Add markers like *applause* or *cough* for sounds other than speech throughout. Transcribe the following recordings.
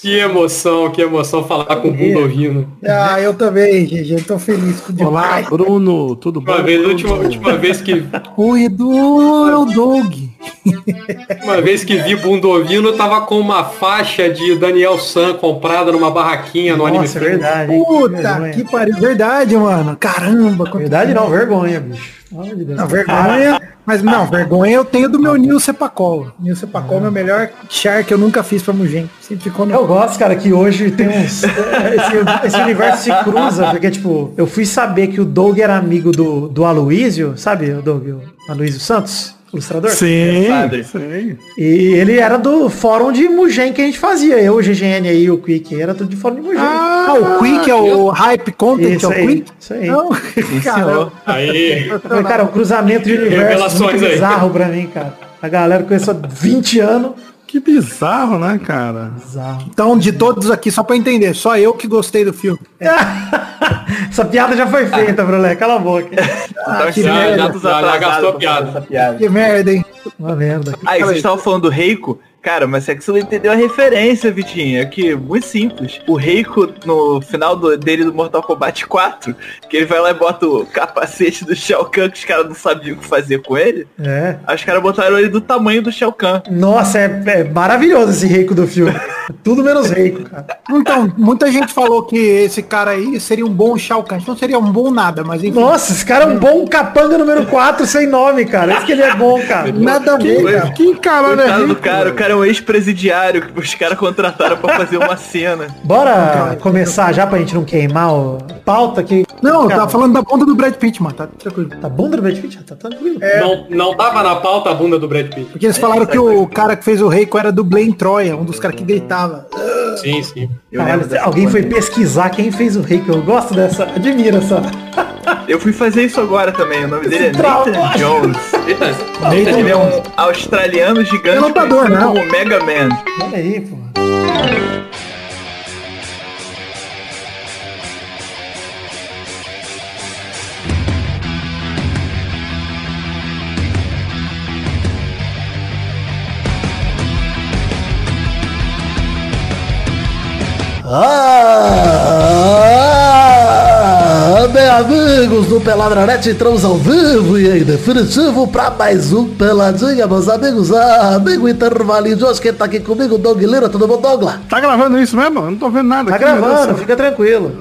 Que emoção, que emoção falar com o Bundovino. Ah, eu também, GG. Tô feliz com o Olá, Bruno, tudo bom? Uma vez, última, última vez que O Edu é o Doug. uma vez que vi Bundovino, tava com uma faixa de Daniel San comprada numa barraquinha no Anime Nossa, é Friends. verdade. Puta vergonha. que pariu. Verdade, mano. Caramba. Verdade não, vergonha, bicho. Não, vergonha. Mas não, vergonha eu tenho do meu Nil Sepacol. Nil Sepacol é meu melhor char que eu nunca fiz pra Mugen. Sempre ficou no. Eu gosto, cara, que hoje tem uns. *laughs* esse, esse universo se cruza, porque, tipo, eu fui saber que o Doug era amigo do, do Aloysio, sabe, o Doug? O Aloysio Santos, ilustrador? Sim, Padre. sim. E ele era do fórum de Mugen que a gente fazia. Eu, o GGN aí, o Quick, era tudo de fórum de Mugen. Ah, o Quick é o Hype Content, Isso é o aí, Quick? isso aí. Não, *laughs* senhor. Aí, Eu falei, cara, um cruzamento de universo Revelações muito aí. bizarro pra mim, cara. A galera conheceu há 20 anos. Que bizarro, né, cara? Bizarro. Então, de todos aqui, só pra entender, só eu que gostei do filme. *laughs* Essa piada já foi feita, Brulé. Cala a boca. Ah, que já- merda. já- já gastou a piada. piada. Que merda, hein? Uma merda. Ah, e vocês estavam falando do Reiko? Cara, mas é que você não entendeu a referência, Vitinho. É que, muito simples. O Reiko, no final do- dele do Mortal Kombat 4, que ele vai lá e bota o capacete do Shao Kahn, que os caras não sabiam o que fazer com ele. É. Aí os caras botaram ele do tamanho do Shao Kahn. Nossa, é, é maravilhoso esse Reiko do filme. *laughs* Tudo menos Reiko, cara. Então, muita gente falou que esse cara aí seria um bom Shao Kahn. Não seria um bom nada, mas enfim. Nossa, esse cara é um bom capanga número 4 sem nome, cara. Esse que ele é bom, cara. Nada a ver, cara. Que caralho é do rico, cara, o cara é um ex-presidiário que os caras contrataram pra fazer uma cena. Bora começar já pra gente não queimar o pauta aqui. Não, eu Cara, tava falando da bunda do Brad Pitt, mano. Tá tranquilo. Tá bom do Brad Pitt? Tá tranquilo. não, não tava na pauta a bunda do Brad Pitt. Porque eles falaram que o cara que fez o Reiko era dublê em Troia, um dos caras que gritava. Sim, sim. Caralho, alguém foi pesquisar quem fez o Reiko. Eu gosto dessa. Admira essa. Eu fui fazer isso agora também. O nome dele é trauma. Nathan Jones. Nathan Ele é um australiano gigante lutador, conhecido né? como Mega Man. Olha aí, pô. Ah, bem amigos do Peladranete, entramos ao vivo e em definitivo para mais um Peladinha, meus amigos. Ah, amigo intervalinho de hoje, quem tá aqui comigo, Doug Lira, tudo bom, Douglas? Tá gravando isso mesmo? Eu não tô vendo nada. Tá aqui, gravando, fica tranquilo.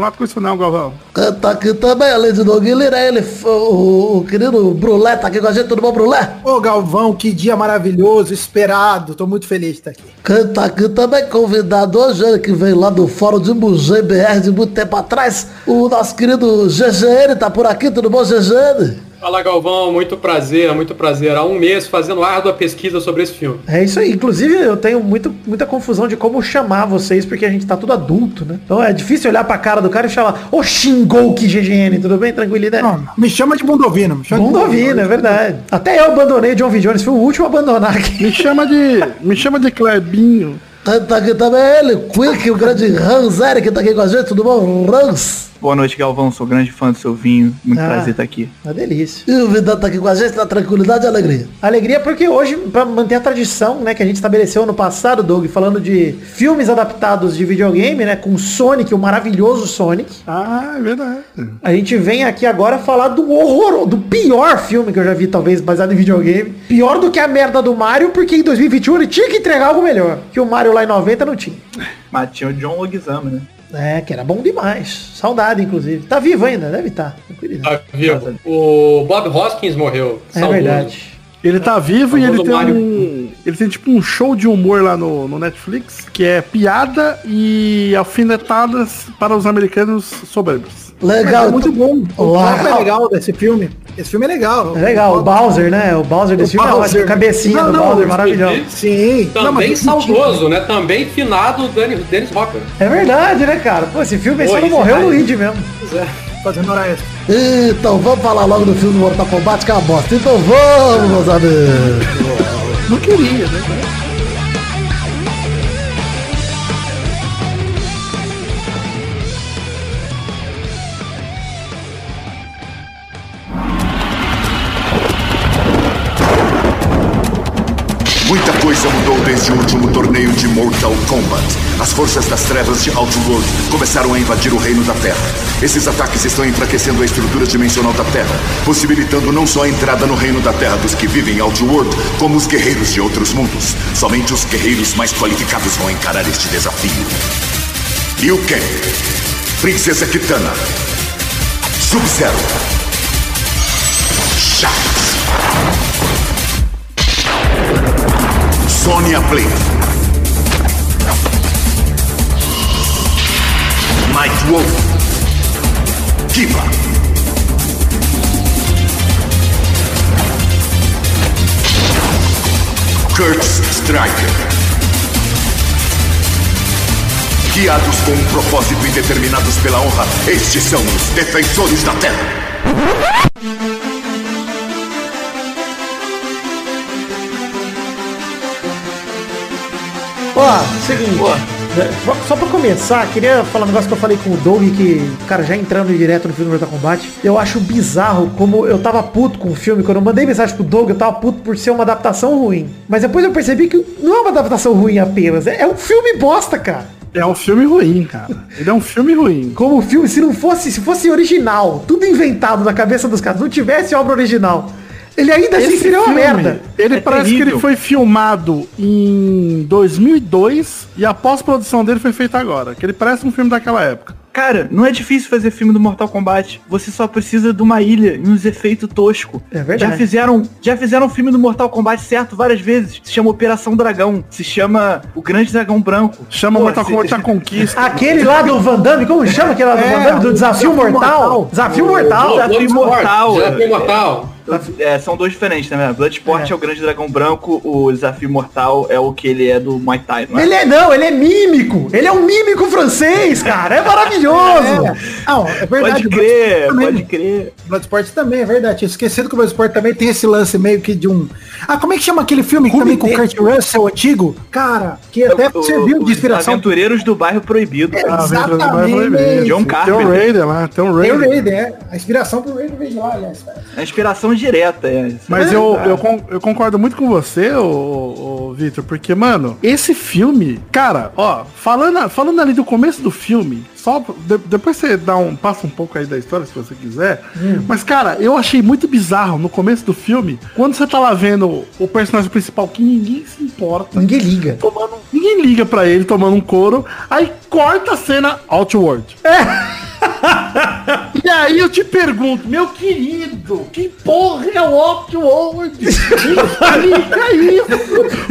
Não lado com isso não, Galvão. Quem tá aqui também, além de Doug Lira, é ele, o, o querido Brulé, tá aqui com a gente, tudo bom, Brulé? Ô Galvão, que dia maravilhoso, esperado. Tô muito feliz de estar aqui. Quem tá aqui também convidado hoje, ele que veio lá do Fórum de Mugem BR de muito tempo atrás, o nosso querido GGN tá por aqui, tudo bom, GGN? Fala Galvão, muito prazer, muito prazer. Há um mês fazendo árdua pesquisa sobre esse filme. É isso aí. Inclusive, eu tenho muito, muita confusão de como chamar vocês, porque a gente tá tudo adulto, né? Então é difícil olhar pra cara do cara e falar, ô Shingouki GGN, tudo bem? Tranquilidade? Não, me chama de Bundovino. Me chama de Bundovino, é verdade. Até eu abandonei John V. Jones, fui o último a abandonar aqui. Me chama de. me chama de Clebinho. Quem tá aqui também é ele, Quick, o grande Hans Eric tá aqui com a gente, tudo bom, Hans? Boa noite, Galvão. Sou grande fã do seu vinho. Muito Ah. prazer estar aqui. Uma delícia. E o Vidal tá aqui com a gente, na tranquilidade e alegria. Alegria porque hoje, pra manter a tradição, né, que a gente estabeleceu ano passado, Doug, falando de filmes adaptados de videogame, né, com Sonic, o maravilhoso Sonic. Ah, é verdade. A gente vem aqui agora falar do horror, do pior filme que eu já vi, talvez, baseado em videogame. Pior do que a merda do Mario, porque em 2021 ele tinha que entregar algo melhor. Que o Mario lá em 90 não tinha. Mas tinha o John Leguizamo, né? É, que era bom demais. Saudade, inclusive. Tá vivo ainda, deve estar. Tá. Tá vivo. O Bob Hoskins morreu. É Saudoso. verdade. Ele tá vivo e ele tem Mario. um. Ele tem tipo um show de humor lá no, no Netflix, que é piada e alfinetadas para os americanos soberbos. Legal, É muito bom. O papo é legal desse filme. Esse filme é legal. É legal, o Bowser, né? O Bowser desse filme é Bowser. ótimo. A cabecinha Não, do não, Bowser, maravilhoso. Sim. Não, Também mas- saudoso, né? Também finado Dennis, Dennis Hopper. É verdade, né, cara? Pô, esse filme Pô, só não esse morreu no Luigi mesmo. Pois é, fazendo hora extra. então vamos falar logo do filme Mortal Kombat, que é uma bosta. Então vamos, meus amigos. Não queria, né? Neste último torneio de Mortal Kombat, as forças das trevas de Outworld começaram a invadir o reino da Terra. Esses ataques estão enfraquecendo a estrutura dimensional da Terra, possibilitando não só a entrada no reino da Terra dos que vivem em Outworld, como os guerreiros de outros mundos. Somente os guerreiros mais qualificados vão encarar este desafio. Liu Kang, Princesa Kitana, Sub-Zero, Sharks, Sonya Blade, Night Wolf, Kurt Striker. Guiados com um propósito e determinados pela honra, estes são os Defensores da Terra. Ó, seguinte. né, Só pra começar, queria falar um negócio que eu falei com o Doug, que, cara, já entrando direto no filme do Mortal Kombat, eu acho bizarro como eu tava puto com o filme, quando eu mandei mensagem pro Doug, eu tava puto por ser uma adaptação ruim. Mas depois eu percebi que não é uma adaptação ruim apenas, é é um filme bosta, cara. É um filme ruim, cara. Ele é um filme ruim. Como o filme, se não fosse, se fosse original, tudo inventado na cabeça dos caras, não tivesse obra original, ele ainda assim Esse seria uma filme, merda. Ele É parece que terrível. ele foi filmado em 2002 e a pós-produção dele foi feita agora. Que ele parece um filme daquela época. Cara, não é difícil fazer filme do Mortal Kombat. Você só precisa de uma ilha e uns efeitos toscos. É verdade. Já fizeram, já fizeram um filme do Mortal Kombat certo várias vezes. Se chama Operação Dragão. Se chama O Grande Dragão Branco. Chama Pô, Mortal se- Kombat *laughs* a Conquista. Aquele lá do Van Damme, como chama aquele lá do É, Van Damme? Do Desafio, Desafio Mortal? Mortal. Desafio Mortal. Desafio Mortal. Desafio Mortal. É, são dois diferentes, né? Bloodsport é. É. o Grande Dragão Branco, o Desafio Mortal é o que ele é do Muay Thai, não é? Ele é não, ele é mímico. Ele é um mímico francês, cara. É maravilhoso. É. Não, é verdade. Pode crer, Também. pode crer. Bloodsport também, é verdade. Tinha esquecido que o Bloodsport também tem esse lance meio que de um... Ah, como é que chama aquele filme também com o Kurt Russell antigo? Cara, que até O- serviu de inspiração. Aventureiros do Bairro Proibido. É, Ah, vem trazer mais Exatamente. Raider. John Tem um Carpenter. Raider lá, tem um Tem o Raider. É. A inspiração pro Raiden veio de lá, aliás. É inspiração direta, é. Mas É, eu, eu, eu concordo muito com você, ô, ô, Victor, porque, mano, esse filme, cara, ó, falando, falando ali do começo do filme, só de- depois você dá um, passa um pouco aí da história, se você quiser. Mas, cara, eu achei muito bizarro no começo do filme, quando você tá lá vendo o personagem principal que ninguém se importa. Ninguém liga. Tomando, ninguém liga pra ele tomando um couro, aí corta a cena Outward. *laughs* E aí eu te pergunto, meu querido, que porra é o Outward? *laughs* Explica isso.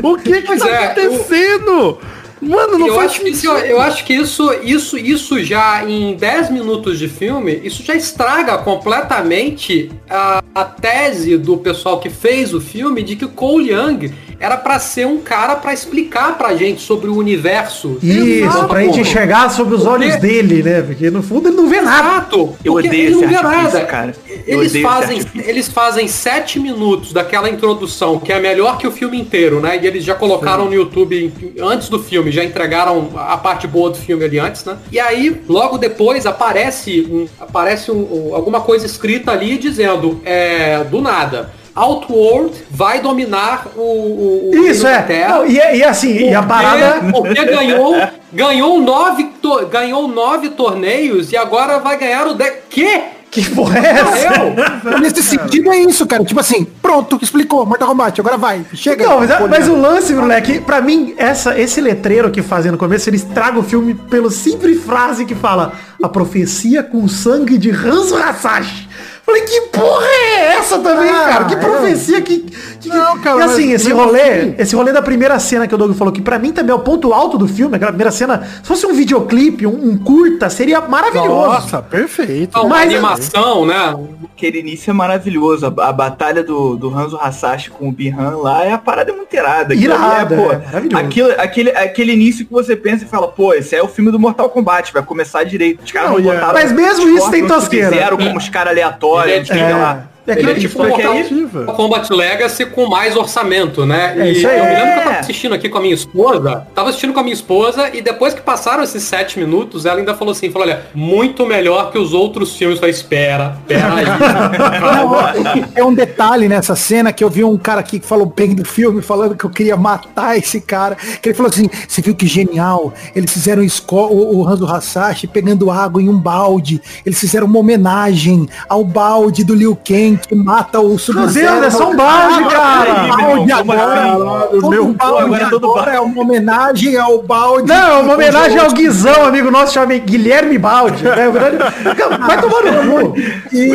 O que que Pois tá é, acontecendo? Mano, não eu faz acho que isso, eu acho que isso, isso, isso já em 10 minutos de filme, isso já estraga completamente a, a tese do pessoal que fez o filme de que o Cole Young era pra ser um cara pra explicar pra gente sobre o universo. Isso, Exato, pra gente enxergar sobre os Porque- olhos dele, né? Porque no fundo ele não vê nada. Exato. Eu porque odeio ele não vê nada. cara. Eu Eles fazem, eles fazem sete minutos daquela introdução, que é melhor que o filme inteiro, né? E eles já colocaram no YouTube antes do filme, já entregaram a parte boa do filme ali antes, né? E aí, logo depois, aparece, um- aparece um- um- alguma coisa escrita ali dizendo, é, do nada. Outworld vai dominar o, o, Isso, é. Terra. Não, e, é- e assim, e a Porque- parada... Porque ganhou, ganhou, nove, ganhou nove torneios e agora vai ganhar o de... Que? Que porra é essa? Eu? Nesse sentido é isso, cara. Tipo assim, pronto, explicou, Mortal Kombat, agora vai. Chega. Não, mas, mas o lance, moleque, pra mim, essa, esse letreiro que fazem no começo, ele estraga o filme pelo simples frase que fala a profecia com sangue de Hanzo Hasashi. Falei, que porra é essa também, Ah, cara? Que é. profecia que... que Não, cara, e assim, mas esse rolê, assim- esse rolê da primeira cena que o Doug falou, que pra mim também é o ponto alto do filme, aquela primeira cena, se fosse um videoclipe, um, um curta, seria maravilhoso. Nossa, perfeito. Uma Mas- animação, né? Aquele início é maravilhoso. A, a batalha do, do Hanzo Hasashi com o Bihan lá é a parada muito irada. Ali Irada, é, pô, é, aquilo, aquele, aquele início que você pensa e fala, pô, esse é o filme do Mortal Kombat, vai começar direito. Os caras Não, não e é- botaram Mas mesmo isso tem tosqueira. Sub-Zero como os caras aleatórios, É, o que lá. É que Ele é tipo só que Mortal aí- Kombat Legacy com mais orçamento, né? É e eu me lembro que eu É. tava assistindo aqui com a minha esposa. Tava assistindo com a minha esposa e depois que passaram esses sete minutos, ela ainda falou assim, falou, olha, muito melhor que os outros filmes. Eu espera, espera aí. *laughs* Não, é um detalhe nessa cena que eu vi um cara aqui que falou bem do filme, falando que eu queria matar esse cara. Que ele falou assim, você viu que genial? Eles fizeram o, o Hanzo Hasashi pegando água em um balde. Eles fizeram uma homenagem ao balde do Liu Kang que mata o Meu Sub-Zero. Deus, é só um balde, cara. Aí, O balde agora, assim? todo Meu balde agora é é uma homenagem ao balde. Não, é uma homenagem ao Guizão. Amigo nosso, chama Guilherme Balde. Né? *laughs* Vai tomar no cu.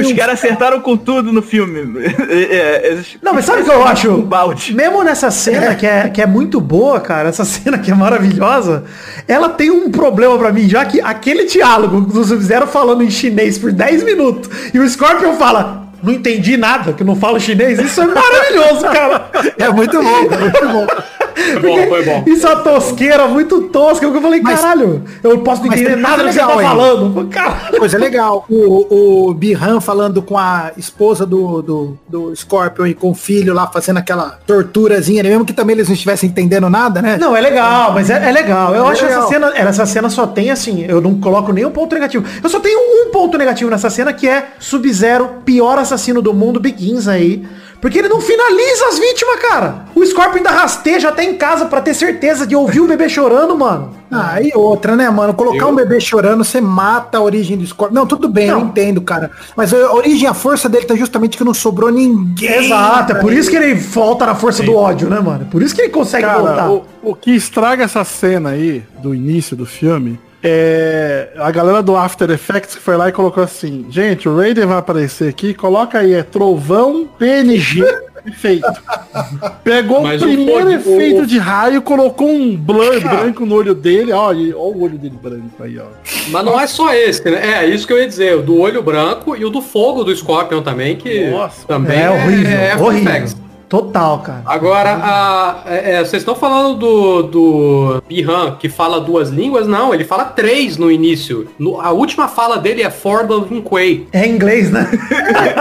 Os caras acertaram com tudo no filme. *laughs* É, eles- Não, mas sabe o que eu acho? Um balde. Mesmo nessa cena que é, que é muito boa, cara, essa *laughs* cena que é maravilhosa, ela tem um problema pra mim, já que aquele diálogo do Sub-Zero falando em chinês por 10 minutos e o Scorpion fala, não entendi nada, que não falo chinês, isso é maravilhoso, cara. É muito bom, é muito bom. Foi bom, foi bom. *laughs* Isso é uma tosqueira muito tosca, que eu falei, Mas- caralho, eu não posso entender nada do que você tá falando. Caralho. Coisa legal. O, o Bihan falando com a esposa do, do, do Scorpion e com o filho lá fazendo aquela torturazinha, né? mesmo que também eles não estivessem entendendo nada, né? Não, é legal, mas é, é legal. Eu É acho legal. essa cena, essa cena só tem assim, eu não coloco nenhum ponto negativo. Eu só tenho um ponto negativo nessa cena que é Sub-Zero, pior assassino do mundo, Begins aí. Porque ele não finaliza as vítimas, cara. O Scorpion ainda rasteja até em casa pra ter certeza de ouvir o bebê chorando, mano. Ah, e outra, né, mano? Colocar Eu- um bebê chorando, você mata a origem do Scorpion. Não, tudo bem, eu Não. entendo, cara. Mas a origem, a força dele tá justamente que não sobrou ninguém. Exato, é por isso que ele volta na força do ódio, né, mano? Por isso que ele consegue voltar. Cara, o, o que estraga essa cena aí, do início do filme, é a galera do After Effects que foi lá e colocou assim, gente, o Raiden vai aparecer aqui, coloca aí, é trovão PNG. Efeito. *laughs* Pegou Mas o o primeiro fone- efeito o- de raio, colocou um blur *laughs* branco no olho dele. Ó, e- ó o olho dele branco aí, ó. Mas não é só esse, né? É isso que eu ia dizer. O do olho branco e o do fogo do Scorpion também, que Nossa. também É horrível, é horrível. Total, cara. Agora, a, é, é, vocês estão falando do, do Bihan, que fala duas línguas? Não, ele fala três no início. No- a última fala dele é For the Quay. É inglês, né? *laughs*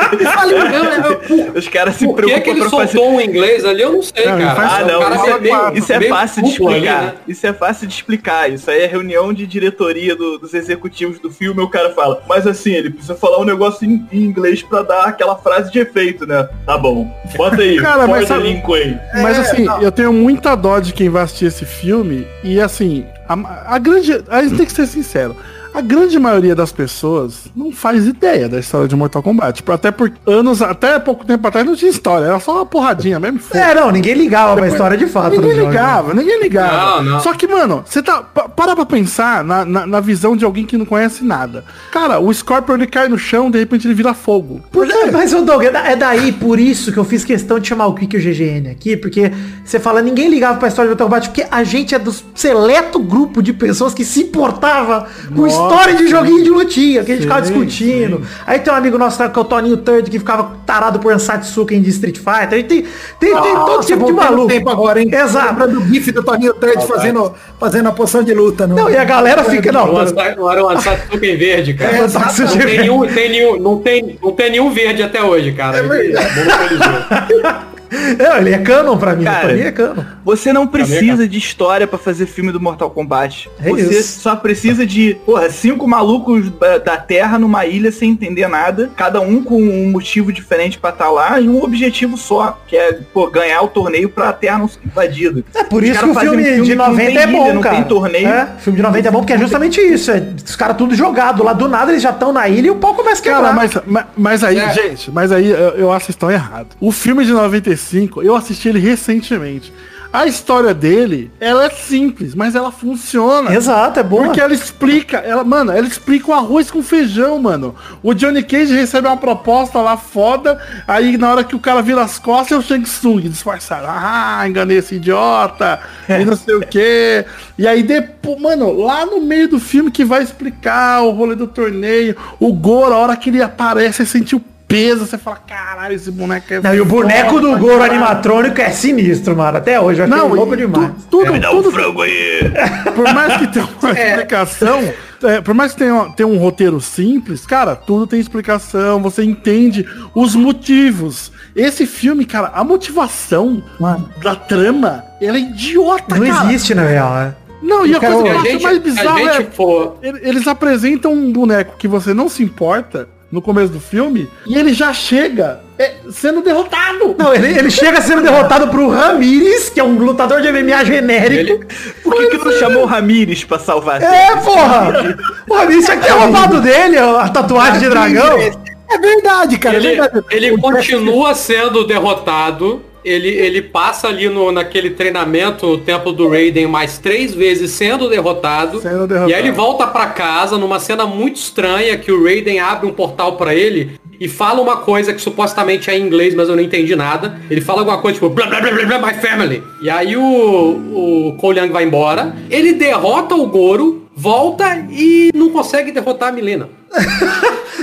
Os caras se Por que, que preocupam ele pra fazer. soltou um inglês ali? Eu não sei, Não, cara. Ah, não, cara isso é, meio- isso é meio fácil de duplo ali, explicar. né? Isso é fácil de explicar. Isso aí é reunião de diretoria do- dos executivos do filme. O cara fala, mas assim, ele precisa falar um negócio em, em inglês pra dar aquela frase de efeito, né? Tá bom. Bota aí, *laughs* Cara, mas sabe- Linquay. Mas É, assim, não. eu tenho muita dó de quem vai assistir esse filme. E assim, a, a grande. A gente tem que ser sincero. A grande maioria das pessoas não faz ideia da história de Mortal Kombat. Tipo, até por anos, até pouco tempo atrás não tinha história. Era só uma porradinha mesmo. foda. É, não, ninguém ligava pra história de fato. Ninguém jogo. ligava, ninguém ligava. Não, não. Só que, mano, você tá. pa- Para pra pensar na, na, na visão de alguém que não conhece nada. Cara, o Scorpion ele cai no chão, de repente ele vira fogo. Por quê? Mas, ô Doug, é da- é daí, por isso que eu fiz questão de chamar o Kik e o GGN aqui, porque você fala, ninguém ligava pra história de Mortal Kombat, porque a gente é do seleto grupo de pessoas que se importava com Nossa, história de sim. joguinho de lutinha, que a gente ficava Sim, discutindo. Aí tem um amigo nosso que é o Toninho Third, que ficava tarado por Ansatsuken de Street Fighter. Aí tem, tem, tem todo Nossa, tipo de maluco. tempo agora, hein? Exato. Lembrando do gif do Toninho Third fazendo, fazendo a poção de luta. No... Não, e a galera fica, não, Não era o um Ansatsuken verde, cara. É, não, tem nenhum, tem nenhum, não, tem, não tem nenhum verde até hoje, cara. Ele monopolizou. *laughs* É, ele é canon pra mim, Cara, pra mim é canon. Você não precisa de história pra fazer filme do Mortal Kombat. É Você isso. só precisa de, porra, cinco malucos da, da Terra numa ilha sem entender nada, cada um com um motivo diferente pra estar lá e um objetivo só, que é, pô, ganhar o torneio pra Terra não ser invadida. É por Os isso que o filme, um filme de que não 90 tem é ilha, bom, não cara. tem torneio. É, o filme de 90 é bom porque é justamente isso. É, os caras tudo jogado lá do nada, eles já estão na ilha e o pau começa a quebrar. Cara, mas, mas, mas aí, É. gente, mas aí eu, eu acho que estão errados. O filme de 95, eu assisti ele recentemente. A história dele, ela é simples, mas ela funciona. Exato, é bom. Porque ela explica, ela, mano, ela explica o arroz com feijão, mano. O Johnny Cage recebe uma proposta lá foda, aí na hora que o cara vira as costas é o Shang Tsung disfarçado. Ah, enganei esse idiota, e não sei o *laughs* quê. E aí depois, mano, lá no meio do filme que vai explicar o rolê do torneio, o Goro, a hora que ele aparece, você sentiu peso, você fala, caralho, esse boneco é Não, e o boneco do Goro caralho." animatrônico é sinistro, mano. Até hoje, eu achei Não, louco demais. tu- tudo, Me dá um tudo, frango aí. *laughs* por mais que tenha uma *laughs* explicação, é, por mais que tenha, tenha um roteiro simples, cara, tudo tem explicação, você entende os motivos. Esse filme, cara, a motivação Mano. da trama, ela é idiota, Não cara. existe, na real, né? Não, e a coisa que eu acho mais bizarra é... for... ele- Eles apresentam um boneco que você não se importa no começo do filme e ele já chega é, sendo derrotado. Não, ele, ele chega sendo derrotado pro Ramires, que é um lutador de MMA genérico. Ele, Por que, que não chamou o Ramires pra salvar a É, porra! O Ramires tinha que ter roubado dele a tatuagem de dragão. É verdade, cara. ele, é verdade. ele continua sendo derrotado. Ele, ele passa ali no, naquele treinamento no templo do Raiden mais três vezes sendo derrotado. Sendo derrotado. E aí ele volta pra casa numa cena muito estranha que o Raiden abre um portal pra ele e fala uma coisa que supostamente é em inglês, mas eu não entendi nada. Ele fala alguma coisa tipo blá blá blá blá, blá my family. E aí o, o Cole Young vai embora. Ele derrota o Goro, volta e não consegue derrotar a Milena.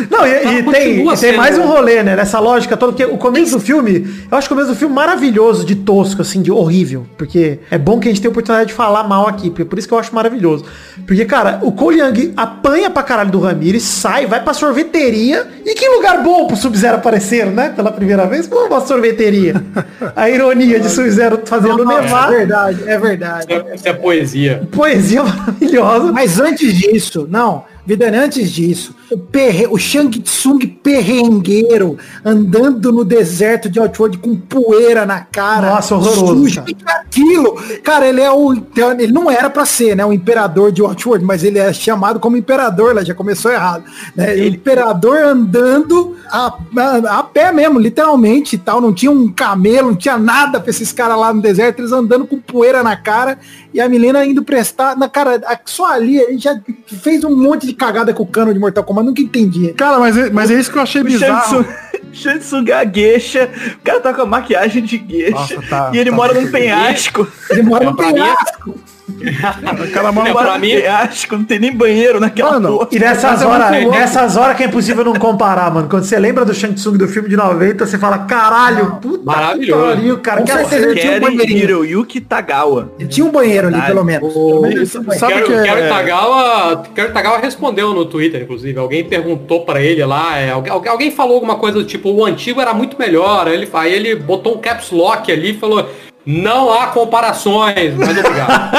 Não, e, e Ela tem, e tem mais um rolê, né? Nessa lógica toda, porque o começo do filme, eu acho que o começo do filme maravilhoso, de tosco, assim, de horrível. Porque é bom que a gente tenha a oportunidade de falar mal aqui, porque por isso que eu acho maravilhoso. Porque, cara, o Cole Young apanha pra caralho do Ramirez, sai, vai pra sorveteria. E que lugar bom pro Sub-Zero aparecer, né? Pela primeira vez, pô, uma sorveteria. A ironia de Sub-Zero fazendo Não, é nevar. verdade, é verdade. Isso é, isso é poesia. Poesia *laughs* maravilhosa. Mas antes disso, não, Vidani, antes disso, o, perre, o Shang Tsung perrengueiro andando no deserto de Outworld com poeira na cara. Nossa, horroroso, sujo, cara. aquilo. Cara, ele é o. Ele não era pra ser, né? O imperador de Outworld, mas ele é chamado como imperador, lá já começou errado. Né? O imperador andando a, a, a pé mesmo, literalmente e tal. Não tinha um camelo, não tinha nada pra esses caras lá no deserto, eles andando com poeira na cara. E a Milena indo prestar. Na cara, só ali, ele já fez um monte de cagada com o cano de Mortal Kombat, nunca entendi. Cara, mas é, mas é isso que eu achei O bizarro. Shansung, *laughs* Shansung é a gueixa, o cara tá com a maquiagem de gueixa Nossa, tá- e ele tá mora num penhasco. Ele mora no Pra mim, penhasco. O É, Ele mora pra mim- penhasco, não tem nem banheiro naquela Mano, porra. E nessas é horas, louco. nessas horas que é impossível não comparar, mano. Quando você lembra do Shang Tsung do filme de 90, você fala, caralho, puta Maravilhoso. que pariu, cara. Com Que certeza. tinha um Keren banheirinho. Hiroyuki Tagawa. Tinha um banheiro ali, pelo menos. Pelo menos tinha banheiro. Sabe Quero, que é- Quero Tagawa, Quero Tagawa respondeu no Twitter, inclusive. Alguém perguntou pra ele lá, é, alguém, alguém falou alguma coisa do tipo, o antigo era muito melhor. Aí ele, aí ele botou um caps lock ali e falou, não há comparações, mas obrigado.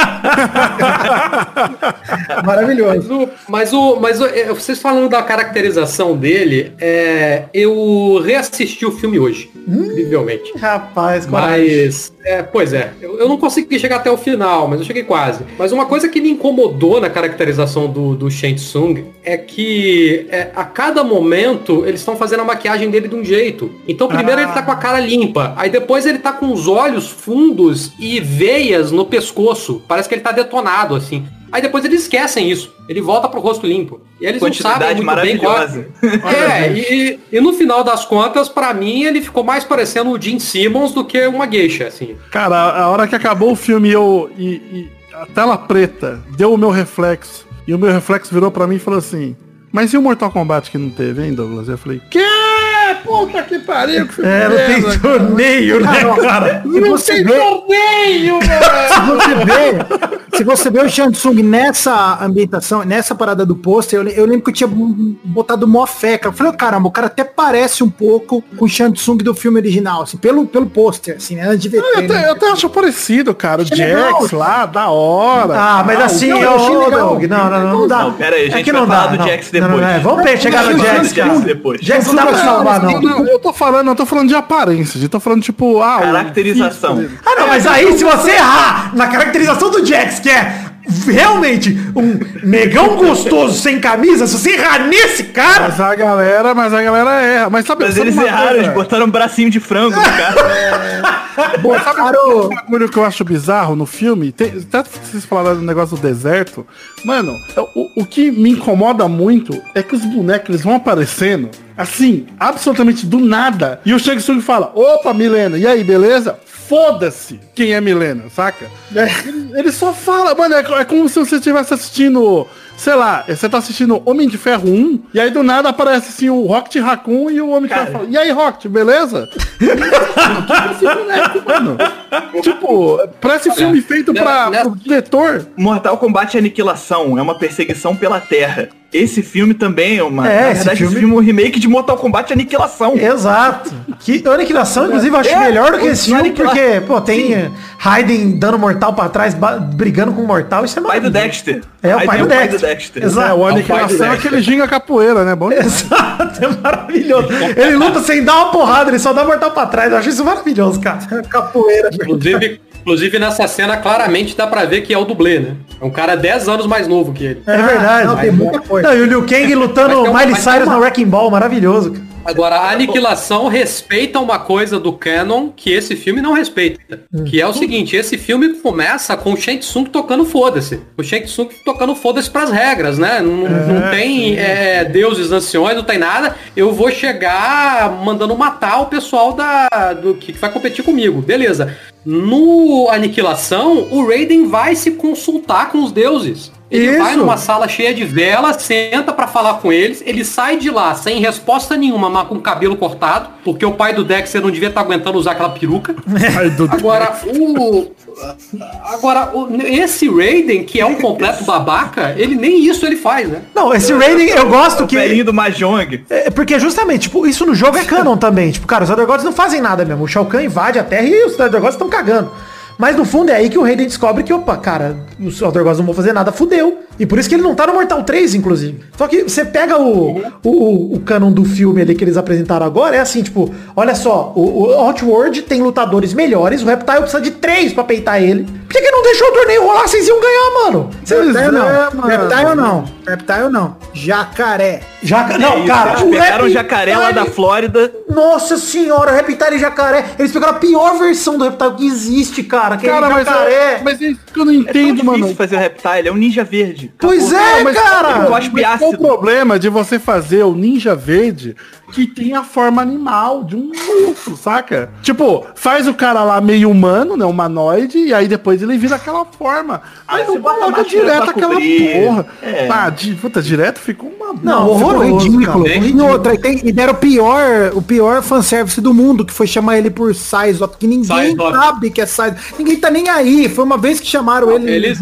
*laughs* Maravilhoso. Mas o, mas o, é, vocês falando da caracterização dele, é, eu reassisti o filme hoje, incrivelmente. Rapaz. Mas, é, pois é, eu, eu não consegui chegar até o final, mas eu cheguei quase. Mas uma coisa que me incomodou na caracterização do, do Shang Tsung é que é, a cada momento eles estão fazendo a maquiagem dele de um jeito. Então primeiro ele tá com a cara limpa, aí depois ele tá com os olhos fundos e veias no pescoço. Parece que ele tá detonado, assim. Aí depois eles esquecem isso. Ele volta pro rosto limpo. E eles não sabem muito bem qual maravilhosa. é, *laughs* e, e no final das contas, pra mim, ele ficou mais parecendo o Gene Simmons do que uma geisha, assim. Cara, a hora que acabou o filme eu, e, e a tela preta deu o meu reflexo. E o meu reflexo virou pra mim e falou assim, mas e o Mortal Kombat que não teve, hein, Douglas? Eu falei, que? Puta que pariu, que filme É, não tem merda, torneio, né, cara? Você vê, torneio, velho! *laughs* se você vê, se você vê o Shang Tsung nessa ambientação, nessa parada do pôster, eu, eu lembro que eu tinha botado mó fé, cara. Eu falei, caramba, o cara até parece um pouco com o Shang Tsung do filme original, assim, pelo, pelo pôster, assim, né? Antes de ver Eu até, eu até acho parecido, cara. O legal. Jax lá, da hora. Ah, mas tal. assim, não, eu achei ô, legal. Doug, não, não, não, não dá. Não, pera aí, a É gente que vai não falar dá, do não. Jax Não, não, depois. é, Vamos pe- chegar no Eu Jax, cara. depois. Jax não dá pra salvar, não. Não, eu tô falando, eu tô falando de aparência, eu tô falando tipo, ah, o Caracterização. Ah, não, mas aí se você errar na caracterização do Jax, que é realmente um negão gostoso sem camisa, se você errar nesse cara, Mas a galera, mas a galera erra. Mas sabe, Mas sabe eles erraram, coisa? eles botaram um bracinho de frango no cara. *laughs* Botaram, Um bagulho que eu acho bizarro no filme, tem, até vocês falaram do negócio do deserto, mano, o, o que me incomoda muito é que os bonecos eles vão aparecendo, assim, absolutamente do nada, e o Shang Tsung fala, opa, Milena, e aí, beleza? Foda-se quem é Milena, saca? Ele, ele só fala, mano, é, é como se você estivesse assistindo, sei lá, você tá assistindo Homem de Ferro 1, e aí do nada aparece assim o Rocket Raccoon e o Homem de Ferro fala, e aí, Rocket, beleza? *laughs* Que boneco, mano. Tipo, parece filme feito pra, Né- pro diretor. Mortal Kombat Aniquilação é uma perseguição pela Terra. Esse filme também é uma. É, na esse verdade, filme- esse filme é um remake de Mortal Kombat Aniquilação. Exato. Que Aniquilação, inclusive, eu acho É, melhor do que esse filme, Aniquila- porque, pô, tem eh, Raiden dando mortal pra trás, brigando com o mortal, isso é Pai do. Dexter. É, o pai tem do Dexter. Exato. É, o pai do Aniquilação é aquele ginga capoeira, né? Bom. Exato, é maravilhoso. Ele luta sem dar uma porrada, ele só dá mortal pra trás. Eu acho isso maravilhoso, cara. *laughs* Capoeira. Inclusive, inclusive nessa cena claramente dá pra ver que é o dublê, né? É um cara 10 anos mais novo que ele. É verdade. Não, tem muita coisa. Não, e o Liu Kang lutando uma- Miley Cyrus uma- no Wrecking Ball, maravilhoso. cara. Agora, a aniquilação respeita uma coisa do canon que esse filme não respeita. Que é o seguinte, esse filme começa com o Shang Tsung tocando foda-se. O Shang Tsung tocando foda-se pras regras, né? Não, não tem é, deuses anciões, não tem nada. Eu vou chegar mandando matar o pessoal da, do que vai competir comigo. Beleza. No Aniquilação, o Raiden vai se consultar com os deuses. Ele vai Isso. numa sala cheia de velas, senta pra falar com eles, ele sai de lá sem resposta nenhuma, mas com o cabelo cortado, porque o pai do Dexter não devia estar aguentando usar aquela peruca. *laughs* Agora, o. Agora, o- esse Raiden, que é um completo babaca, ele nem isso ele faz, né? Não, esse Raiden eu gosto O que... velhinho do Mahjong. É, porque justamente, tipo, isso no jogo é canon também. Tipo, cara, os Elder Gods não fazem nada mesmo. O Shao Kahn invade a Terra e os Elder Gods estão cagando. Mas no fundo é aí que o Raiden descobre que, opa, cara, os Elder Gods não vão fazer nada, fudeu. E por isso que ele não tá no Mortal 3, inclusive. Só que você pega o, o, o, o canon do filme ali que eles apresentaram agora, é assim, tipo, olha só, o, o Outworld tem lutadores melhores, o Reptile precisa de três pra peitar ele. Por que, que não deixou o torneio rolar? Vocês iam ganhar, mano. Vocês Reptile não. é, mano. Reptile não. Reptile não. Jacaré. Já, não, Isso, cara, eles o pegaram o jacaré lá da Flórida. Nossa senhora, Reptile e Jacaré. Eles pegaram a pior versão do Reptile que existe, cara. Que Cara, é mas, Jacaré. é, mas é isso que eu não É tão entendo, difícil mano. fazer o Reptile, é um ninja verde. Pois é, cara. Eu acho Mas qual o problema de você fazer o ninja verde que tem a forma animal de um monstro, saca? Tipo, faz o cara lá meio humano, né? Humanoide, e aí depois ele vira aquela forma. Aí não bota coloca máscara direto aquela cobrir. porra. É. Ah, de, puta, direto ficou uma. Não, ficou horroroso, ridículo. cara, E outra, e, tem- e deram o pior, o pior fanservice do mundo, que foi chamar ele por Sizot, que ninguém sabe que é Sizot. Ninguém tá nem aí. Foi uma vez que chamaram ele Eles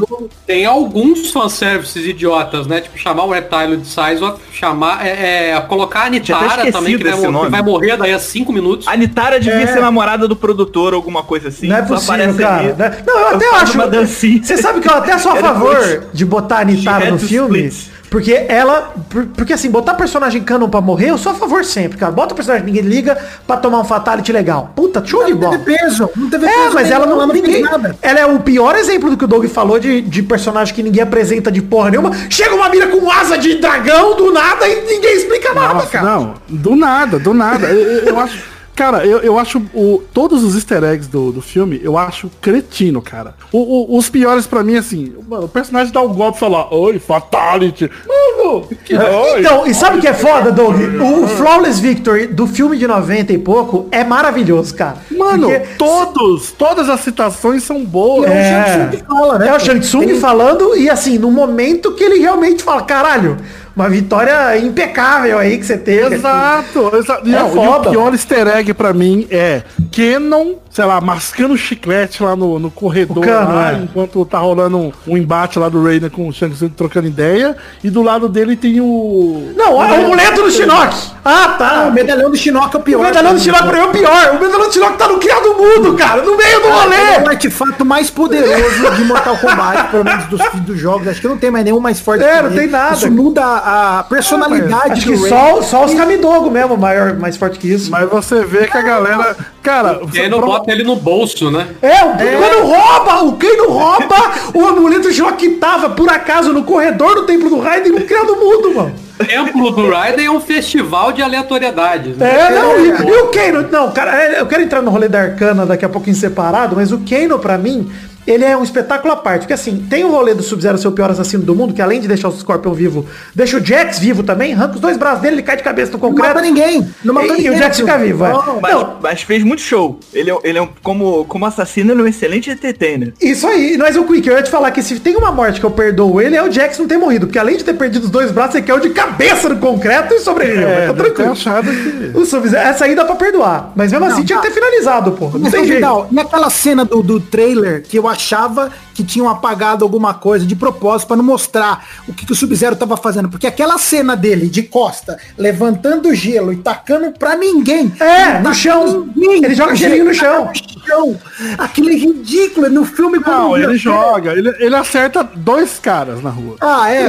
têm alguns fanservices idiotas, né? Tipo, chamar o Reptile de Sizot, chamar, é, é, colocar a Nitara também, que vai, que vai morrer daí a 5 minutos. A Nitara devia É. ser namorada do produtor, alguma coisa assim. Não é possível, aparece cara. ali. né? Não, eu até Faz acho. Você sabe que eu até sou a favor de botar a Nitara no filme. split. Porque ela. por- Porque assim, botar personagem canon pra morrer, eu sou a favor sempre, cara. Bota o personagem que ninguém liga pra tomar um fatality legal. Puta, show de Não bola. teve peso. Não teve É, peso. mas ela não, fez ninguém, nada. ela é o pior exemplo do que o Doug falou de, de personagem que ninguém apresenta de porra nenhuma. Chega uma mira com asa de dragão do nada e ninguém explica nada, Nossa, cara. não, do nada, do nada. Eu- eu acho. Cara, eu, eu acho o, todos os easter eggs do, do filme, eu acho cretino, cara. O- o- os piores pra mim, assim, mano, o personagem dá um golpe e fala, oi, fatality. Mano, que oi. Então, e sabe o que é foda, Doug? O, o Flawless Victory do filme de 90 e pouco é maravilhoso, cara. Mano, Porque todos, todas as citações são boas. É. O Shang Tsung fala, né? É o Shang Tsung falando e assim, no momento que ele realmente fala, caralho, uma vitória impecável aí que você teve. Exato, exato. É Não, e foda. o pior easter egg pra mim é Kenon, sei lá, mascando chiclete lá no, no corredor, O Cano, lá, é. enquanto tá rolando um, um embate lá do Raiden com o Shang Tsung trocando ideia. E do lado dele tem o. Não, é o amuleto do Shinnok. Ah, tá. o medalhão do Shinnok é o pior. O medalhão do Shinnok pra mim é o pior. O medalhão do Shinnok tá no criado mudo, cara, no meio do Ele é rolê. o artefato mais poderoso de Mortal Kombat, pelo menos dos, dos jogos. Acho que não tem mais nenhum mais forte. É, não tem nada. Isso muda a personalidade Acho que só, só os Kamidogo mesmo, maior, mais forte que isso. Mas você vê que a galera. Cara, aí não pro- bota ele no bolso, né? É, o Kano rouba, o Kano rouba o amuleto do Shinnok que tava, por acaso, no corredor do templo do Raiden no criado mudo, mano. O Templo do Raiden é um festival de aleatoriedades. né? É, não, e, e o Kano, não, cara, é, eu quero entrar no rolê da Arcana daqui a pouquinho separado, mas o Kano, pra mim, ele é um espetáculo à parte. Porque assim, tem o rolê do Sub-Zero ser o pior assassino do mundo, que além de deixar o Scorpion vivo, deixa o Jax vivo também, arranca os dois braços dele, ele cai de cabeça no Não concreto. mata ninguém. Não matou E, e ninguém. o Jax fica vivo, é. Não, Mas, Não, mas fez muito show. Ele é, ele é um, como, como assassino, ele é um excelente entertainer. Isso aí, mas o Quick, eu ia te falar que se tem uma morte que eu perdoo ele, é o Jax não ter morrido. Porque além de ter perdido os dois braços, ele caiu de cabeça no concreto e sobreviveu. É, tá tranquilo. achado que... O Sub-Zero, essa aí dá pra perdoar. Mas mesmo assim Não, tinha que tá. ter finalizado, pô. Não Mas, tem jeito. Vidal, e aquela cena do, do trailer que eu achava que tinham apagado alguma coisa de propósito pra não mostrar o que, que o Sub-Zero tava fazendo. Porque aquela cena dele de costa, levantando gelo e tacando pra ninguém. É, no chão. ninguém, Ele joga gelinho no chão. no chão. Aquilo é ridículo. No filme... Não, ele joga, ele, ele acerta dois caras na rua. Ah, é.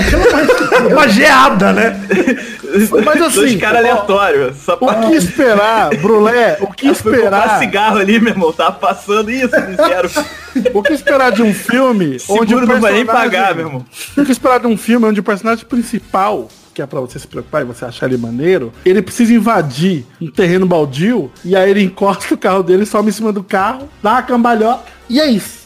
Uma geada, né? Mas assim, Dois caras aleatórios. O que esperar, Brulé, o que esperar, cigarro ali, meu irmão. Tava passando isso, *laughs* sincero. o que esperar de um filme *laughs* onde Seguro o não vai nem personagem- pagar, meu irmão. O que esperar de um filme onde o personagem principal, que é pra você se preocupar e você achar ele maneiro, ele precisa invadir um terreno baldio e aí ele encosta o carro dele, sobe em cima do carro, dá uma cambalhota e é isso.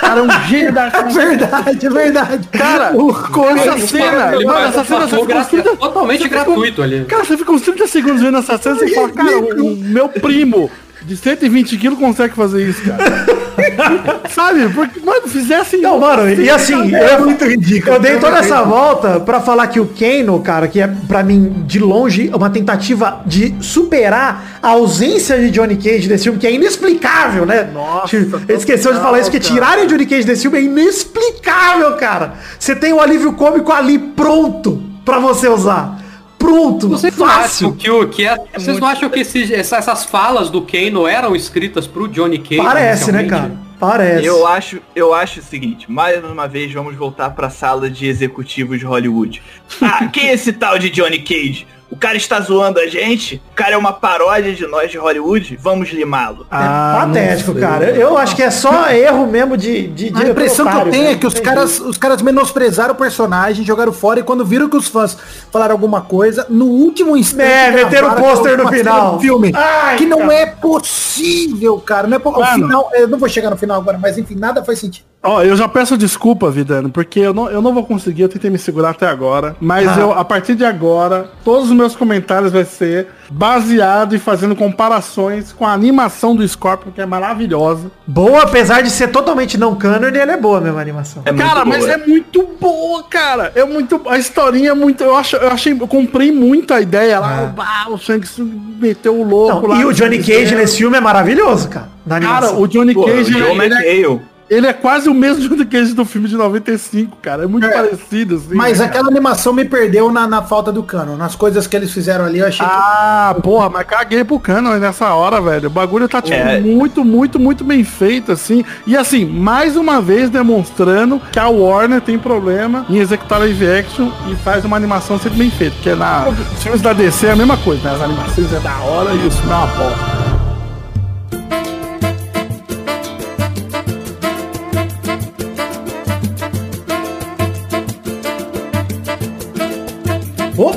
Cara, é um gênio da É *laughs* verdade, é verdade. Cara, o com essa cena, Ele mano, essa cena você fica uns gra- 30 totalmente gratuito ali. Cara, você fica uns 30 segundos vendo essa cena e fala, cara, o meu primo de 120 quilos consegue fazer isso, cara. *laughs* Sabe? Porque, mano, fizesse. Não, mano, e assim, É muito ridículo. eu dei toda essa volta pra falar que o Kano, cara, que é pra mim, de longe, uma tentativa de superar a ausência de Johnny Cage desse filme, que é inexplicável, né? Nossa, Ele esqueceu de falar isso, que tirarem Johnny Cage desse filme é inexplicável, cara. Você tem o alívio cômico ali pronto pra você usar. Pronto, Vocês não acham fácil. que o que é, vocês não acham que essas falas do Kano eram escritas pro Johnny Cage? Parece, né, cara? Parece. Eu acho, eu acho o seguinte, mais uma vez vamos voltar pra sala de executivos de Hollywood. Ah, quem é esse tal de Johnny Cage? O cara está zoando a gente? O cara é uma paródia de nós de Hollywood? Vamos limá-lo. Ah, É patético, cara. Eu acho que é só erro mesmo de, de A impressão que eu tenho é cara. que os caras, os caras menosprezaram o personagem, jogaram fora e quando viram que os fãs falaram alguma coisa, no último instante. É, meteram o pôster no final. do filme. Ai, que não cara. é possível, cara. Não é po- o Mano. final, eu não vou chegar no final agora, mas enfim, nada faz sentido. Ó, eu já peço desculpa, Vidano, porque eu não, eu não vou conseguir, eu tentei me segurar até agora, mas Ah. eu, a partir de agora, todos os meus comentários vai ser baseado e fazendo comparações com a animação do Scorpion, que é maravilhosa. Boa, apesar de ser totalmente não canon, ele é boa mesmo a animação. É muito cara, mas boa. é muito boa, cara. É muito. A historinha é muito. Eu, acho, eu achei. Eu comprei muito a ideia lá. Ah, o Shang Tsung meteu o louco Não, lá. e o Johnny Cage Cara, nesse filme é maravilhoso, cara. Na animação. o Johnny Pô, Cage. o Joe ele, é, McHale. Ele é quase o mesmo *laughs* Johnny Cage do filme de 95, cara. É muito parecido, assim. Mas né, aquela animação me perdeu na, na falta do cano. Nas coisas que eles fizeram ali, eu achei que. Ah, porra, mas caguei pro cano nessa hora, velho. O bagulho tá, tipo, É. muito, muito, muito bem feito, assim. E assim, mais uma vez demonstrando que a Warner tem problema em executar live action e faz uma animação sempre bem feita. Porque na os filmes da DC é a mesma coisa, né? As animações é da hora e os filmes é uma bosta.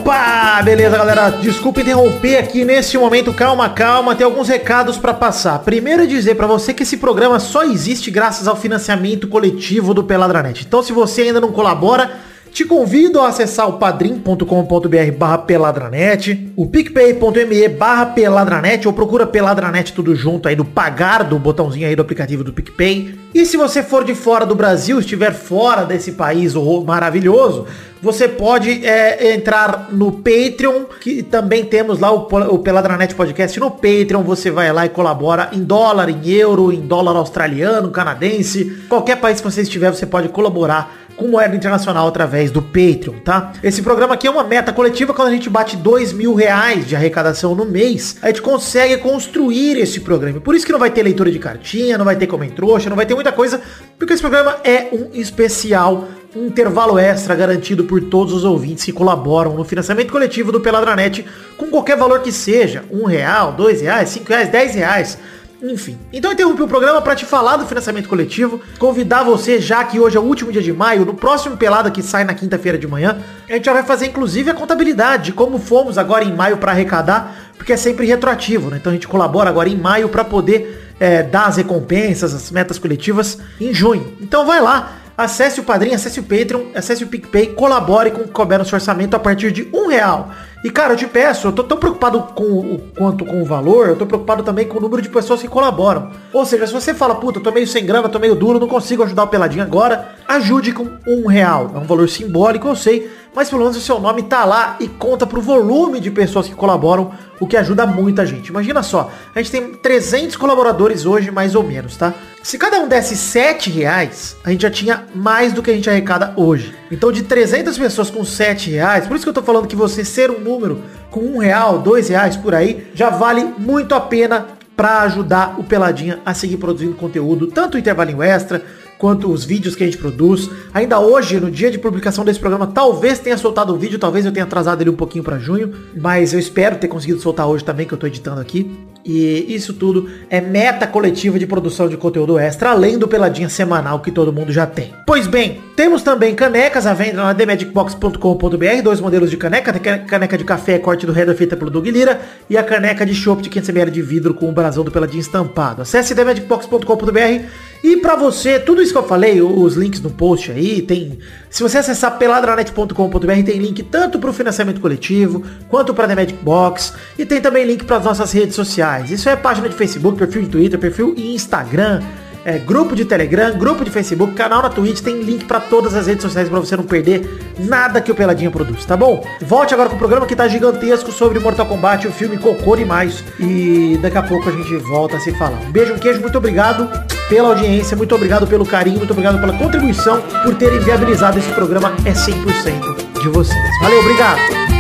Opa, beleza, galera. Desculpa interromper aqui nesse momento. Calma, calma. Tem alguns recados pra passar. Primeiro é dizer pra você que esse programa só existe graças ao financiamento coletivo do Peladranet. Então, se você ainda não colabora, te convido a acessar o padrim.com.br barra peladranet, o picpay.me barra peladranet, ou procura peladranet tudo junto aí do pagar do botãozinho aí do aplicativo do PicPay. E se você for de fora do Brasil, estiver fora desse país maravilhoso, você pode é, entrar no Patreon, que também temos lá o, o Peladranet Podcast no Patreon. Você vai lá e colabora em dólar, em euro, em dólar australiano, canadense. Qualquer país que você estiver, você pode colaborar com moeda internacional através do Patreon, tá? Esse programa aqui é uma meta coletiva, quando a gente bate dois mil reais de arrecadação no mês, a gente consegue construir esse programa. Por isso que não vai ter leitura de cartinha, não vai ter comentrouxa, não vai ter muita coisa, porque esse programa é um especial, um intervalo extra garantido por todos os ouvintes que colaboram no financiamento coletivo do Peladranet, com qualquer valor que seja, um real, dois reais, cinco reais, dez reais, enfim. Então eu interrompi o programa para te falar do financiamento coletivo, convidar você, já que hoje é o último dia de maio, no próximo Pelada que sai na quinta-feira de manhã, a gente já vai fazer inclusive a contabilidade de como fomos agora em maio para arrecadar, porque é sempre retroativo, né? Então a gente colabora agora em maio para poder é, dar as recompensas, as metas coletivas em junho. Então vai lá, acesse o Padrinho, acesse o Patreon, acesse o PicPay, colabore com o que couber no seu orçamento a partir de um real. E cara, eu te peço, eu tô tão preocupado com o quanto com o valor, eu tô preocupado também com o número de pessoas que colaboram. Ou seja, se você fala, puta, eu tô meio sem grana, tô meio duro, não consigo ajudar o Peladinho agora, ajude com um real. É um valor simbólico, eu sei, mas pelo menos o seu nome tá lá e conta pro volume de pessoas que colaboram, o que ajuda muita gente. Imagina só, a gente tem 300 colaboradores hoje, mais ou menos, tá? Se cada um desse 7 reais, a gente já tinha mais do que a gente arrecada hoje. Então de 300 pessoas com 7 reais, por isso que eu tô falando que você ser um número com um real, dois reais por aí, já vale muito a pena para ajudar o Peladinha a seguir produzindo conteúdo, tanto intervalinho extra, quanto os vídeos que a gente produz. Ainda hoje, no dia de publicação desse programa, talvez tenha soltado o vídeo, talvez eu tenha atrasado ele um pouquinho para junho, mas eu espero ter conseguido soltar hoje também, que eu tô editando aqui. E isso tudo é meta coletiva de produção de conteúdo extra, além do peladinha semanal que todo mundo já tem. Pois bem, temos também canecas à venda na themagicbox.com.br, dois modelos de caneca, tem caneca de café corte do Header feita pelo Doug Lira e a caneca de chopp de 500ml de vidro com o brasão do peladinha estampado. Acesse themagicbox.com.br e pra você, tudo isso que eu falei, os links no post aí, tem... Se você acessar peladranet.com.br, tem link tanto pro financiamento coletivo, quanto pra The Magic Box, e tem também link para as nossas redes sociais. Isso é página de Facebook, perfil de Twitter, perfil e Instagram, é, grupo de Telegram, grupo de Facebook, canal na Twitch, tem link pra todas as redes sociais pra você não perder nada que o Peladinha produz, tá bom? Volte agora com o programa que tá gigantesco sobre Mortal Kombat, o filme Cocô demais. E daqui a pouco a gente volta a se falar. Um beijo, um queijo, muito obrigado pela audiência, muito obrigado pelo carinho, muito obrigado pela contribuição, por terem viabilizado esse programa. É 100% de vocês. Valeu, obrigado!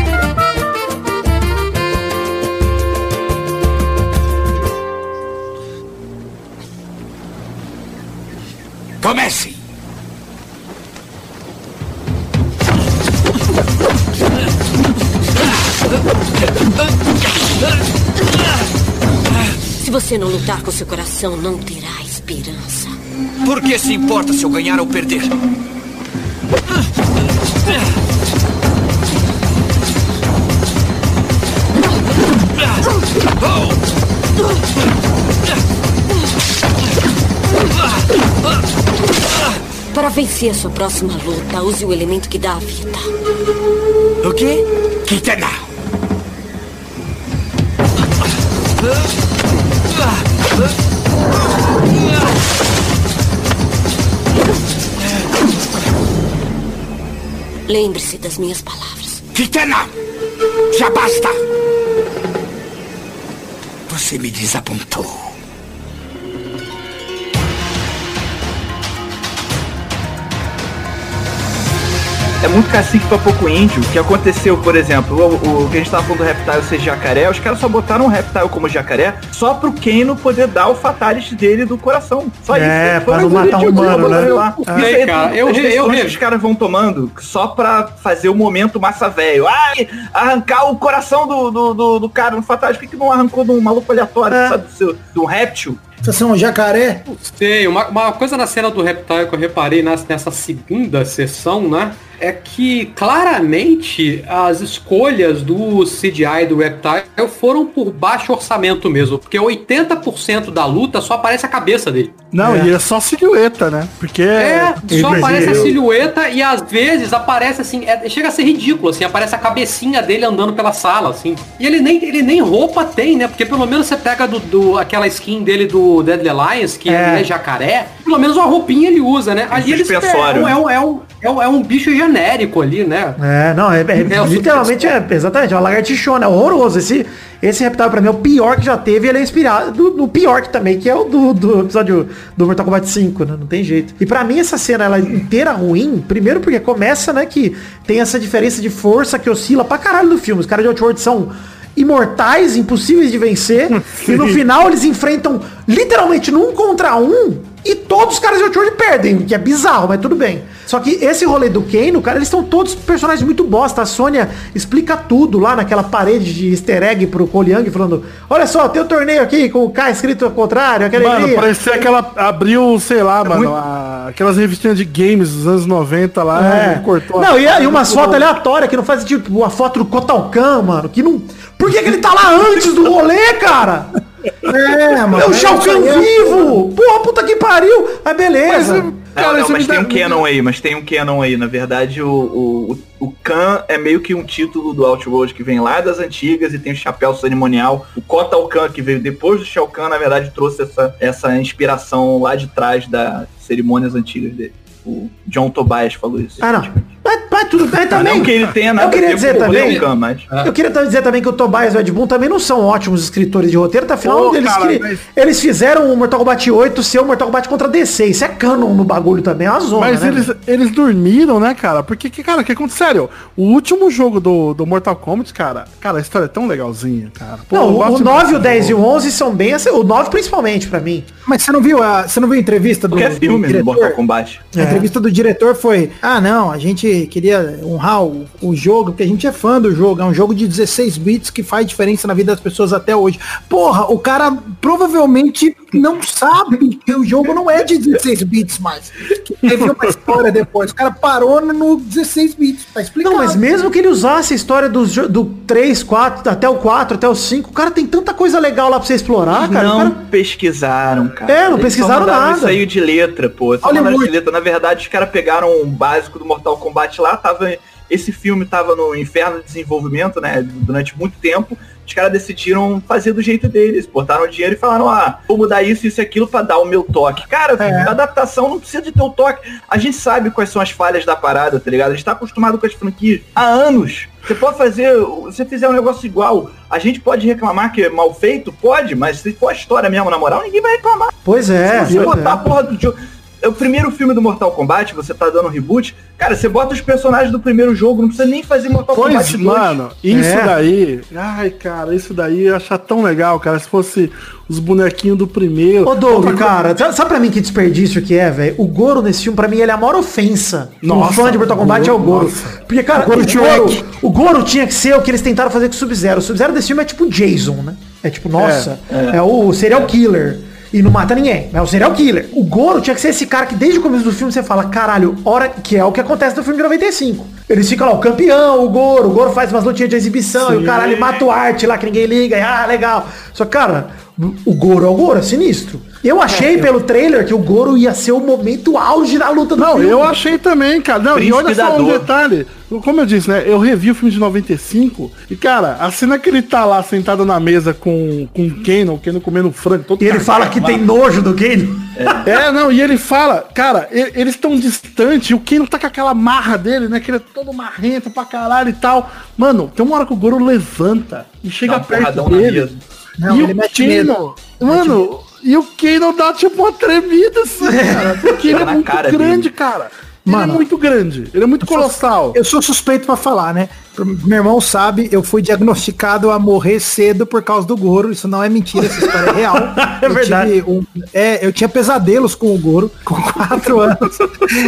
Comece! Se você não lutar com seu coração, não terá esperança. Por que se importa se eu ganhar ou perder? Vencer a sua próxima luta, use o elemento que dá a vida. O quê? Kitana! Lembre-se das minhas palavras. Kitana! Já basta! Você me desapontou. É muito cacique pra pouco índio. O que aconteceu, por exemplo, o, o que a gente tava falando do Reptile ser jacaré, os caras só botaram o Reptile como jacaré só pro Kano poder dar o fatality dele do coração. Só É, isso. pra não matar um ridículo, humano, né? lá. Ah, Isso aí, cara, eu- as eu- eu- que os caras vão tomando só pra fazer o momento massa velho. Ai, arrancar o coração do, do, do, do cara no fatality. Por que, que não arrancou de um maluco aleatório, É. sabe? Do, um réptil? Você é um jacaré? Sei, uma, uma coisa na cena do Reptile que eu reparei nessa, segunda sessão, né? É que claramente as escolhas do CGI do Reptile foram por baixo orçamento mesmo. Porque 80% da luta só aparece a cabeça dele. Não, e é só silhueta, né? Porque É, só ele aparece a silhueta e às vezes aparece assim, é- chega a ser ridículo, assim, aparece a cabecinha dele andando pela sala, assim. E ele nem, ele nem roupa tem, né? Porque pelo menos você pega do, do- aquela skin dele do Deadly Alliance, que É. ele é jacaré, pelo menos uma roupinha ele usa, né? Ali ele é um, é, um, é, um, é um bicho genérico ali, né? É, não, é, é- *laughs* É, literalmente é, exatamente, é uma lagartixona, é horroroso. Esse, esse reptile pra mim é o pior que já teve, ele é inspirado no pior que também, que é o do, do episódio do Mortal Kombat 5, né? Não tem jeito. E pra mim essa cena, ela é inteira ruim, primeiro porque começa, né, que tem essa diferença de força que oscila pra caralho do filme. Os caras de Outworld são imortais, impossíveis de vencer, *laughs* e no final eles enfrentam literalmente num contra um, e todos os caras de Outworld perdem, o que é bizarro, mas tudo bem. Só que esse rolê do Kano, cara, eles são todos personagens muito bosta. A Sônia explica tudo lá naquela parede de easter egg pro Cole Young, falando, olha só, tem o torneio aqui com o K escrito ao contrário, aquela Mano, alegria." parecia que ela abriu, sei lá, mano, a- aquelas revistinhas de games dos anos 90 lá É. e cortou. Não, a- e, e umas fotos aleatórias que não faz tipo a foto do Kotalkan, mano, que não... Por que, que ele tá lá antes do rolê, cara? É, mano. É o Shao Kahn é- vivo! Porra, puta que pariu! Ah, beleza. Não, não, isso mas me tem dá- um canon aí, mas tem um canon aí. Na verdade, o, o, o o Khan é meio que um título do Outworld que vem lá das antigas e tem o chapéu cerimonial. O Kotal Khan, que veio depois do Shao Kahn, na verdade, trouxe essa, essa inspiração lá de trás das cerimônias antigas dele. O John Tobias falou isso. Ah, não. Mas, mas tudo bem também. não que ele tenha nada Eu queria a ver dizer com o também. Kahn, mas... Eu queria dizer também que o Tobias e o Ed Boon também não são ótimos escritores de roteiro, tá? Afinal, Pô, eles, cara, cri- mas- eles fizeram o Mortal Kombat 8 ser o Mortal Kombat contra DC. Isso é canon no bagulho também, é uma zona, Mas né, eles, velho? eles dormiram, né, cara? Porque, que, cara, o que aconteceu? Sério, o último jogo do, do Mortal Kombat, cara, cara, a história é tão legalzinha, cara. Pô, Não, o de 9, o jogo. 10 e o 11 são bem... assim, O 9 principalmente, pra mim. Mas você não viu a, você não viu a entrevista do, do filme do diretor? Mortal Kombat. A entrevista do diretor foi: Ah, não, a gente queria honrar o, o jogo, porque a gente é fã do jogo. É um jogo de 16 bits que faz diferença na vida das pessoas até hoje. Porra, o cara provavelmente não sabe que o jogo não é de 16 bits mais. Teve uma história depois. O cara parou no 16 bits. Tá explicado. Não, mas mesmo que ele usasse a história do, do 3, 4, até o 4, até o 5, o cara tem tanta coisa legal lá pra você explorar, cara. o não cara- pesquisaram, cara. É, não Eles pesquisaram nada. Isso aí de letra, pô. Só Olha muito. de letra. Na verdade, os caras pegaram um básico do Mortal Kombat lá, tava. Esse filme tava no inferno de desenvolvimento, né? Durante muito tempo. Os caras decidiram fazer do jeito deles. Botaram o dinheiro e falaram, ah, vou mudar isso, isso e aquilo pra dar o meu toque. Cara, a adaptação não precisa de ter o toque. A gente sabe quais são as falhas da parada, tá ligado? A gente tá acostumado com as franquias há anos. Você pode fazer, se você fizer um negócio igual, a gente pode reclamar que é mal feito? Pode, mas se for a história mesmo, na moral, ninguém vai reclamar. Pois é. Se você botar é. a porra do jogo. É o primeiro filme do Mortal Kombat, você tá dando um reboot, cara, você bota os personagens do primeiro jogo, não precisa nem fazer Mortal Pois, Kombat 2. mano, isso É. daí. Ai, cara, isso daí eu ia achar tão legal, cara. Se fosse os bonequinhos do primeiro. Ô, Doug, Outra cara, sabe, sabe pra mim que desperdício que é, velho? O Goro nesse filme, pra mim, ele é a maior ofensa. Nossa, um fã de Mortal Kombat é o Goro. nossa. Porque, cara, o Goro Goro, Shrek. o Goro tinha que ser o que eles tentaram fazer com o Sub-Zero. O Sub-Zero desse filme é tipo Jason, né? É tipo, nossa, é, o serial killer. E não mata ninguém, é o serial killer. O Goro tinha que ser esse cara que desde o começo do filme você fala, caralho, hora que é o que acontece no filme de 95. Eles ficam lá, o campeão, o Goro, o Goro faz umas lutinhas de exibição, e o caralho mata o arte lá que ninguém liga, e, ah, legal. Só que, cara, o Goro é o Goro, é sinistro. Eu achei pelo trailer que o Goro ia ser o momento auge da luta do Não, filme. eu achei também, cara. Não, e olha só um dor. detalhe. Como eu disse, né? Eu revi o filme de 95 e, cara, a cena que ele tá lá sentado na mesa com, com o Kano, o Kano comendo frango, todo E ele fala que tem nojo do Kano. É, não, e ele fala, cara, eles estão distantes, e o Kano tá com aquela marra dele, né? Que ele é todo marrento pra caralho e tal. Mano, tem uma hora que o Goro levanta e chega Dá um perto dele. Não, e ele o mete medo. Kano, mano, e o Kano dá tipo uma tremida assim, cara. Porque ele é muito cara grande, dele. cara. Ele Mano, é muito grande, ele é muito colossal. Eu sou suspeito pra falar, né? Meu irmão sabe, eu fui diagnosticado a morrer cedo por causa do Goro. Isso não é mentira, essa história é real. *laughs* É Eu verdade. um- é, eu tinha pesadelos com o Goro, com quatro *laughs* anos.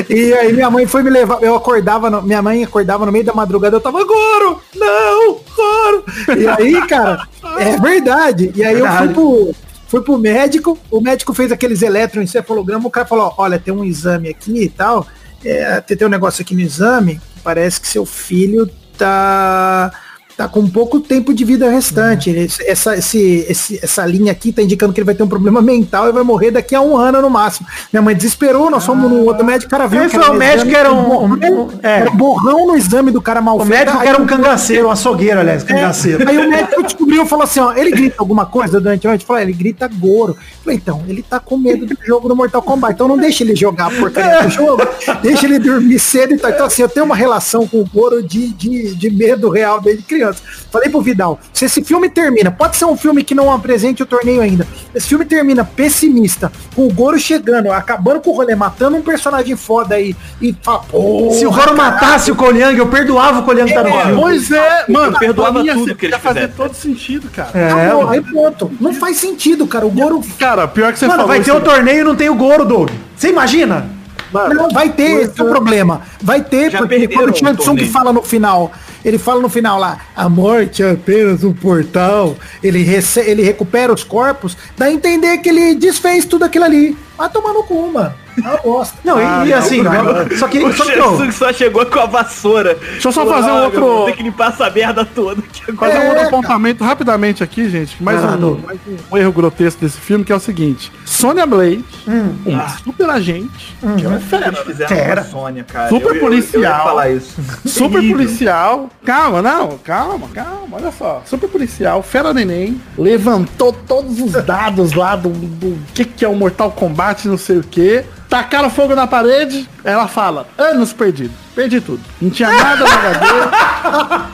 E aí minha mãe foi me levar. Eu acordava, no- minha mãe acordava no meio da madrugada, eu tava, Goro! Não, Goro! E aí, cara, é *laughs* verdade. E aí eu fui pro. Fui pro médico, o médico fez aqueles eletroencefalogramas, o cara falou, olha, tem um exame aqui e tal, é, tem, tem um negócio aqui no exame, parece que seu filho tá tá com pouco tempo de vida restante. Ele- Essa, esse, esse- essa linha aqui tá indicando que ele vai ter um problema mental e vai morrer daqui a um ano no máximo. Minha mãe desesperou, nós fomos no outro médico, o cara viu que foi o médico era um- borrão, um- é. era um borrão no exame do cara mal O feito. médico era um cangaceiro, um açougueiro, aliás, cangaceiro. Aí o médico descobriu e falou assim, ó, ele grita alguma coisa durante a noite? Falei, ele grita Goro. Falei, então, ele tá com medo do jogo do Mortal Kombat, então não deixa ele jogar a porcaria do jogo, deixa ele dormir cedo e tal. Então assim, eu tenho uma relação com o Goro de, de, de medo real desde criança. Falei pro Vidal, se esse filme termina, pode ser um filme que não apresente o torneio ainda, esse filme termina pessimista, com o Goro chegando, acabando com o rolê, matando um personagem foda aí, e fala, Se o Goro matasse o Koliang, eu perdoava o Koliang tá no É, filme. Pois é, mano, perdoava pra mim ia tudo ser- que eles ia fazer todo sentido, cara. É, acabou, mano. aí ponto. Não faz sentido, cara. O Goro Cara, pior que você Mano, falou vai ter o torneio e não tem o Goro, Doug. Você imagina? Não, vai ter, esse é o problema. Vai ter, Já porque quando o Tsung torneio. fala no final, ele fala no final lá, a morte é apenas um portal, ele, rece ele recupera os corpos, dá a entender que ele desfez tudo aquilo ali. Vai tomar no cu, mano. É uma bosta. Não, e- Ah, e, não, assim, cara. só que, O só que Shang só chegou com a vassoura. Deixa eu só fazer um "Ah, outro- Vou ter que limpar essa merda toda. aqui agora." Fazer um outro apontamento rapidamente aqui, gente. Mais, Ah, um, não. mais um erro grotesco desse filme, que é o seguinte. Sônia Blade, Hum. uma super agente, que ela é fera, fizeram Fera. uma Sônia, cara. Super Eu- eu- Eu, policial. falar isso. *laughs* super Terrível. policial. Calma, não, calma, calma, olha só. Super policial, fera neném, levantou todos os dados lá do, do que, que é o Mortal Kombat, não sei o que. Tacaram fogo na parede, ela fala, anos perdidos. Perdi tudo. Não tinha nada no HD.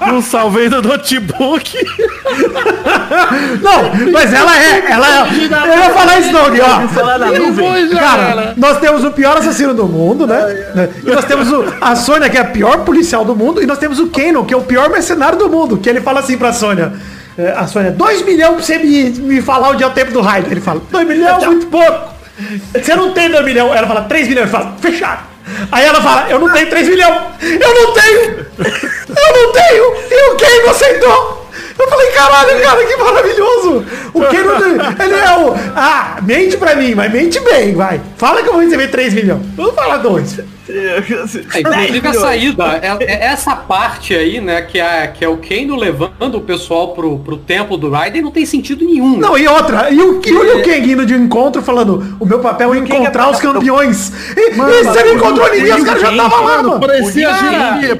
*laughs* não salvei do notebook. *laughs* Não, mas ela é, ela é. Eu ia falar isso não, Gui, ó. Cara, nós temos o pior assassino do mundo, né? E nós temos o, a Sônia, que é a pior policial do mundo, e nós temos o Kano, que é o pior mercenário do mundo, que ele fala assim pra Sônia. é, A Sônia, 2 milhões pra você me, me falar onde é o tempo do raio. Ele fala, 2 milhões, muito pouco. Você não tem 2 milhões. Ela fala, 3 milhões. Ele fala, fechado. Aí ela fala, eu não tenho 3 milhões. Eu não tenho. Eu não tenho. E o Kano aceitou. Eu falei, caralho, cara, que maravilhoso. O Kano, ele é o... Ah, mente pra mim, mas mente bem, vai. Fala que eu vou receber 3 milhões. Vamos falar 2. É, inclusive a saída, é, é essa parte aí, né, que é, que é o Kano levando o pessoal pro, pro templo do Raiden, não tem sentido nenhum. Não, e outra, e o, e o Kang indo de encontro falando, o meu papel é encontrar os campeões. E, e você não encontrou ninguém, os caras já estavam lá, mano. Parecia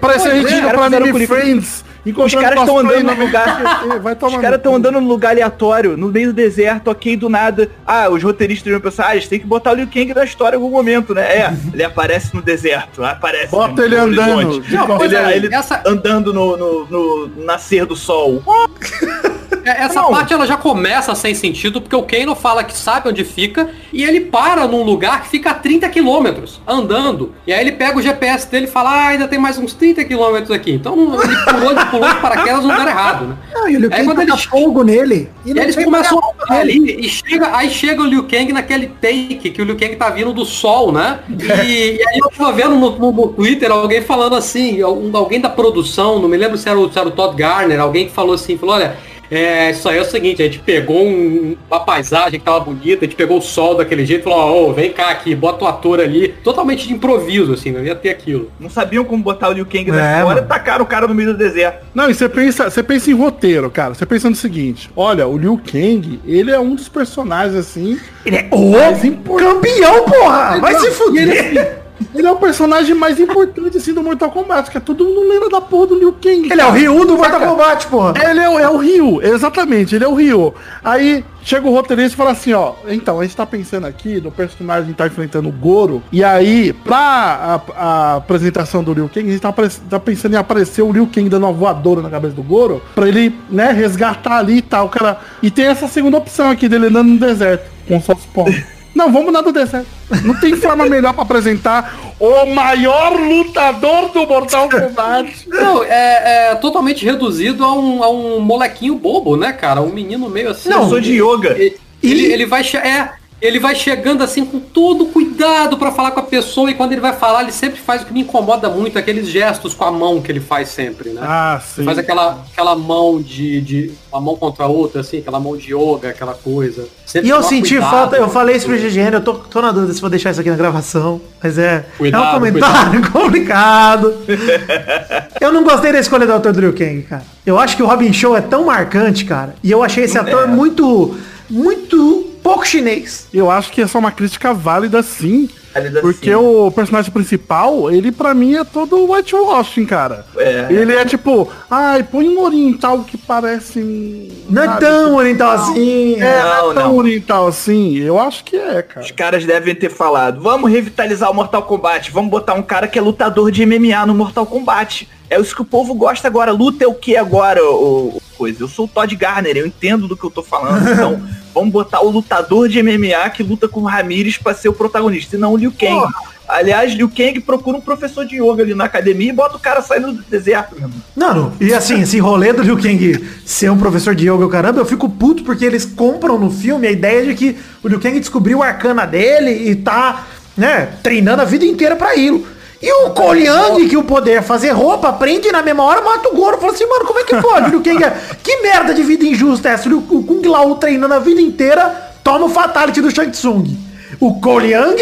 parecia é, gente cara, pra fizeram Anime com o Friends. Os caras estão andando no num lugar. *laughs* Vai tomar Os caras estão andando num lugar aleatório, no meio do deserto, ok, do nada. Ah, os roteiristas iam pensar, ah, eles têm que botar o Liu Kang na história em algum momento, né? É, ele aparece no deserto, aparece. Bota no ele andando. Não, pois é, Ele essa- andando no, no, no nascer do sol. *laughs* É, Essa Não. parte ela já começa sem sentido, porque o Kano fala que sabe onde fica e ele para num lugar que fica a 30 quilômetros, andando. E aí ele pega o GPS dele e fala, ah, ainda tem mais uns 30 quilômetros aqui. Então ele pulou de pulou de paraquedas no lugar errado, né? Ah, e o Liu Aí Kang quando taca eles- fogo nele. E não eles começam a ali e chega, aí chega o Liu Kang naquele take que o Liu Kang tá vindo do sol, né? E, e aí eu tava vendo no, no- no Twitter alguém falando assim, alguém da produção, não me lembro se era, o, se era o Todd Garner, alguém que falou assim, falou, olha, é, isso aí é o seguinte, a gente pegou um- uma paisagem que tava bonita, a gente pegou o sol daquele jeito e falou, ó, ô, vem cá aqui, bota o ator ali, totalmente de improviso, assim, não ia ter aquilo. Não sabiam como botar o Liu Kang na É, história, mano. tacaram o cara no meio do deserto. Não, e você pensa, você pensa em roteiro, cara. Você pensa no seguinte: olha, o Liu Kang, ele é um dos personagens assim. Ele é o campeão, porra! Vai Não, se e Ele, fuder! Ele é o personagem mais importante assim do Mortal Kombat, que é todo mundo lembra da porra do Liu Kang. Ele é o cara. Ryu do Mortal? Kombat, porra! Ele é, o- é o Ryu, exatamente, ele é o Ryu. Aí chega o roteirista e fala assim, ó, então, a gente tá pensando aqui no personagem que tá enfrentando o Goro, e aí, pra a, a apresentação do Liu Kang, a gente tá, tá pensando em aparecer o Liu Kang dando uma voadora na cabeça do Goro, pra ele, né, resgatar ali e tal, cara. E tem essa segunda opção aqui dele andando no deserto, com só os pomos. *laughs* Não, vamos lá do deserto. Não tem forma melhor pra apresentar o maior lutador do Mortal Kombat. Não, é, é totalmente reduzido a um, a um molequinho bobo, né, cara? Um menino meio assim. Não, eu sou de yoga. Ele, ele, ele vai é, ele vai chegando assim com todo cuidado pra falar com a pessoa e quando ele vai falar, ele sempre faz o que me incomoda muito, aqueles gestos com a mão que ele faz sempre, né? Ah, sim. Faz aquela, aquela mão de, de. Uma mão contra a outra, assim, aquela mão de yoga, aquela coisa. Sempre E eu senti cuidado. falta, eu falei isso pro GGN, eu tô, tô na dúvida se vou deixar isso aqui na gravação, mas é, é Cuidado, um comentário *laughs* complicado. eu não gostei da escolha do autor Liu Kang, cara. Eu acho que o Robin Show é tão marcante, cara, e eu achei esse ator muito, muito pouco chinês. Eu acho que essa é uma crítica válida sim. Válida, porque sim. o personagem principal, ele pra mim é todo whitewashing, cara. É. Ele é tipo, ai, põe um oriental que parece um. Não é tão oriental assim. É, não, Não, é tão não. oriental assim. Eu acho que é, cara. Os caras devem ter falado, vamos revitalizar o Mortal Kombat, vamos botar um cara que é lutador de MMA no Mortal Kombat. É isso que o povo gosta agora. Luta é o que agora, o, coisa? Eu sou o Todd Garner, eu entendo do que eu tô falando. *laughs* Então, vamos botar o lutador de MMA que luta com o Ramirez pra ser o protagonista, e não o Liu Kang. Aliás, Liu Kang procura um professor de yoga ali na academia e bota o cara saindo do deserto, meu irmão. Não, não. E assim, esse rolê do Liu Kang ser um professor de yoga, caramba, eu fico puto porque eles compram no filme a ideia de que o Liu Kang descobriu a arcana dele e tá, né, treinando a vida inteira pra ir. E o Koliang, que o poder é fazer roupa, prende na mesma hora mata o Goro. Fala assim, mano, como é que pode? O Liu Kang é... *laughs* Que merda de vida injusta é essa? O Kung Lao treinando a vida inteira, toma o Fatality do Shang Tsung. O Koliang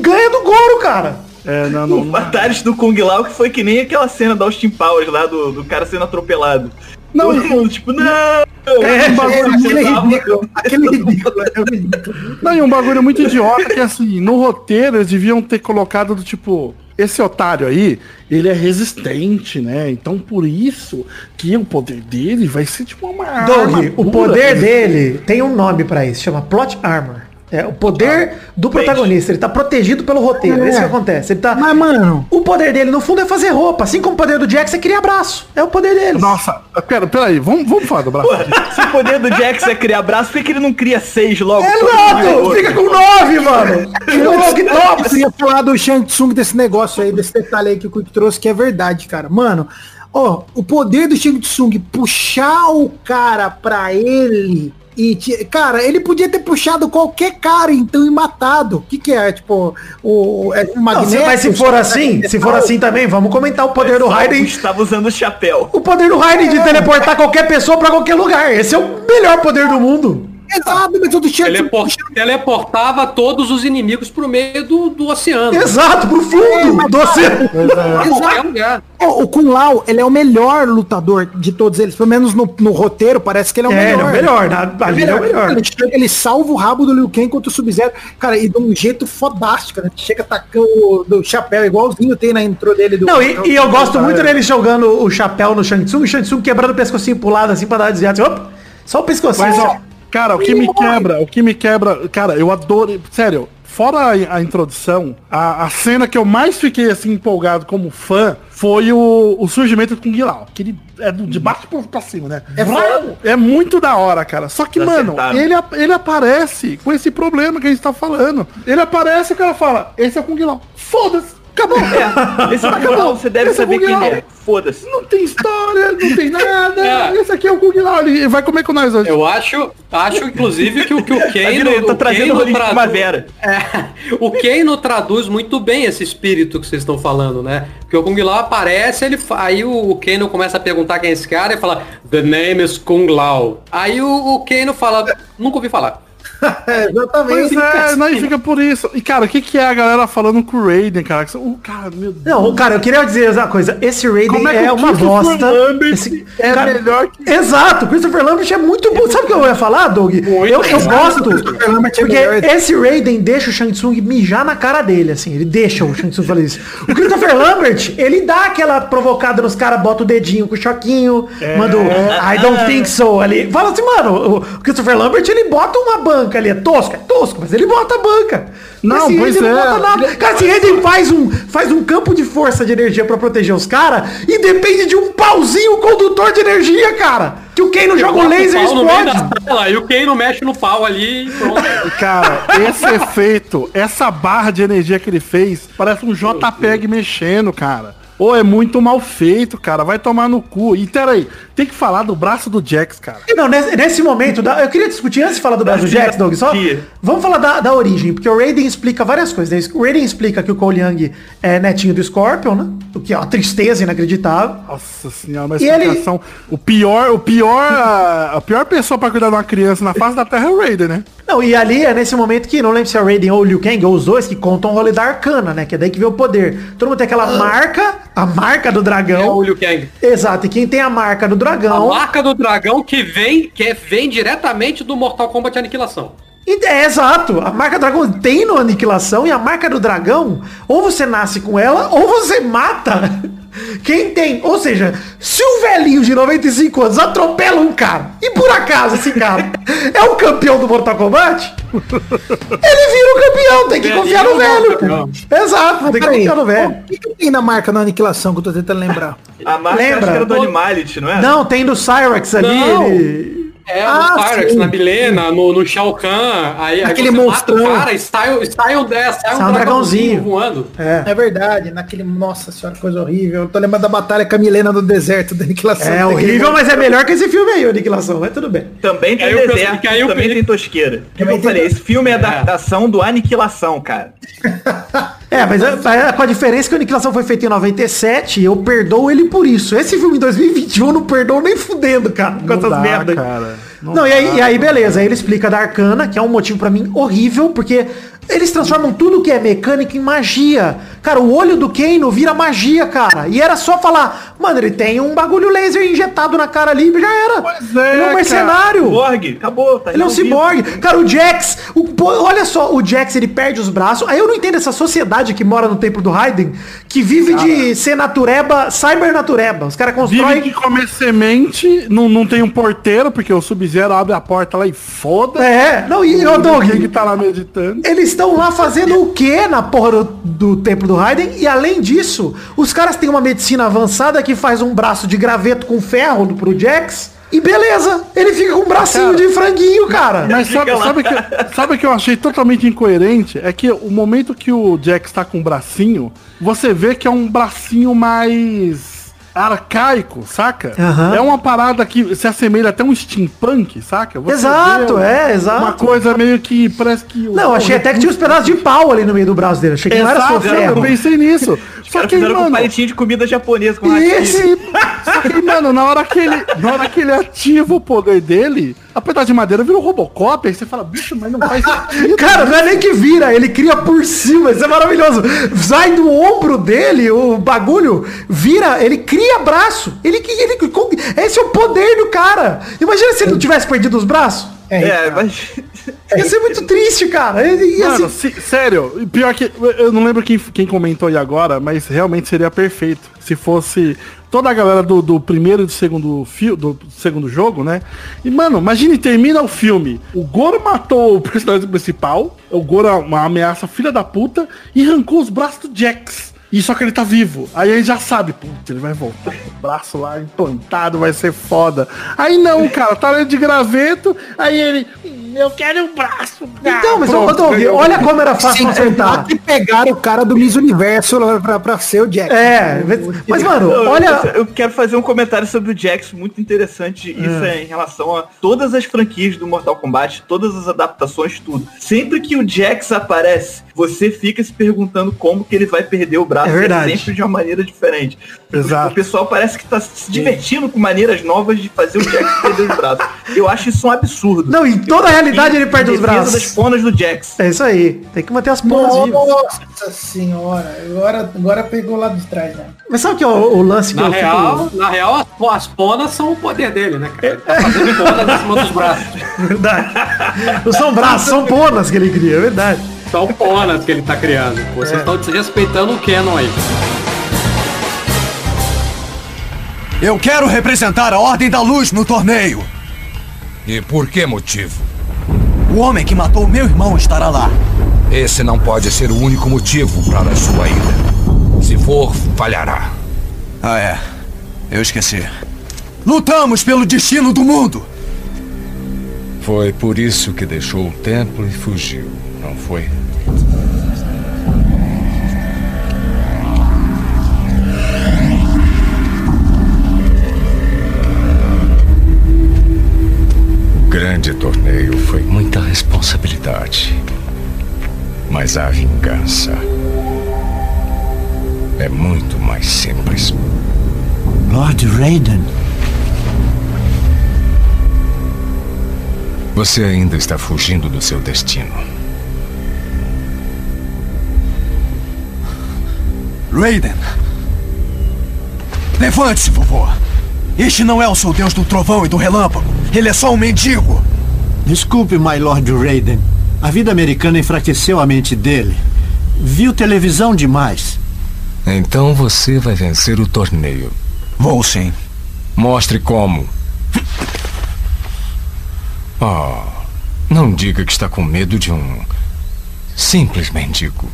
ganha do Goro, cara. É, não, não, O não. Fatales do Kung Lao que foi que nem aquela cena da Austin Powers lá do, do cara sendo atropelado. Não, tipo, não! É, um bagulho aquele ridículo. Aquele ridículo. É ridículo. Não, e um bagulho muito idiota que assim, no roteiro eles deviam ter colocado do tipo, esse otário aí, ele é resistente, né? Então por isso que o poder dele vai ser tipo uma Doug, armadura. o poder dele tem um nome pra isso, chama Plot Armor. É o poder do protagonista. Ele tá protegido pelo roteiro. É isso que acontece. Ele tá. Mas, mano, O poder dele, no fundo, é fazer roupa. Assim como o poder do Jax é criar braço. É o poder dele. Nossa, pera, peraí, vamos, vamos falar do braço. Se o poder do Jax é criar braço, por que que ele não cria seis logo? Exato! Fica com nove, mano! *laughs* eu, que eu top! queria falar do Shang Tsung desse negócio aí, desse detalhe aí que o Quick trouxe, que é verdade, cara. Mano, ó, o poder do Shang Tsung puxar o cara pra ele e, cara, ele podia ter puxado qualquer cara, então, e matado. O que que é? Tipo, o, é um Não, magneto? se- mas se for assim, se for assim também, vamos comentar o poder do Raiden. Estava usando o chapéu. O poder do Raiden de teleportar qualquer pessoa pra qualquer lugar. Esse é o melhor poder do mundo. Exato, mas o do Shang Tsung Telepor- teleportava todos os inimigos pro meio do, do oceano. Exato, pro fundo do oceano. Qualquer lugar. O, o Kung Lao, ele é o melhor lutador de todos eles. Pelo menos no, no roteiro, parece que ele é o É, ele é melhor. o melhor. Na, ali ele é o melhor. Ele, ele salva o rabo do Liu Kang contra o Sub-Zero. Cara, e de um jeito fodástico, né? Chega atacando o do chapéu, igualzinho tem na intro dele. Do, Não, e, e eu gosto muito dele. dele jogando o chapéu no Shang Tsung, o Shang Tsung quebrando o pescocinho pro lado assim pra dar desviado. Assim, opa, só o pescocinho. Mas ó, cara, o que me quebra, o que me quebra, cara, eu adoro, sério, fora a, a introdução, a, a cena que eu mais fiquei assim empolgado como fã foi o, o surgimento do Kung Lao, que ele é do, de baixo pra- cima, né? É, muito da hora, cara. Só que, mano, Acertaram. ele, ap- ele aparece com esse problema que a gente tá falando. Ele aparece e o cara fala, esse é o Kung Lao. Foda-se, acabou. Esse Kung *laughs* Acabou. Você deve Esse é saber quem é. Foda-se. Não tem história, não tem *laughs* nada. É. Esse aqui é o Kung Lao, ele vai comer com nós hoje. Eu acho, acho inclusive que o que o? *laughs* Ele tá o trazendo Kano o tradu- primavera. É, o Kano traduz muito bem esse espírito que vocês estão falando, né? Porque o Kung Lao aparece, ele aí o, o Kano começa a perguntar quem é esse cara e fala The name is Kung Lao. Aí o, o Kano fala, nunca ouvi falar. *laughs* É, exatamente. Pois é, não, e fica por isso. E, cara, o que, que é a galera falando com o Raiden, cara? O cara, meu Deus. Não, cara, eu queria dizer uma coisa. Esse Raiden é é, uma bosta. Esse é melhor que- Exato, Christopher Lambert é muito bom. Sabe o que eu ia falar, Doug? eu eu gosto. É Porque esse Raiden deixa o Shang Tsung mijar na cara dele, assim. Ele deixa o Shang Tsung fazer isso. O Christopher Lambert, ele dá aquela provocada nos caras, bota o dedinho com o choquinho, manda o I don't think so ali. Fala assim, mano, o Christopher Lambert, ele bota uma banca ali. É tosco, é tosco, mas ele bota a banca. Não, Esse pois Raiden é. bota nada. Cara, esse Raiden faz um, faz um campo de força de energia pra proteger os caras e depende de um pauzinho condutor de energia, cara. Que o Kano joga o laser e Pau no meio explode. da sala, e o Kano mexe no pau ali e pronto. Cara, esse efeito, essa barra de energia que ele fez, parece um JPEG mexendo, cara. Ou é muito mal feito, cara. Vai tomar no cu. E peraí, tem que falar do braço do Jax, cara. Não, nesse, nesse momento, da- eu queria discutir antes de falar do braço do Jax, Doug, só vamos falar da, da origem, porque o Raiden explica várias coisas. né? O Raiden explica que o Cole Young é netinho do Scorpion, né? O que é uma tristeza inacreditável. Nossa senhora, uma E ele- explicação. O pior, o pior, a, a pior pessoa pra cuidar de uma criança na face da Terra é o Raiden, né? Não, e ali é nesse momento que, não lembro se é o Raiden ou o Liu Kang, ou os dois, que contam o rolê da Arcana, né? Que é daí que vê o poder. Todo mundo tem aquela marca, a marca do É o dragão. Liu Kang. Exato, e quem tem a marca do A dragão... marca do dragão que vem, que vem diretamente do Mortal Kombat Aniquilação. É, exato. A marca do dragão tem no Aniquilação e a marca do dragão, ou você nasce com ela, ou você mata quem tem. Ou seja, se o velhinho de 95 anos atropela um cara, e por acaso esse cara *laughs* é o campeão do Mortal Kombat, ele vira o campeão, tem que confiar no é velho. campeão. Exato, tem que confiar no velho. o que, que tem na marca na aniquilação que eu tô tentando lembrar? A marca Lembra? acho que era do Animality, não é? Não, tem do Cyrex ali, Não. ele... É, Ah, no Pyrex, na Milena, no, no Shao Kahn, aí, aí Aquele você mata monstrão. cara e sai, sai, um- é, sai um Sai um dragãozinho dragãozinho. voando. É verdade, naquele. Nossa senhora, coisa horrível. Eu tô lembrando da batalha com a Milena no deserto da aniquilação. É horrível, mas é melhor que esse filme aí, Aniquilação, mas tudo bem. Também tem Aí eu deserto, aí eu também pensei- tem tosqueira. Também eu falei? Esse filme é adaptação do Aniquilação, cara. *laughs* É, mas é, é com a diferença que a Aniquilação foi feita em 97 eu perdoo ele por isso. Esse filme em 2021 eu não perdoo nem fudendo, cara, com Não essas dá, merdas. cara. Não, e, aí, e aí beleza, aí ele explica da Arcana, que é um motivo pra mim horrível, porque Eles transformam tudo que é mecânica em magia. Cara, o olho do Kano vira magia, cara. E era só falar, mano, ele tem um bagulho laser injetado na cara ali e já era. Pois é, ele é um cara. mercenário. Borg, acabou. Tá Ele é um resolvido. ciborgue. Cara, o Jax, o, olha só, o Jax, ele perde os braços. Aí eu não entendo essa sociedade que mora no templo do Raiden, que vive de ser natureba, cyber natureba. Os caras Vive constroem... que comer semente, não, não tem um porteiro, porque o Sub-Zero abre a porta lá e foda. É, não, e ô Doug, que tá lá meditando. eles estão lá fazendo o que na porra do, do templo do Raiden? E além disso, os caras têm uma medicina avançada que faz um braço de graveto com ferro pro Jax. E beleza, ele fica com um bracinho de franguinho, cara. Mas sabe, sabe, que, sabe que eu achei totalmente incoerente? É que o momento que o Jax tá com o bracinho, você vê que é um bracinho mais arcaico, saca? Aham. É uma parada que se assemelha até um steampunk, saca? Você Exato, vê é, exato. Uma coisa meio que parece que... Não, achei até que tinha uns pedaços de pau ali no meio do braço dele. Achei que não era só Exato, eu ferro. pensei nisso. Só que, mano... palitinho de comida japonesa com esse, só que, mano, na hora que ele, na hora que ele ativa o poder dele, a pedaço de madeira vira um Robocop, aí você fala, bicho, mas não faz sentido. Cara, não é nem que vira, ele cria por cima, isso é maravilhoso. Sai do ombro dele, o bagulho, vira, ele cria braço. Ele, ele, esse é o poder do cara. Imagina se ele não tivesse perdido os braços. É, mas... *laughs* Ia ser muito triste, cara. Ia Mano, ser- se- sério, pior que. Eu não lembro quem, quem comentou aí agora, mas realmente seria perfeito. Se fosse toda a galera do, do primeiro e do segundo fio, do segundo jogo, né? E, mano, imagine, termina o filme. O Goro matou o personagem principal. O Goro é uma ameaça filha da puta e arrancou os braços do Jax. E só que ele tá vivo. Aí ele já sabe, putz, ele vai voltar braço lá implantado, vai ser foda. Aí não, cara, tá ali de graveto, aí ele. "Hum, Eu quero um braço. Então, mas Pronto, Doug, ganhou. olha como era fácil Sem acertar. contar que pegaram o cara do Miss Universo pra, pra ser o Jack. É, mas mano, Eu- olha. Eu, eu quero fazer um comentário sobre o Jax muito interessante. Isso é em relação a todas as franquias do Mortal Kombat, todas as adaptações, tudo. Sempre que o Jax aparece, você fica se perguntando como que ele vai perder o braço. É verdade. sempre de uma maneira diferente. Exato. O pessoal parece que tá se divertindo com maneiras novas de fazer o Jax *laughs* perder os braços. Eu acho isso um absurdo. Não, em toda a realidade ele perde os braços. das ponas do Jax. É isso aí. Tem que manter as porras vivas. Nossa senhora, agora, agora pegou lá de trás, né? Mas sabe o que é o, o lance que Na eu fico- real, na real, as, as ponas são o poder dele, né, cara? Ele tá fazendo ponas em cima dos braços. *laughs* Verdade. Não são braços, são ponas que ele cria, é verdade. São ponas que ele tá criando. Vocês estão desrespeitando o Canon aí. Eu quero representar a Ordem da Luz no torneio. E por que motivo? O homem que matou meu irmão estará lá. Esse não pode ser o único motivo para a sua ira. Se for, falhará. Ah, é. Eu esqueci. Lutamos pelo destino do mundo. Foi por isso que deixou o templo e fugiu, não foi? Grande torneio foi muita responsabilidade. Mas a vingança é muito mais simples. Lord Raiden. Você ainda está fugindo do seu destino. Raiden. Levante-se, vovô. Este não é o seu deus do trovão e do relâmpago. Ele é só um mendigo. Desculpe, my Lord Raiden. A vida americana enfraqueceu a mente dele. Viu televisão demais. Então você vai vencer o torneio. Vou sim. Mostre como. Oh, não diga que está com medo de um simples mendigo.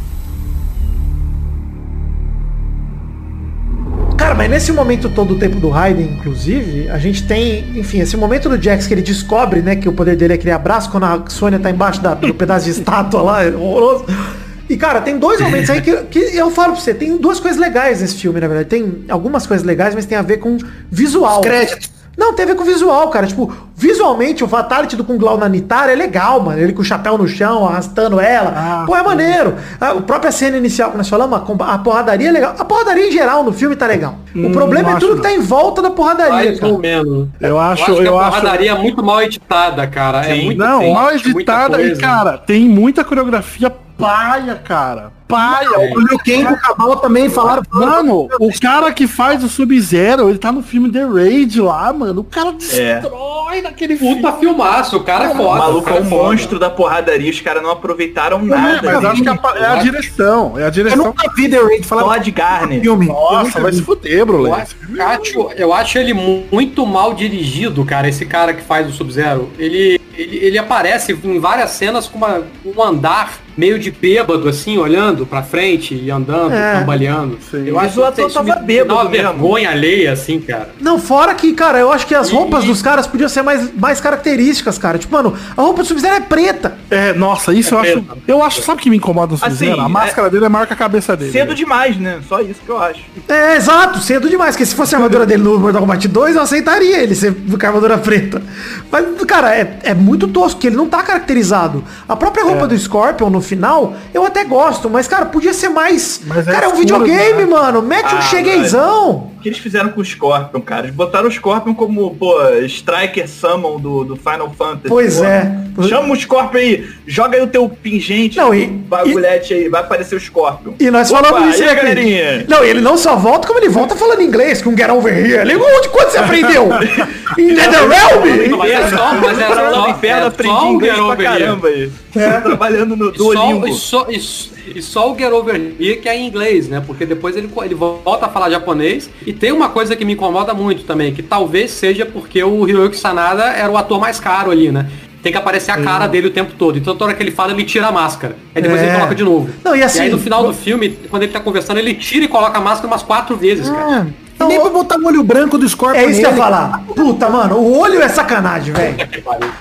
Cara, mas nesse momento todo o tempo do Raiden, inclusive, a gente tem, enfim, esse momento do Jax que ele descobre, né, que o poder dele é criar braço quando a Sônia tá embaixo da, do pedaço de estátua lá, é horroroso. E, cara, tem dois momentos aí que, que eu falo pra você, tem duas coisas legais nesse filme, na verdade. Tem algumas coisas legais, mas tem a ver com visual. Crédito. Não, tem a ver com visual, cara. Tipo, visualmente, o Fatality do Kung Lao na Nitara é legal, mano. Ele com o chapéu no chão, arrastando ela. Pô, é maneiro. A, a própria cena inicial que nós falamos, a, a porradaria é legal. A porradaria em geral no filme tá legal. O problema não é tudo acho, que tá em volta da porradaria, Mais menos. Eu acho, que eu a acho. porradaria é muito mal editada, cara. É muito Não, mal muita editada e, cara, tem muita coreografia paia, cara. Paia. O Liu Kang e o Cabal também falaram. Mano, o cara que faz o Sub-Zero, ele tá no filme The Raid lá, mano. O cara destrói naquele filme. Puta filmaço, o cara é O foda. maluco cara é um foda. monstro da porradaria, os caras não aproveitaram nada. Mas acho que é a direção. É a Eu direção. nunca vi The Raid falar Todd Garner. filme. Nossa, vai se fuder, Eu bro. acho, eu acho ele mu- muito mal dirigido, cara, esse cara que faz o Sub-Zero. Ele, ele, ele aparece em várias cenas com uma- um andar meio de bêbado, assim, olhando pra frente e andando, É. cambaleando. Eu Mas acho o ator que tava dá bêbado uma mesmo. vergonha alheia, assim, cara. Não, fora que, cara, eu acho que as roupas dos caras podiam ser mais, mais características, cara. Tipo, mano, a roupa do Sub-Zero é preta. É, nossa, isso eu acho. Eu acho, sabe o que me incomoda no Sub-Zero? Assim, a máscara dele é marca a cabeça dele. Cedo demais, né? Só isso que eu acho. É, exato, cedo demais. Porque se fosse a armadura dele no Mortal Kombat 2, eu aceitaria ele ser com a armadura preta. Mas, cara, é, é muito tosco, que ele não tá caracterizado. A própria roupa do Scorpion no final, eu até gosto, mas, cara, podia ser mais. Mas é cara, é um escuro, videogame, né? mano. Mete um Ah, chegueizão. O que eles fizeram com o Scorpion, cara? Eles botaram o Scorpion como, pô, Striker Summon do, do Final Fantasy. Pois pô. é. Chama o Scorpion aí, joga aí o teu pingente, Não, e- bagulhete aí, vai aparecer o Scorpion. E nós Opa, falamos isso, e né, galerinha? Não, e ele não só volta, como ele volta falando inglês, com Get Over Here. Ele, onde, quando você aprendeu? *laughs* em NetherRealm? Mas é só, mas é só, no inferno, é aprendi inglês pra caramba aí. Tô trabalhando no E só, Duolingo. e, só, e, s- e só o Get Over Here que é em inglês, né? Porque depois ele, ele volta a falar japonês. E tem uma coisa que me incomoda muito também, que talvez seja porque o Hiroyuki Sanada era o ator mais caro ali, né? Tem que aparecer a cara dele o tempo todo. Então toda hora que ele fala, ele tira a máscara. Aí depois É. ele coloca de novo. Não, e assim- aí no final do filme, quando ele tá conversando, ele tira e coloca a máscara umas quatro vezes, cara. E nem pra botar o olho branco do Scorpion É isso que eu ia falar. Puta, mano, o olho é sacanagem, velho.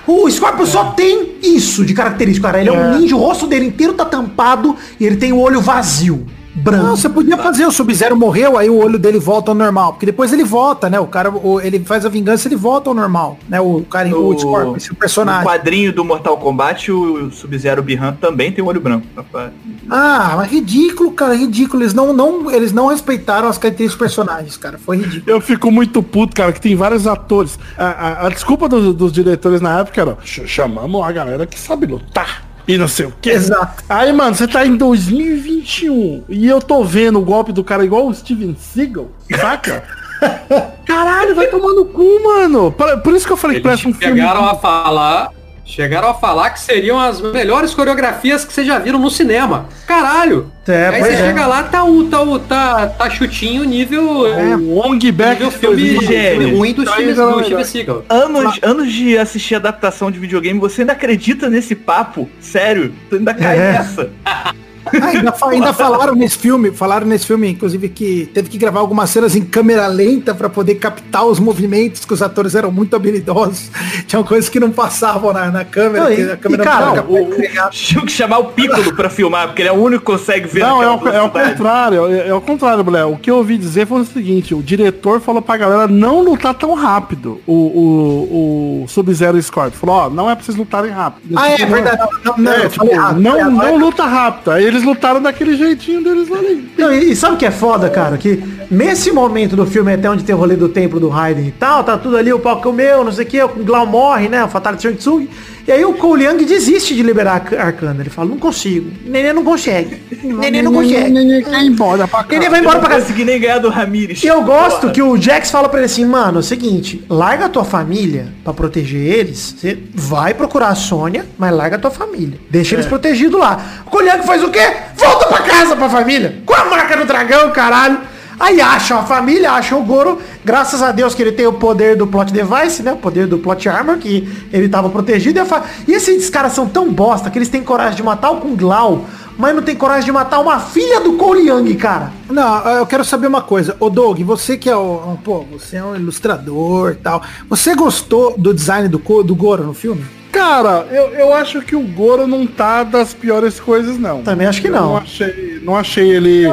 O Scorpion só tem isso de característica, cara. Ele é, um ninja, o rosto dele inteiro tá tampado e ele tem o olho vazio, branco. Não, você podia fazer, o Sub-Zero morreu, aí o olho dele volta ao normal. Porque depois ele volta, né? O cara, o- ele faz a vingança, ele volta ao normal. Né? O cara, o, No- Scorpion, esse No personagem. quadrinho do Mortal Kombat, o Sub-Zero Bihan também tem um olho branco. rapaz. Ah, mas ridículo, cara, ridículo. Eles não, não, eles não respeitaram as características dos personagens, cara. Foi ridículo. Eu fico muito puto, cara, que tem vários atores. A, a- a desculpa dos, dos diretores na época era, "Ch- chamamos a galera que sabe lutar. E não sei o que. Exato. Aí, mano, você tá em 2021 e eu tô vendo o golpe do cara igual o Steven Seagal, saca? *laughs* Caralho, vai tomar no cu, mano. Por, isso que eu falei que Eles parece um filme. chegaram a falar. Chegaram a falar que seriam as melhores coreografias que vocês já viram no cinema. Caralho! É, Aí você é. chega lá, tá, o- tá, o- tá, tá chutinho nível. É, Wong Back nível filme, Gênio. filme ruim do Tá galera. do Steven Seagal. Anos, anos de assistir adaptação de videogame, você ainda acredita nesse papo? Sério? Tu ainda cai É. nessa? *laughs* Ah, ainda, fa- ainda falaram nesse filme, falaram nesse filme, inclusive, que teve que gravar algumas cenas em câmera lenta pra poder captar os movimentos, que os atores eram muito habilidosos. Tinham coisas que não passavam na, na câmera, Não, e- a câmera e, cara, não. Tinha que chamar o Piccolo pra filmar, porque ele é o único que consegue ver Não, é o, é o contrário, é, é o contrário, mulher. O que eu ouvi dizer foi o seguinte, o diretor falou pra galera não lutar tão rápido. O, o, o Sub-Zero Scorpion. Falou, ó, não é pra vocês lutarem rápido. Ah, é Tipo, verdade. Não, não, É, tipo, não, não luta rápido. Aí eles lutaram daquele jeitinho deles ali. Não, e, e sabe o que é foda, cara? Que nesse momento do filme, até onde tem o rolê do templo do Raiden e tal, tá tudo ali, o palco meu, não sei o que, o Glau morre, né? O Fatality Shang Tsung. E aí o Cole Young desiste de liberar a Arcana. Ele fala, não consigo. Nenê não consegue. Nenê não consegue. Nenê ir embora pra Nenê cá. vai embora pra não casa. consegui nem ganhar do Ramirez. E eu gosto que o Jax fala pra ele assim, mano, é o seguinte, larga a tua família pra proteger eles, você vai procurar a Sônia, mas larga a tua família. Deixa eles protegidos lá. O Coliaco faz o quê? Volta pra casa pra família. Com a marca do dragão, caralho. Aí acham a família, acham o Goro, graças a Deus que ele tem o poder do plot device, né? O poder do plot armor, que ele tava protegido. E, fa- e esses caras são tão bosta que eles têm coragem de matar o Kung Lao, mas não tem coragem de matar uma filha do Cole Young, cara. Não, eu quero saber uma coisa. Ô Doug, você que é o. um, Pô, você é um ilustrador e tal. Você gostou do design do, do Goro no filme? Cara, eu, eu acho que o Goro não tá das piores coisas, não. Também acho que Eu não. não achei, não achei ele...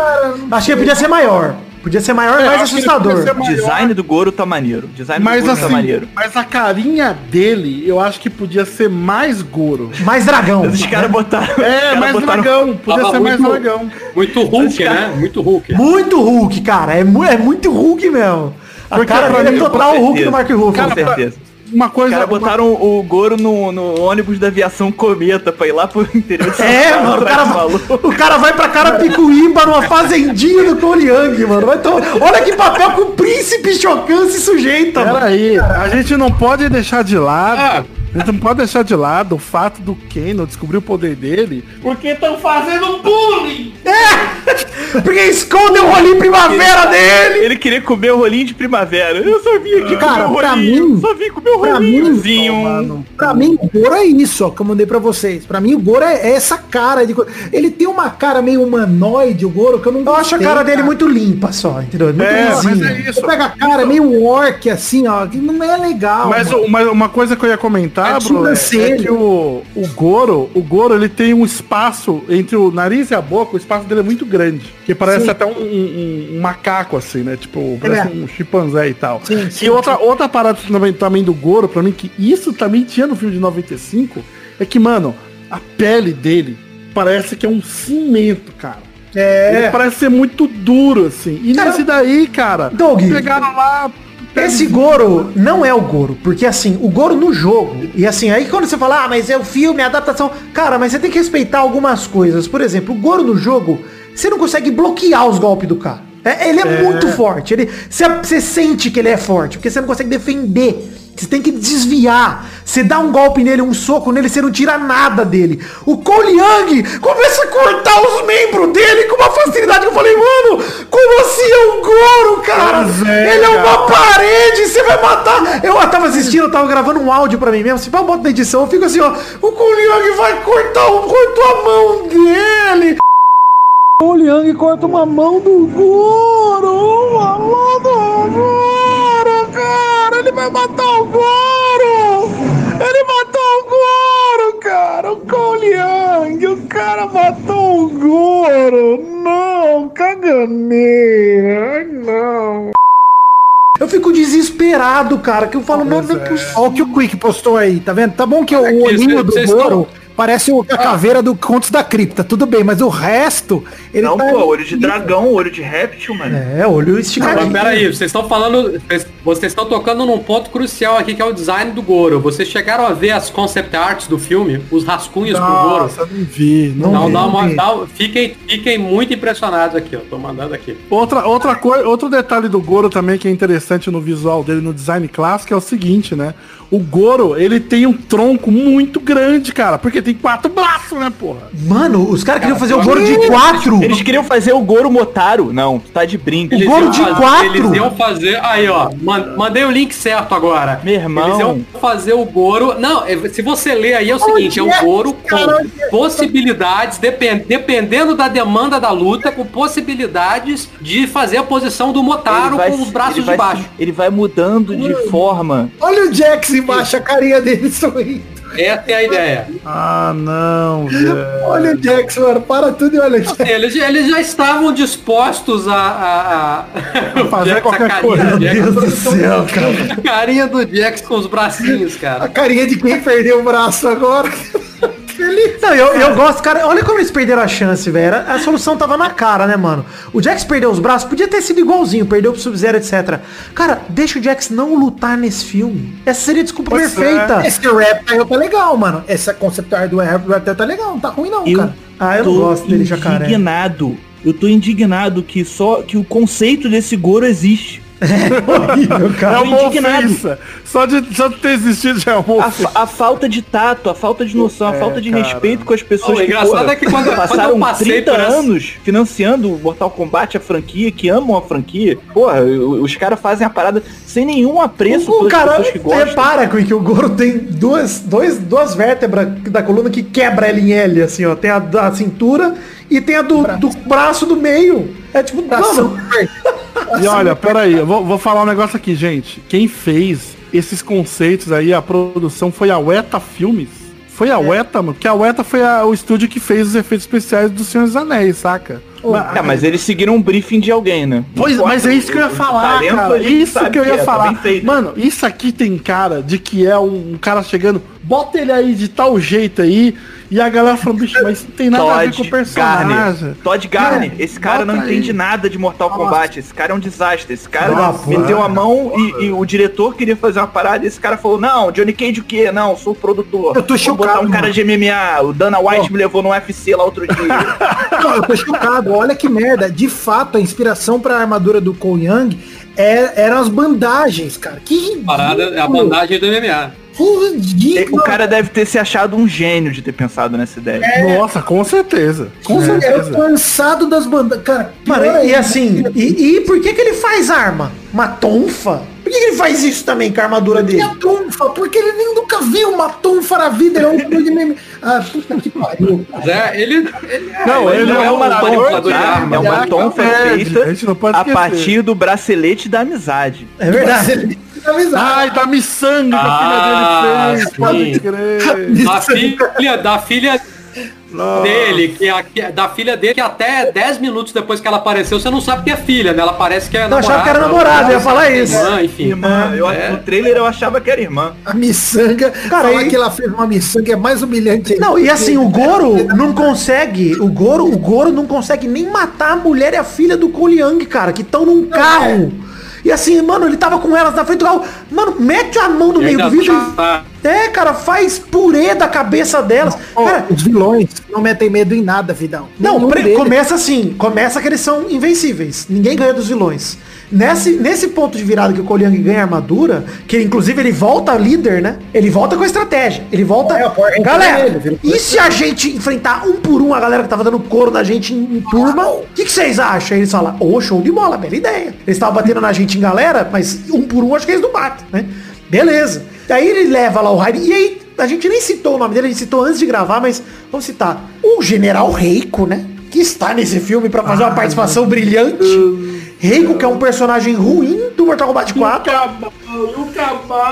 Achei que podia ser maior. Podia ser maior e É, mais assustador. O design do Goro tá maneiro. Design Mas do Goro tá assim, maneiro. mas a carinha dele, eu acho que podia ser mais Goro. Mais dragão. Os caras botaram. É, mais botaram- dragão. Podia Tava ser mais muito- dragão. Muito Hulk, né? Muito Hulk. Muito Hulk, cara. É, mu- é muito Hulk mesmo. A Porque cara pra dele mim, é total Hulk do Mark Ruffalo. Com Cara, pra- certeza. Uma Os coisa. caras uma- botaram o Goro no, no ônibus da aviação Cometa pra ir lá pro *laughs* interior de São É, Paulo mano, o cara, maluco. o cara vai pra Carapicuíba numa fazendinha do Young, mano. Vai to- Olha que papel que o príncipe Chocan se sujeita, mano. Peraí, a gente não pode deixar de lado. Ah. Gente não pode deixar de lado o fato do Kano descobrir o poder dele. Porque estão fazendo bullying! Porque esconde o rolinho primavera dele. Ele queria comer o rolinho de primavera. Eu só vim aqui Cara, comer o pra rolinho. mim- só vim comer o pra mim- rolinhozinho. Pra mim, o Goro é isso, ó, que eu mandei pra vocês. Pra mim, o Goro é essa cara de. Ele tem uma cara meio humanoide, o Goro, que eu não Eu acho a cara dele muito limpa só, entendeu? É muito É, mas lisinha. é isso. Você pega a cara meio orc, assim, ó, que não é legal. Mas uma, uma coisa que eu ia comentar, É Bruno, é, é sobrancelha. que o, o Goro, o Goro, ele tem um espaço entre o nariz e a boca, o espaço dele é muito grande. Que parece Sim. até um, um- um macaco, assim, né? Tipo, parece é. um chimpanzé e tal. Sim, e sim, outra, outra parada também, também do Goro, pra mim, que isso também tinha no filme de 95, é que, mano, a pele dele parece que é um cimento, cara. Ele É. parece ser muito duro, assim. E Cara, nesse daí, cara, Doug, pegaram lá. Esse Goro não é o Goro, porque assim, o Goro no jogo, e assim, aí quando você fala, ah, mas é o filme, é a adaptação, cara, mas você tem que respeitar algumas coisas. Por exemplo, o Goro no jogo, você não consegue bloquear os golpes do cara. É, ele é, muito forte, ele, você, você sente que ele é forte, porque você não consegue defender. Você tem que desviar. Você dá um golpe nele, um soco nele, você não tira nada dele. O Cole Young começa a cortar os membros dele com uma facilidade que eu falei, mano, como assim é um Goro, cara? É, ele é uma parede, você vai matar. Eu tava assistindo, eu tava gravando um áudio pra mim mesmo. Se eu boto na edição, eu fico assim, ó. O Cole Young vai cortar, o- cortou a mão dele. O Cole Young corta uma mão do Goro. Uma mão do Goro, cara. Ele vai matar o Goro. Ele matou o Goro, cara. O Cole Young. O cara matou o Goro. Não, caganeira. Não. Eu fico desesperado, cara, que eu falo, não, não é possível. Olha o que o Quick postou aí, tá vendo? Tá bom que o Aqui, olhinho cê- do cês Goro parece o- a caveira do Contos da Cripta, tudo bem, mas o resto, ele Não, tá... pô, olho de dragão, olho de réptil, mano. É, olho Mas esticadinho. peraí, vocês estão falando. vocês- Vocês estão tocando num ponto crucial aqui, que é o design do Goro. Vocês chegaram a ver as concept arts do filme? Os rascunhos pro Goro? Nossa, eu não vi. Não Não, vi. dá uma, vi. dá- fiquem, fiquem muito impressionados aqui, ó. Tô mandando aqui. Outra, outra coisa, outro detalhe do Goro também que é interessante no visual dele, no design clássico, é o seguinte, né? O Goro, ele tem um tronco muito grande, cara, porque tem quatro braços, né, porra? Mano, os caras queriam fazer o Goro de quatro. Eles queriam fazer o Goro Motaro. Não, tá de brinco. O Goro iam de fazer- quatro? Eles iam fazer. Aí, ó. Man- mandei o link certo agora. Meu irmão. Eles iam fazer o Goro. Não, é- se você ler aí é o seguinte: é o Goro com possibilidades, depen- dependendo da demanda da luta, com possibilidades de fazer a posição do Motaro com os braços de vai baixo. ele vai mudando de forma. Olha o Jax embaixo, a carinha dele *laughs* sorrindo. Essa é a ideia. Ah, não, velho. Olha o Jax, mano, para tudo e olha aqui. Eles, eles já estavam dispostos a, a, a- *laughs* Fazer a qualquer carinha coisa. Meu Deus do céu, cara. A carinha do Jax com os bracinhos, A cara. carinha de quem perdeu o braço agora. Feliz. Não, eu, eu gosto, cara. Olha como eles perderam a chance, velho. A solução tava na cara, né, mano? O Jax perdeu os braços, podia ter sido igualzinho, perdeu pro Sub-Zero, etc. Cara, deixa o Jax não lutar nesse filme. Essa seria a desculpa perfeita. Esse Reptile tá legal, mano. Essa concept art do Reptile tá legal, não tá ruim não, Eu cara. Ah, eu não gosto dele, jacaré. indignado. Eu tô indignado que só que o conceito desse Goro existe. Horrível, É cara. uma indignado. ofensa. Só de, só de ter existido já é uma A, ofensa. fa- a falta de tato, a falta de noção, a falta de cara. respeito com as pessoas Oh, o engraçado é que quando- quando passaram eu passei 30 por essa- anos financiando o Mortal Kombat, a franquia, que amam a franquia. Porra, os caras fazem a parada sem nenhum apreço O pelas cara, pessoas que gostam. repara que o Goro tem duas, dois, duas vértebras da coluna que quebra ela em L, assim, ó. Tem a da cintura e tem a do, do braço do meio. É tipo, mano, E olha, peraí, eu vou, vou falar um negócio aqui, gente. Quem fez esses conceitos aí, a produção foi a Weta Filmes. Foi a Weta, mano? Porque a Weta foi a- o estúdio que fez os efeitos especiais do Senhor dos Anéis, saca? É, mas eles seguiram um briefing de alguém, né? Pois, Não mas é isso que eu ia falar, talento, cara. Isso que eu ia é, tá falar. feito. Mano, isso aqui tem cara de que é um, um cara chegando, bota ele aí de tal jeito aí, e a galera falando, bicho, mas não tem nada a ver com o Todd personagem. Garner. Todd Garner. É, esse cara não aí. entende nada de Mortal Kombat. Esse cara é um desastre. Esse cara Nossa, meteu porra. a mão e, e o diretor queria fazer uma parada e esse cara falou, não, Johnny Cage o quê? Não, sou o produtor. Eu tô Vou botar chocado, um cara mano. de MMA. O Dana White me levou no UFC lá outro dia. *laughs* Não, eu tô chocado. Olha que merda. De fato, a inspiração pra armadura do Cole Young é- eram as bandagens, cara. Que ridículo. Parada é a bandagem do MMA. Que ridículo. o cara deve ter se achado um gênio de ter pensado nessa ideia. Nossa, com certeza. Com o certeza. cansado das bandagens. Cara, e assim, e, e por que que ele faz arma? Uma tonfa? Por que, que ele faz isso também com a armadura dele? a tonfa, porque ele nem nunca viu uma tonfa na vida, ele é um *laughs* de meme. Ah, puta que pariu. É, ele, ele é, Não, ele não é é uma tonfa, de arma. É uma tonfa É, feita a a partir do bracelete da amizade. É verdade. Ai, da miçanga que a Ah, filha dele fez, sim. pode crer. Da filha, da filha dele, que, a, que- da filha dele, que até 10 minutos depois que ela apareceu, você não sabe que é filha, né? Ela parece que é Eu achava que era namorada, eu ia falar isso. Irmã, enfim. Irmã, eu, É. no trailer eu achava que era irmã. A miçanga, Cara, falar e- que ela fez uma miçanga é mais humilhante. Não, e assim, o Goro não consegue, o Goro, o Goro não consegue nem matar a mulher e a filha do Cole Young, cara, que estão num carro. E assim, mano, ele tava com elas na frente do carro. Mano, mete a mão no E meio do vidro. tá- e- É, cara, faz purê da cabeça delas. Ó, Cara, os vilões não metem medo em nada, Vidal. Não, Nenhum começa assim, começa que eles são invencíveis. Ninguém ganha dos vilões. Nesse, nesse ponto de virada que o Young ganha armadura, que inclusive ele volta líder, né? Ele volta com a estratégia. Ele volta. É, galera, ele, e se a gente enfrentar um por um a galera que tava dando couro na gente em, em turma? O que, que vocês acham? Aí eles falam, ô, show de bola, bela ideia. Eles estavam batendo na gente em galera, mas um por um acho que eles não batem, né? Beleza. Daí ele leva lá o Raiden. E aí, a gente nem citou o nome dele, a gente citou antes de gravar, mas vamos citar. O General Reiko, né? Que está nesse filme pra fazer uma participação brilhante. Reiko, que é um personagem ruim do Mortal Kombat 4.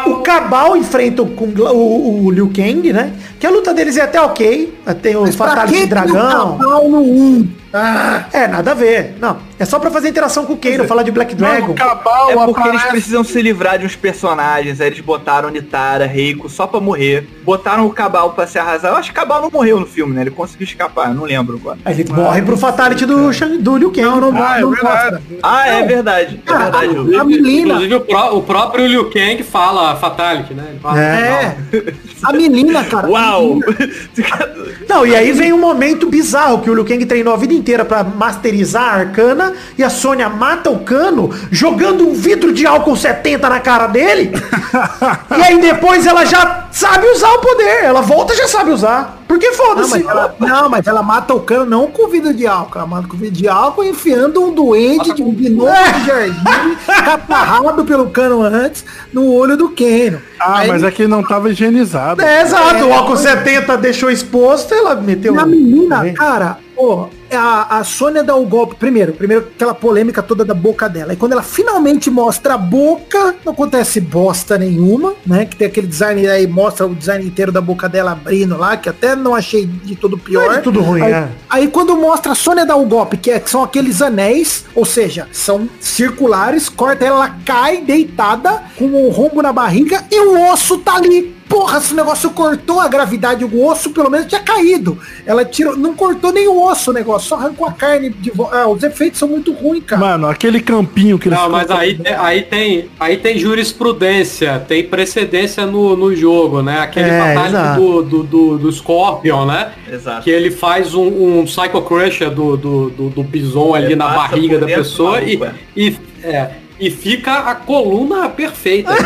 O Cabal enfrenta o, Kung- o, o Liu Kang, né? Que a luta deles é até ok. Tem o pra Fatality que Dragão. Dragão no 1? Ah, É, nada a ver. Não, é só pra fazer interação com o Kano, falar de Black Dragon. Cabal É porque eles precisam se livrar de uns personagens, aí eles botaram Nitara, Reiko, só pra morrer. Botaram o Cabal pra se arrasar. Eu acho que o Cabal não morreu no filme, né? Ele conseguiu escapar, eu não lembro agora. Aí ele morre pro Fatality do, Shang- do Liu Kang. não, não, Ah, é não verdade. mostra. Ah, é verdade. É verdade. A menina, Inclusive o, pró- o próprio Liu Kang fala Fatality, né? Fala, é. A menina, cara. Uau! *laughs* Não, e aí vem um momento bizarro que o Liu Kang treinou a vida inteira pra masterizar a arcana e a Sônia mata o cano jogando um vidro de álcool 70 na cara dele. *laughs* e aí depois ela já sabe usar o poder. Ela volta e já sabe usar. Porque Não foda-se. ela, não, mas ela mata o cano não com vidro de álcool. Ela mata com vidro de álcool enfiando um doente de um gnomo de jardim, caparrado pelo cano antes, no olho do Keno. Ah, Aí- mas é que não tava higienizado. É, exato. O álcool 70 deixou exposto, ela meteu. E a menina, cara, pô, a, a Sônia dá o golpe. Primeiro, primeiro aquela polêmica toda da boca dela. E quando ela finalmente mostra a boca, não acontece bosta nenhuma, né? Que tem aquele design aí, mostra o design inteiro da boca dela abrindo lá, que até não achei de todo pior. É de tudo ruim, aí, é. aí quando mostra a Sônia dar o golpe, que, é, que são aqueles anéis, ou seja, são circulares, corta ela, ela cai deitada, com um rombo na barriga, e o osso tá ali. Porra, esse negócio cortou a gravidade, o osso pelo menos tinha caído. Ela tirou, não cortou nem o osso o negócio, só arrancou a carne de volta. Ah, os efeitos são muito ruins, cara. Mano, aquele campinho que eles Não, mas aí, te- aí, tem, aí tem jurisprudência, tem precedência no, no jogo, né? Aquele É, do, do, do, do Scorpion, né? Exato. Que ele faz um, um Psycho Crusher do, do, do, do bison ali Ele na barriga da pessoa e, e, é, e fica a coluna perfeita. *laughs*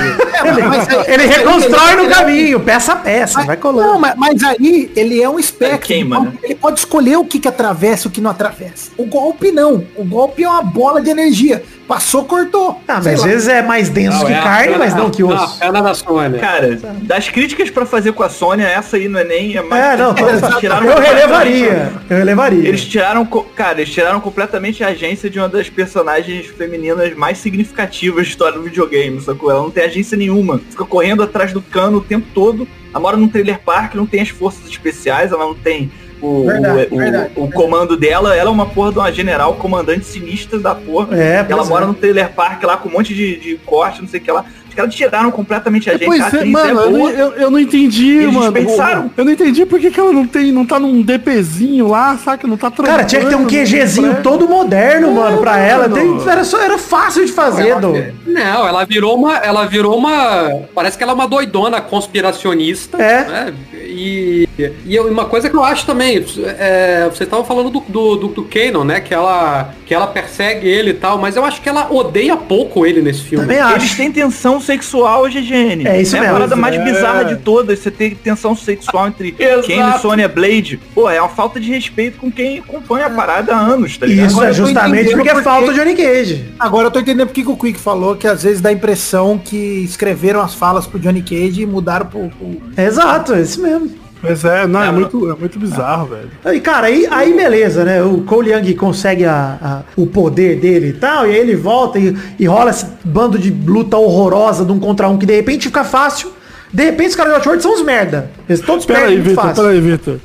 É, mas aí- Ele reconstrói no ele- caminho, peça a peça, vai colando. Não, mas, mas aí ele é um espectro. Aí queima, então né? Pode escolher o que, que atravessa e o que não atravessa. O golpe não. O golpe é uma bola de energia. Passou, cortou. Ah, mas às lá. vezes é mais denso Não, que é a carne, pena- mas não que osso. A pena da Sônia. Cara, das críticas pra fazer com a Sônia, essa aí não é nem. É, mais É, não, eles eu relevaria. Eu relevaria. Eles tiraram, cara, eles tiraram completamente a agência de uma das personagens femininas mais significativas da história do videogame, sacou? Ela não tem agência nenhuma. Fica correndo atrás do cano o tempo todo. Ela mora num trailer park, não tem as forças especiais, ela não tem o, Verdade, o, o- verdade, o comando dela. Ela é uma porra de uma general comandante sinistra da porra. É, ela é. mora num trailer park lá com um monte de, de corte, não sei o que lá. Os caras tiraram completamente a gente. Pois a é, atriz mano, é eu, não- boa. eu, eu não entendi, Eles mano. dispensaram. Eu não entendi por que, que ela não tem, não tá num DPzinho lá, saca? Não tá Cara, tinha que ter um trampando, QGzinho né? todo moderno, mano, pra ela. mano. Tem- era, só, era fácil de fazer, do. Não, ela virou uma. Ela virou uma. Parece que ela é uma doidona conspiracionista. É. né? E, e uma coisa que eu acho também, é, vocês estavam falando do, do, do, do Kanon, né? Que ela, que ela persegue ele e tal, mas eu acho que ela odeia pouco ele nesse filme. Também Eles acho. têm tensão sexual, GGN. É isso é mesmo. a parada mais É. bizarra de todas. Você tem tensão sexual entre. *laughs* Kane e Sonya Blade. Pô, é uma falta de respeito com quem acompanha a parada há anos, tá ligado? Isso Agora é justamente entendendo porque é porque- falta o Johnny Cage. Agora eu tô entendendo porque que o Quick falou que às vezes dá a impressão que escreveram as falas pro Johnny Cage e mudaram pro. pro- Exato, é isso mesmo. Pois é, não, é muito, é muito bizarro, velho. Aí, cara, aí, aí beleza, né? O Cole Young consegue a- a- o poder dele e tal, e aí ele volta e, e rola esse bando de luta horrorosa de um contra um que de repente fica fácil. De repente os caras do Outward são uns merda. Eles todos Pera perdem aí, muito Vitor, fácil. pera aí, Vitor.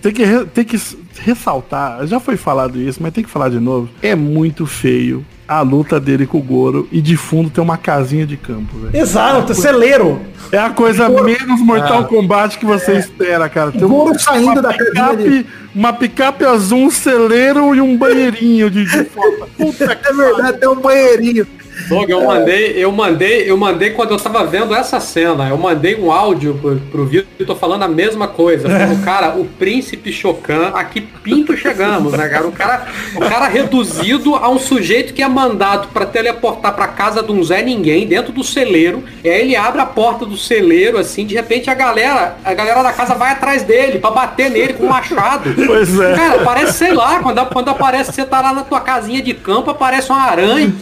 Tem que, tem que ressaltar, já foi falado isso, mas tem que falar de novo. É muito feio a luta dele com o Goro e de fundo tem uma casinha de campo, velho. Exato, celeiro. É a coisa menos Mortal Kombat que você espera, cara. Tem Goro saindo uma da casinha picape, dele. uma picape azul, um celeiro e um banheirinho de, de foto. Puta *laughs* que É verdade, tem um banheirinho. Doug, eu mandei, eu mandei, eu mandei quando eu tava vendo essa cena, eu mandei um áudio pro, pro Vitor falando a mesma coisa. *laughs* Falando, cara, o príncipe Chocan, a que pinto chegamos, né, cara? O cara, o cara reduzido a um sujeito que é mandado pra teleportar pra casa de um Zé Ninguém dentro do celeiro. E aí ele abre a porta do celeiro, assim, de repente a galera, a galera da casa vai atrás dele pra bater nele com um machado. Pois é. Cara, parece, sei lá, quando, quando aparece, você tá lá na tua casinha de campo, aparece uma aranha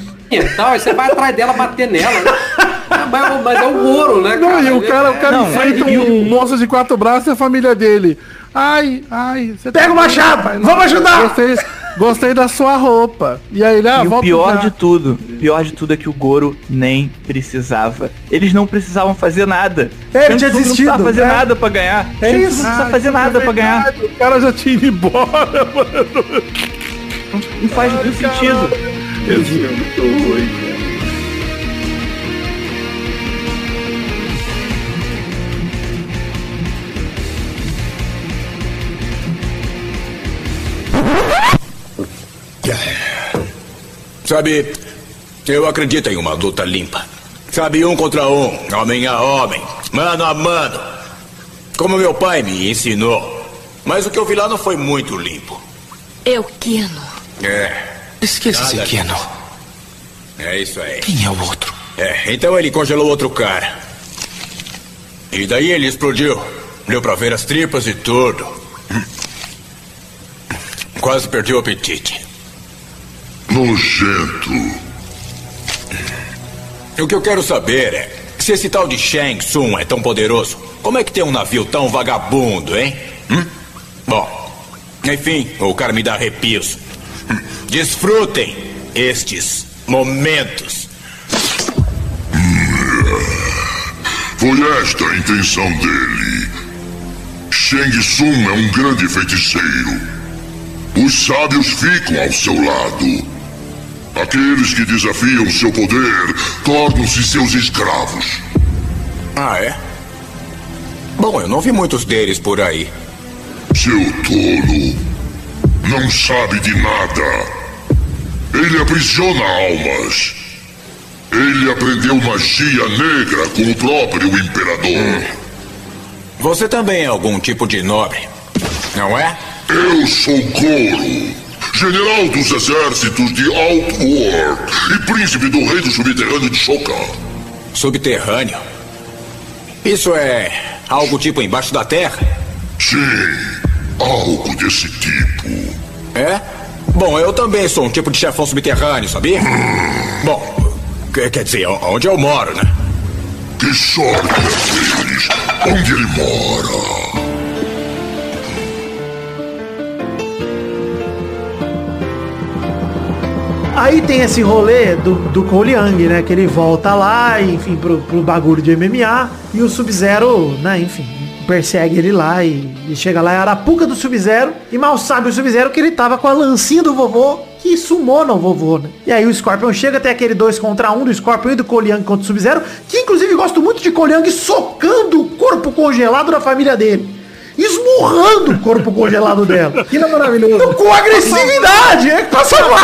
tal, aí você vai atrás dela bater nela. Né? Mas, mas é o ouro, né, Não, cara? e o cara, o cara Não, enfrenta e um monstro de quatro braços e a família dele. Ai, ai, você Pega o machado, Pai, vamos ajudar! Gostei, gostei da sua roupa. E aí ah, E o pior de tudo, pior de tudo é que o Goro nem precisava. Eles não precisavam fazer nada. É, ele tinha Tanto desistido, Não precisava fazer né? nada pra ganhar. É isso. Não precisa Ai, fazer é nada pra ganhar. O cara já tinha ido embora, *laughs* mano. Não faz nenhum sentido. Esse é muito ruim, cara. Sabe, eu acredito em uma luta limpa. Sabe, um contra um, homem a homem, mano a mano. Como meu pai me ensinou. Mas o que eu vi lá não foi muito limpo. Eu, Keno. É, Esqueça esse Nada Keno. é isso aí. Quem é o outro? É, então ele congelou outro cara. E daí ele explodiu. Deu pra ver as tripas e tudo. Quase perdi o apetite. Nojento. O que eu quero saber é, se esse tal de Shang Tsung é tão poderoso, como é que tem um navio tão vagabundo, hein? Hum? Bom, enfim, o cara me dá arrepios. Desfrutem estes momentos. Foi esta a intenção dele. Shang Tsung é um grande feiticeiro. Os sábios ficam ao seu lado. Aqueles que desafiam seu poder tornam-se seus escravos. Ah, é? Bom, eu não vi muitos deles por aí. Seu tolo. Não sabe de nada. Ele aprisiona almas. Ele aprendeu magia negra com o próprio imperador. Você também é algum tipo de nobre, não é? Eu sou Goro, general dos exércitos de Outworld e príncipe do reino subterrâneo de Shokan. Subterrâneo? Isso é algo tipo embaixo da terra? Sim, Algo desse tipo. É? Bom, eu também sou um tipo de chefão subterrâneo, sabia? Bom, que- quer dizer, onde eu moro, né? Que sorte deles. Onde ele mora? Aí tem esse rolê do, do Cole Young, né? Que ele volta lá, enfim, pro, pro bagulho de MMA. E o Sub-Zero, né, enfim, persegue ele lá e, e chega lá, é a arapuca do Sub-Zero. E mal sabe o Sub-Zero que ele tava com a lancinha do vovô, que sumona o vovô, né? E aí o Scorpion chega até aquele dois contra um do Scorpion e do Cole Young contra o Sub-Zero. Que inclusive gosto muito de Cole Young socando o corpo congelado da família dele. Esmurrando o corpo congelado dela. *laughs* Aquilo é maravilhoso. Então, com agressividade, é que passa mal.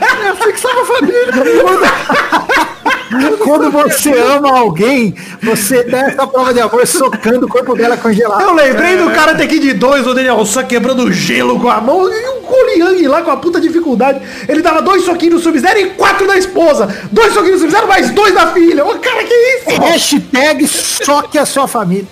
É, fixava a família. *laughs* *laughs* Quando você ama alguém, você dá essa prova de amor socando o corpo dela congelado. Eu lembrei do cara ter que de dois, o Daniel só quebrando gelo com a mão, e o Cole Young lá com a puta dificuldade. Ele dava dois soquinhos no Sub-Zero e quatro da esposa. Dois soquinhos no Sub-Zero, mais dois da filha. Ô, cara, que isso? Hashtag soque a sua família.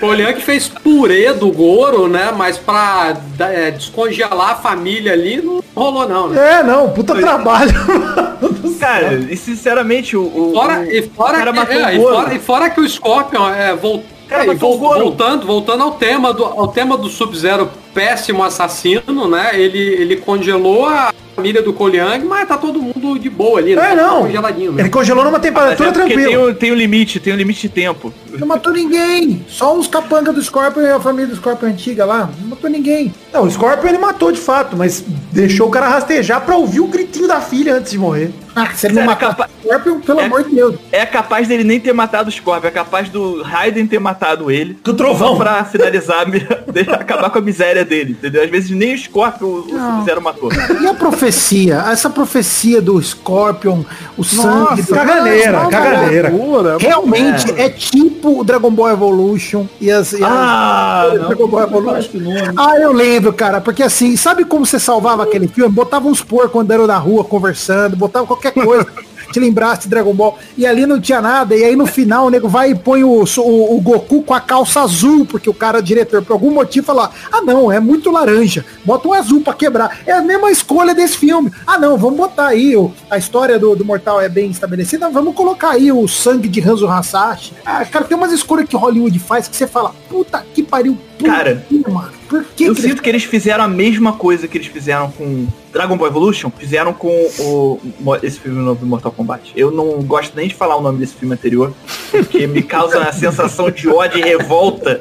O Liang fez purê do Goro, né? Mas pra é, descongelar a família ali não rolou não, né? É, não, puta trabalho. *laughs* Cara, e sinceramente, o. o Fora, o- e, fora o cara que, matou é, e, fora, e fora que o Scorpion é, vol, cara é, vol- voltando, voltando ao tema do, ao tema do Sub-Zero péssimo assassino, né? Ele, ele congelou a família do Koliang, mas tá todo mundo de boa ali, né? É, não. Congeladinho, né? Ele congelou numa Mas é temperatura porque tranquila. tem um, tem um limite, tem um limite de tempo. Não matou ninguém. Só uns capangas do Scorpion e a família do Scorpion antiga lá. Não matou ninguém. Não, o Scorpion ele matou de fato, mas deixou o cara rastejar pra ouvir o gritinho da filha antes de morrer. Ah, se ele não Era matar capa- o Scorpion, pelo É- amor de Deus. É capaz dele nem ter matado o Scorpion, é capaz do Raiden ter matado ele. Do trovão. Só pra finalizar, *laughs* acabar com a miséria dele, entendeu? Às vezes nem o Scorpion o Sub-Zero matou. E a profecia? Essa profecia do Scorpion, o sangue... do- caganeira, Nossa, caganeira. Realmente é. tipo o Dragon Ball Evolution e as. E Ah, as Dragon Ball Evolution. Ah, eu lembro, cara, porque assim, sabe como você salvava aquele filme? Botava uns porcos andando na rua conversando, botava qualquer coisa. Te lembrasse de Dragon Ball. E ali não tinha nada. E aí no final o nego vai e põe o, o, o Goku com a calça azul, porque o cara, diretor, por algum motivo, fala: Ah, não, é muito laranja. Bota um azul pra quebrar. É a mesma escolha desse filme. Ah, não, vamos botar aí. O, a história do, do Mortal é bem estabelecida. Vamos colocar aí o sangue de Hanzo Hasashi. Ah, cara, tem umas escolhas que Hollywood faz que você fala: Puta que pariu. Por Cara, quê, mano? Por que Eu que sinto que eles fizeram a mesma coisa que eles fizeram com Dragon Ball Evolution, fizeram com o, esse filme novo do Mortal Kombat. Eu não gosto nem de falar o nome desse filme anterior, porque me causa uma sensação de ódio e revolta.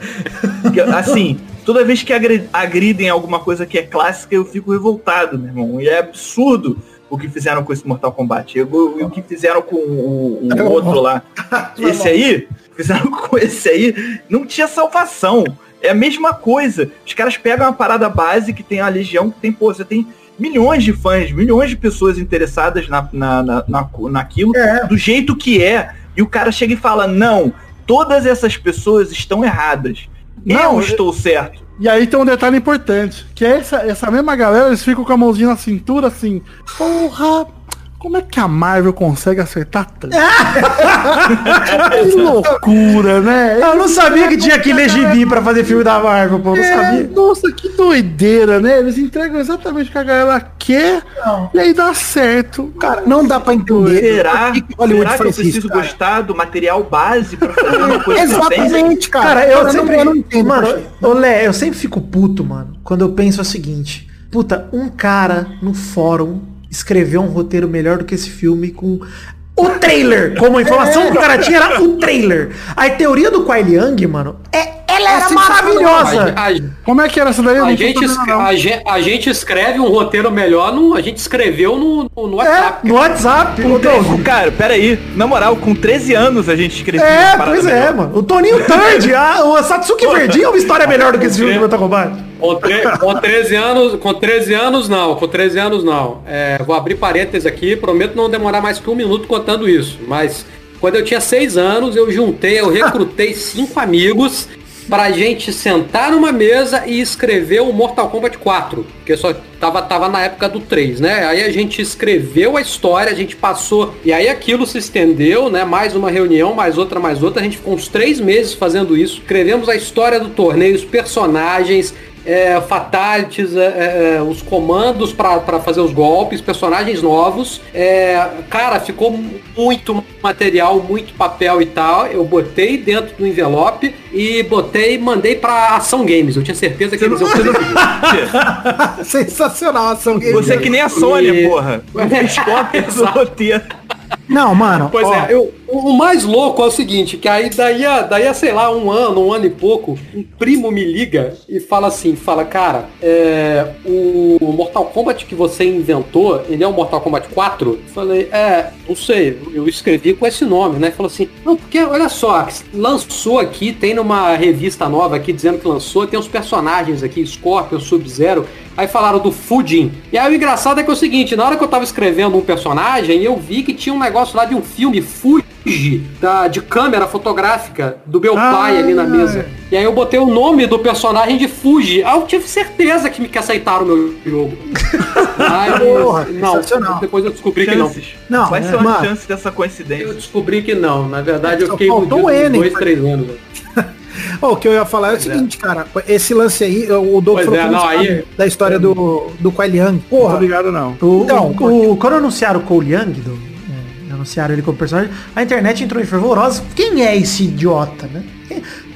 Assim, toda vez que agri- agridem alguma coisa que é clássica, eu fico revoltado, meu irmão. E é absurdo o que fizeram com esse Mortal Kombat. E o que fizeram com o, o outro lá. *laughs* Esse aí, fizeram com esse aí, não tinha salvação. É a mesma coisa. Os caras pegam uma parada base que tem a Legião, que tem, pô, você tem milhões de fãs, milhões de pessoas interessadas na, na, na, na- naquilo, do jeito que é, e o cara chega e fala, não, todas essas pessoas estão erradas. Não, eu estou certo. E aí tem um detalhe importante, que é essa, essa mesma galera, eles ficam com a mãozinha na cintura assim, porra, como é que a Marvel consegue acertar tanto? *laughs* que loucura, né? Eu não sabia que tinha que ler gibi pra fazer filme da Marvel, pô. Não É, sabia. Nossa, que doideira, né? Eles entregam exatamente o que a galera quer e aí dá certo. Cara, não dá pra entender. Será, que Hollywood será que eu preciso isso, cara. gostar do material base pra fazer uma coisa? Exatamente, cara. Cara, eu não- sempre. eu não entendo. mano, poxa. ô Lé, eu sempre fico puto, mano, quando eu penso o seguinte. Puta, um cara no fórum escreveu um roteiro melhor do que esse filme com o trailer. Como a informação que o cara tinha era o trailer. A teoria do Kuai Liang, mano, é, ela era maravilhosa. A, a- Como é que era essa daí? A gente, sabendo, escre- não. a, gen- a gente escreve um roteiro melhor, no, a gente escreveu no, no, no É, WhatsApp. no WhatsApp. Doug. Cara, peraí, na moral, com 13 anos a gente escreveu É, pois é, melhor. mano. O Toninho a, o Satsuki Verdinho é uma história melhor do que esse filme de Mortal Kombat. Com, tre- com 13 anos, com 13 anos não, com 13 anos não. É, vou abrir parênteses aqui, prometo não demorar mais que um minuto contando isso. Mas quando eu tinha 6 anos, eu juntei, eu recrutei cinco amigos pra gente sentar numa mesa e escrever o Mortal Kombat 4. Porque só tava, tava na época do 3, né? Aí a gente escreveu a história, a gente passou. E aí aquilo se estendeu, né? Mais uma reunião, mais outra, mais outra. A gente ficou uns três meses fazendo isso. Escrevemos a história do torneio, os personagens, é, fatalities, é, é, os comandos para fazer os golpes, personagens novos. É, cara, ficou muito material, muito papel e tal. Eu botei dentro do envelope e botei, mandei para Ação Games. Eu tinha certeza que eles iam fazer *laughs* Sensacional ação game. Você é que nem a Sônia, E- porra. Não fez cópia do roteiro. Não, mano. Pois ó, é, eu, o mais louco é o seguinte, que aí daí a, daí a, sei lá, um ano, um ano e pouco, um primo me liga e fala assim, fala, cara, é, o Mortal Kombat que você inventou, ele é o Mortal Kombat 4? Eu falei, é, não sei, eu escrevi com esse nome, né? Falou assim, não, porque olha só, lançou aqui, tem numa revista nova aqui dizendo que lançou, tem uns personagens aqui, Scorpion, Sub-Zero, Aí falaram do Fujin. E aí o engraçado é que é o seguinte, na hora que eu tava escrevendo um personagem, eu vi que tinha um negócio lá de um filme Fuji, da, de câmera fotográfica do meu pai ali na mesa. E aí eu botei o nome do personagem de Fuji. Aí eu tive certeza que me que aceitaram o meu jogo. *laughs* Aí, Porra, não, depois eu descobri que não. Chances. Não, Quais é, são as mano. chances dessa coincidência? Eu descobri que não. Na verdade, eu fiquei iludido N, dois, três anos. *laughs* Ó, o que eu ia falar é o seguinte, cara. Esse lance aí, o Doug falou é, não aí- da história do, do Kuai Liang. Não tô Porra, ligado, não. O, Então, o- o- quando anunciaram o do, é, anunciaram ele como personagem, a internet entrou em fervorosa. Quem é esse idiota, né?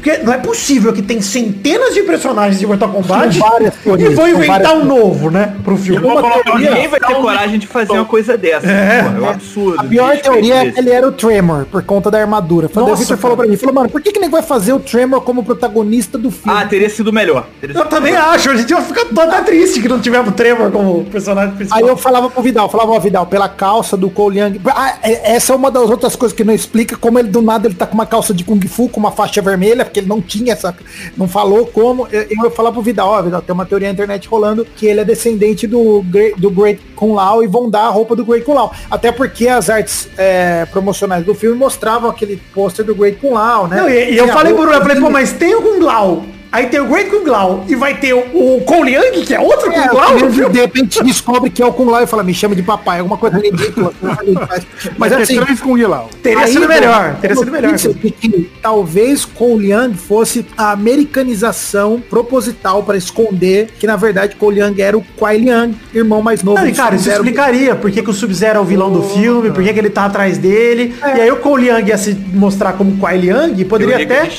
Porque não é possível que tem centenas de personagens de Mortal Kombat e são inventar um novo, né? Pro filme. Uma Ninguém teoria, vai ter coragem de fazer uma coisa dessa. É, é um absurdo. a pior teoria é que ele era o Tremor, por conta da armadura. O Nossa, Victor falou pra mim, falou, mano, por que que nem vai fazer o Tremor como protagonista do filme? Ah, teria sido melhor. Teria Eu sido também acho, a gente vai ficar toda triste que não tivemos o Trevor como personagem principal. Aí eu falava pro Vidal, falava, ó, Vidal, pela calça do Cole Young. Ah, é- essa é uma das outras coisas que não explica como ele do nada ele tá com uma calça de Kung Fu, com uma faixa vermelha, porque ele não tinha essa. Não falou como. Eu, eu ia falar pro Vidal, ó, Vidal, tem uma teoria na internet rolando que ele é descendente do, Great- do Great Kung Lao e vão dar a roupa do Great Kung Lao. Até porque as artes é, promocionais do filme mostravam aquele pôster do Great Kung Lao, né? Não, e, e eu falei Bruno, eu falei, pô, mas tem o Kung Lao. Aí tem o Great Kung Lao e vai ter o, o Cole Young, que é outro É, Kung Lao. de repente descobre que é o Kung Lao e fala, me chama de papai, alguma coisa ridícula. Mas Mas é assim, três com Guilau. Teria sido melhor, teria sido melhor. que talvez Cole Young fosse a americanização proposital para esconder que na verdade Cole Young era o Kuai Liang, irmão mais novo. Não, do cara, isso explicaria por que, que o Sub-Zero é o vilão do filme, por que, que ele tá atrás dele. É. E aí o Cole Young ia se mostrar como Kuai Liang e poderia até,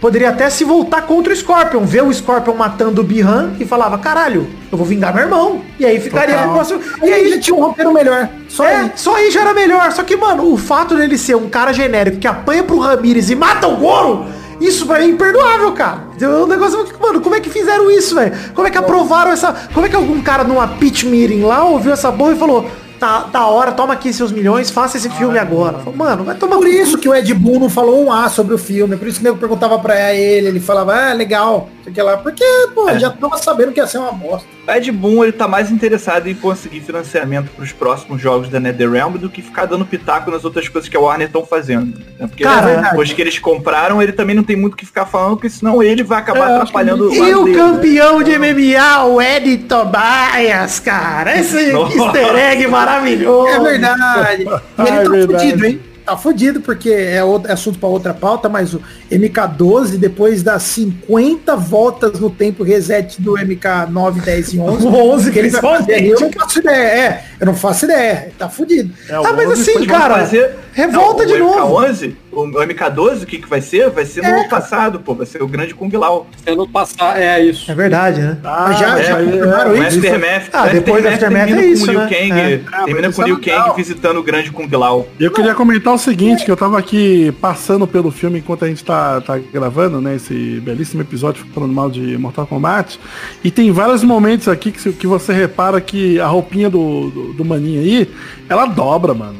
poderia até se voltar contra o Scorpion, ver o Scorpion matando o Bihan e falava, caralho, eu vou vingar meu irmão. E aí ficaria Total. no próximo. E aí já tinha um roteiro melhor. Só é, aí. só aí já era melhor. Só que, mano, o fato dele ser um cara genérico que apanha pro Ramires e mata o Goro, isso pra mim é imperdoável, cara. O negócio, mano, como é que fizeram isso, velho? Como é que aprovaram essa. Como é que algum cara numa pitch meeting lá ouviu essa porra e falou. Tá da hora, toma aqui seus milhões, faça esse filme agora. Falei, Mano, vai tomar Por isso que o Ed Boon não falou um A sobre o filme. Por isso que o nego perguntava pra ele, ele falava, ah, legal, sei que lá. Porque, pô, É. já tava sabendo que ia ser uma bosta. O Ed Boon ele tá mais interessado em conseguir financiamento pros próximos jogos da NetherRealm do que ficar dando pitaco nas outras coisas que a Warner estão fazendo. né? Porque Cara, depois que eles compraram, ele também não tem muito o que ficar falando, porque senão ele vai acabar É, atrapalhando E lado o dele, né? campeão de MMA, o Ed Tobias, cara. Esse *laughs* Nossa. easter egg maravilhoso. É verdade. E ele Ah, é tá *laughs* verdade. fudido, hein? Tá fudido, porque é, outro, é assunto pra outra pauta, mas o MK12, depois das 50 voltas no tempo reset do MK9, 10 e 11, *laughs* O 11 que ele vai fazer, principalmente. eu não faço ideia. É, eu não faço ideia. Tá fudido. É, Ah, mas 11 assim, cara, fazer- revolta Não, de o novo. MK11, o MK12, o que que vai ser? Vai ser no ano passado, pô. Vai ser o grande Kung Lao. Sendo passar, é isso. É verdade, né? Ah, Mas já- é, já é, confirmaram O isso? Aftermath, Ah, depois do Aftermath termina é com isso, né? Kang, É. Ah, termina com o Liu é. Kang visitando o grande Kung Lao. Eu queria comentar o seguinte, que eu tava aqui passando pelo filme enquanto a gente tá, tá gravando, né, esse belíssimo episódio falando mal de Mortal Kombat, e tem vários momentos aqui que, que você repara que a roupinha do, do, do maninho aí, ela dobra, mano.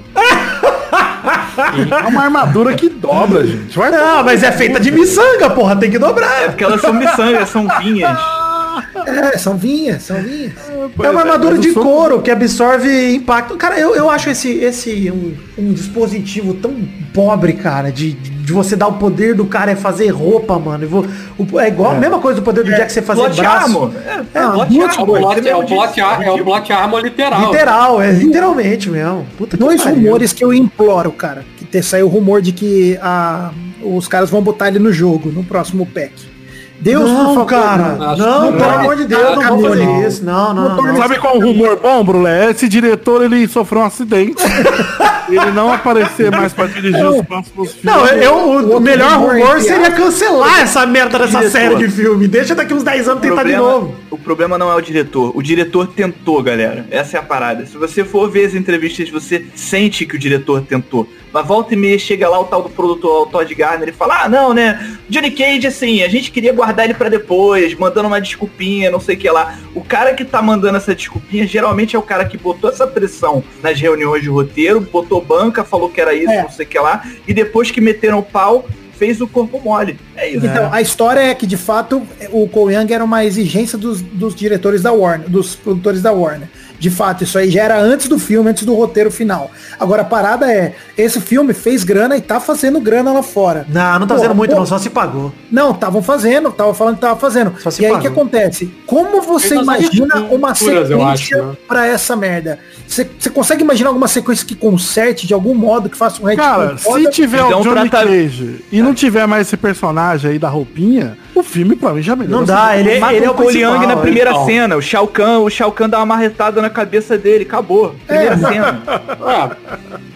É uma armadura que dobra, gente. Vai Não, mas é feita de miçanga, porra, tem que É dobrar. porque elas são miçangas, são vinhas. É, são vinhas, são vinhas. É uma armadura mas de couro que absorve impacto. Cara, eu, eu acho esse, esse um, um dispositivo tão pobre, cara, de, de de você dar o poder do cara é fazer roupa, mano. Eu vou- o- é igual a mesma coisa do poder do Jack você fazer Plot braço. armor. É, É, é, plot É o armor. plot, é o plot, ar- é o plot armor literal. Literal, é literalmente mesmo. Puta que Dois pariu. rumores que eu imploro, cara. Que ter, saiu o rumor de que a, os caras vão botar ele no jogo, no próximo pack. Deus, não, por favor, cara. não. Não, pelo amor de Deus, não vou fazer não. isso. Não, não, não. Sabe qual o rumor bom, Brulé? Esse diretor, ele sofreu um acidente. *laughs* ele não aparecer mais pra dirigir os próximos filmes. Não, eu, o, o melhor rumor, seria cancelar essa merda dessa Diretor. série de filme. Deixa daqui uns 10 anos O tentar de problema, novo. o problema não é o diretor. O diretor tentou, galera. Essa é a parada. Se você for ver as entrevistas, você sente que o diretor tentou. Mas volta e meia chega lá o tal do produtor, o Todd Garner, e fala, ah, não, né? Johnny Cage, assim, a gente queria guardar ele pra depois, mandando uma desculpinha, não sei o que lá. O cara que tá mandando essa desculpinha, geralmente é o cara que botou essa pressão nas reuniões de roteiro, botou banca, falou que era isso, É. não sei o que lá, e depois que meteram o pau, fez o corpo mole. É isso. Então, a história é que, de fato, o Cole Young era uma exigência dos, dos diretores da Warner, dos produtores da Warner. De fato, isso aí já era antes do filme, antes do roteiro final. Agora, a parada é, esse filme fez grana e tá fazendo grana lá fora. Não, não tá fazendo muito pô, não, só se pagou. Não, estavam fazendo, tava falando que tava fazendo. Só se E aí o pagou. que acontece? Como você imagina uma sequência acho, né? pra essa merda? Você consegue imaginar alguma sequência que conserte de algum modo, que faça um retcon Cara, se tiver Então o Johnny trata- Cage e não tiver mais esse personagem aí da roupinha, o filme pra mim já melhorou. Não dá, ele, é- Mata ele é o Young principal. na primeira então. cena. O Shao Kahn, o Shao Kahn dá uma marretada na cabeça dele. Acabou. Primeira cena. *laughs* Ah,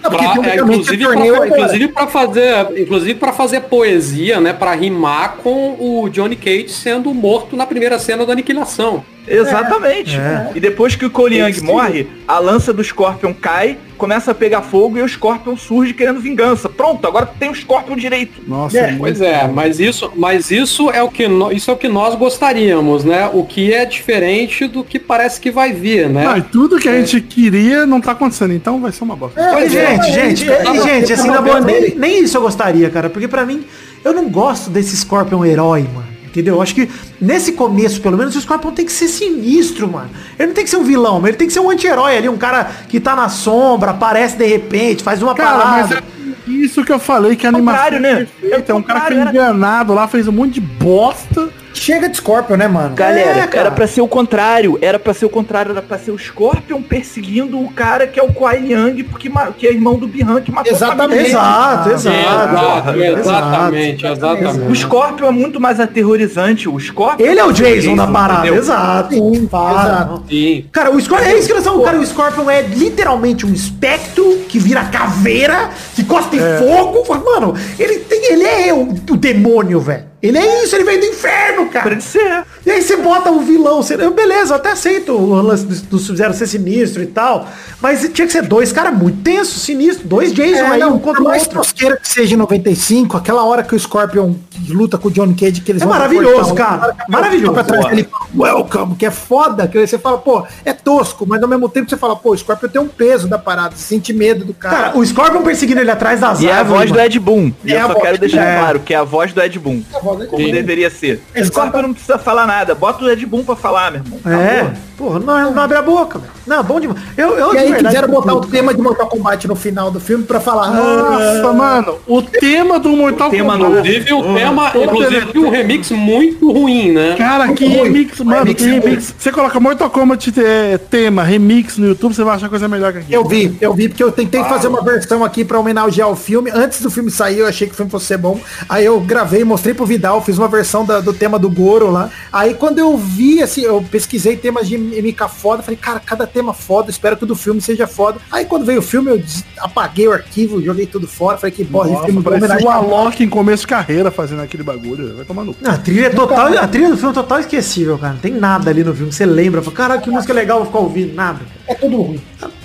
Não, pra- é, inclusive, torneio pra, é- inclusive pra fazer inclusive para fazer poesia né para rimar com o Johnny Cage sendo morto na primeira cena da aniquilação Exatamente. E depois que o Cole Young morre, a lança do Scorpion cai, começa a pegar fogo e o Scorpion surge querendo vingança. Pronto, agora tem o Scorpion direito. Nossa, É, pois é mas isso mas isso é o que no- isso é o que nós gostaríamos né o que é diferente do que parece que vai vir né Não, e tudo que a gente queria não tá acontecendo, então vai ser uma bosta. Pois é, gente, gente, gente, assim, na boa, nem, nem isso eu gostaria, cara, porque pra mim, eu não gosto desse Scorpion herói, mano. Entendeu? Eu acho que nesse começo, pelo menos, o Scorpion tem que ser sinistro, mano. Ele não tem que ser um vilão, mas ele tem que ser um anti-herói ali, um cara que tá na sombra, aparece de repente, faz uma Cara, parada. é isso que eu falei, que a animação né? perfeita. É um cara que foi enganado lá, fez um monte de bosta. Chega de Scorpion, né, mano? Galera, É, cara. era pra ser o contrário. Era pra ser o contrário. Era pra ser o Scorpion perseguindo o cara que é o Kuai Yang, porque que é irmão do Bihan que matou a Exatamente. Exato, Ah, exato. Exato, Exato. exatamente, O exatamente. Scorpion é muito mais aterrorizante. O Scorpion. Ele é o Jason da parada, entendeu? exato. Sim, Para, exato. Sim. Cara, o Scorpion, é isso que nós estamos, cara, o Scorpion é literalmente um espectro que vira caveira, que cospe fogo. Mano, ele tem, ele é o, o demônio, velho. Ele é isso, ele veio do inferno, cara. ele ser. E aí você bota o vilão, você, beleza, eu até aceito o lance do, do Sub-Zero ser sinistro e tal, mas tinha que ser dois caras muito tensos, sinistros, dois Jason É, aí, não, um contra o mais outro. tosqueira que seja em 95, aquela hora que o Scorpion luta com o Johnny Cage, que eles É vão maravilhoso, cara. cara Maravilhoso. pra trás dele, welcome, que é foda, que aí você fala, pô, é tosco, mas ao mesmo tempo você fala, pô, o Scorpion tem um peso da parada, você sente medo do cara. Cara, o Scorpion perseguindo ele atrás das E é a árvores, voz do mano. Ed Boon. E É eu a só voz- quero deixar é. claro que é a voz do Ed Boon. É a voz do Ed Como Boon. deveria ser. Exato. Scorpion não precisa falar nada. Bota o Ed Boon pra falar, meu irmão. É, porra, não, não abre a boca, velho. Não, bom demais. Eu, eu E de aí verdade, quiseram botar o tema de Mortal Kombat no final do filme pra falar, Nossa, ah, mano, o tema do Mortal tema Kombat. Inclusive o tema, inclusive um remix muito ruim, né? Cara, que ruim. remix, mano, Remix que é remix. Você coloca Mortal Kombat é, tema, remix no YouTube, você vai achar coisa melhor que aqui. Eu vi, eu vi, porque eu tentei fazer uma versão aqui pra homenagear o filme. Antes do filme sair, eu achei que o filme fosse ser bom. Aí eu gravei, mostrei pro Vidal, fiz uma versão da- do tema do Goro lá. Aí quando eu vi, assim, eu pesquisei temas de MK foda, falei, cara, cada tema foda, espero que o do filme seja foda. Aí quando veio o filme, eu apaguei o arquivo, joguei tudo fora, falei que porra, de filme parece o. Alok em começo de carreira fazendo aquele bagulho. Vai tomar no cu. Não, a trilha é total, a trilha do filme é total esquecível, cara. Não tem nada ali no filme. Você lembra, fala, caralho, que música legal, vou ficar ouvindo. Nada. É tudo ruim.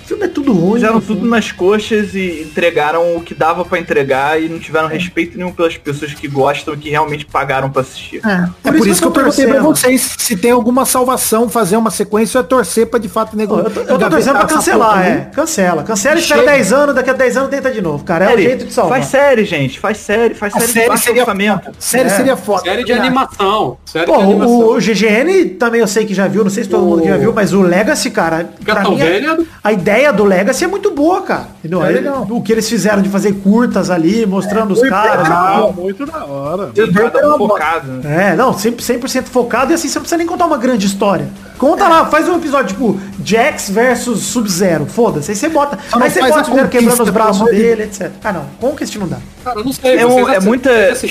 O filme é tudo ruim. Fizeram no tudo filme. nas coxas e entregaram o que dava pra entregar e não tiveram respeito nenhum pelas pessoas que gostam e que realmente pagaram pra assistir. É, é por, isso que eu perguntei pra vocês se tem alguma salvação, fazer uma sequência ou é torcer pra de fato nego. Eu tô, eu tô torcendo pra cancelar, é. Cancela. Cancela, espera Chega. 10 anos, daqui a 10 anos tenta de novo, cara. É o Série, jeito de salvar. Faz série, gente. Faz série, faz A série, de série baixo seria orçamento. foda. Série É. seria foda. Série de animação. Série Pô, de animação. o, o GGN também eu sei que já viu, não sei se todo mundo que já viu, mas o Legacy, cara, pra mim, Castlevania? a ideia ideia do Legacy é muito boa, cara. Entendeu? É legal. o que eles fizeram de fazer curtas ali, mostrando os caras. Ah, muito da hora. Cada um focado. né? É, não, 100%, 100 focado e assim, você não precisa nem contar uma grande história. Conta lá, faz um episódio tipo Jax versus Sub-Zero. Foda-se, aí você bota. Só não Aí você faz bota o Sub-Zero quebrando os braços dele, etc. Ah, não. Conquist não dá. Cara, eu não sei. É, um- é muita. Esse,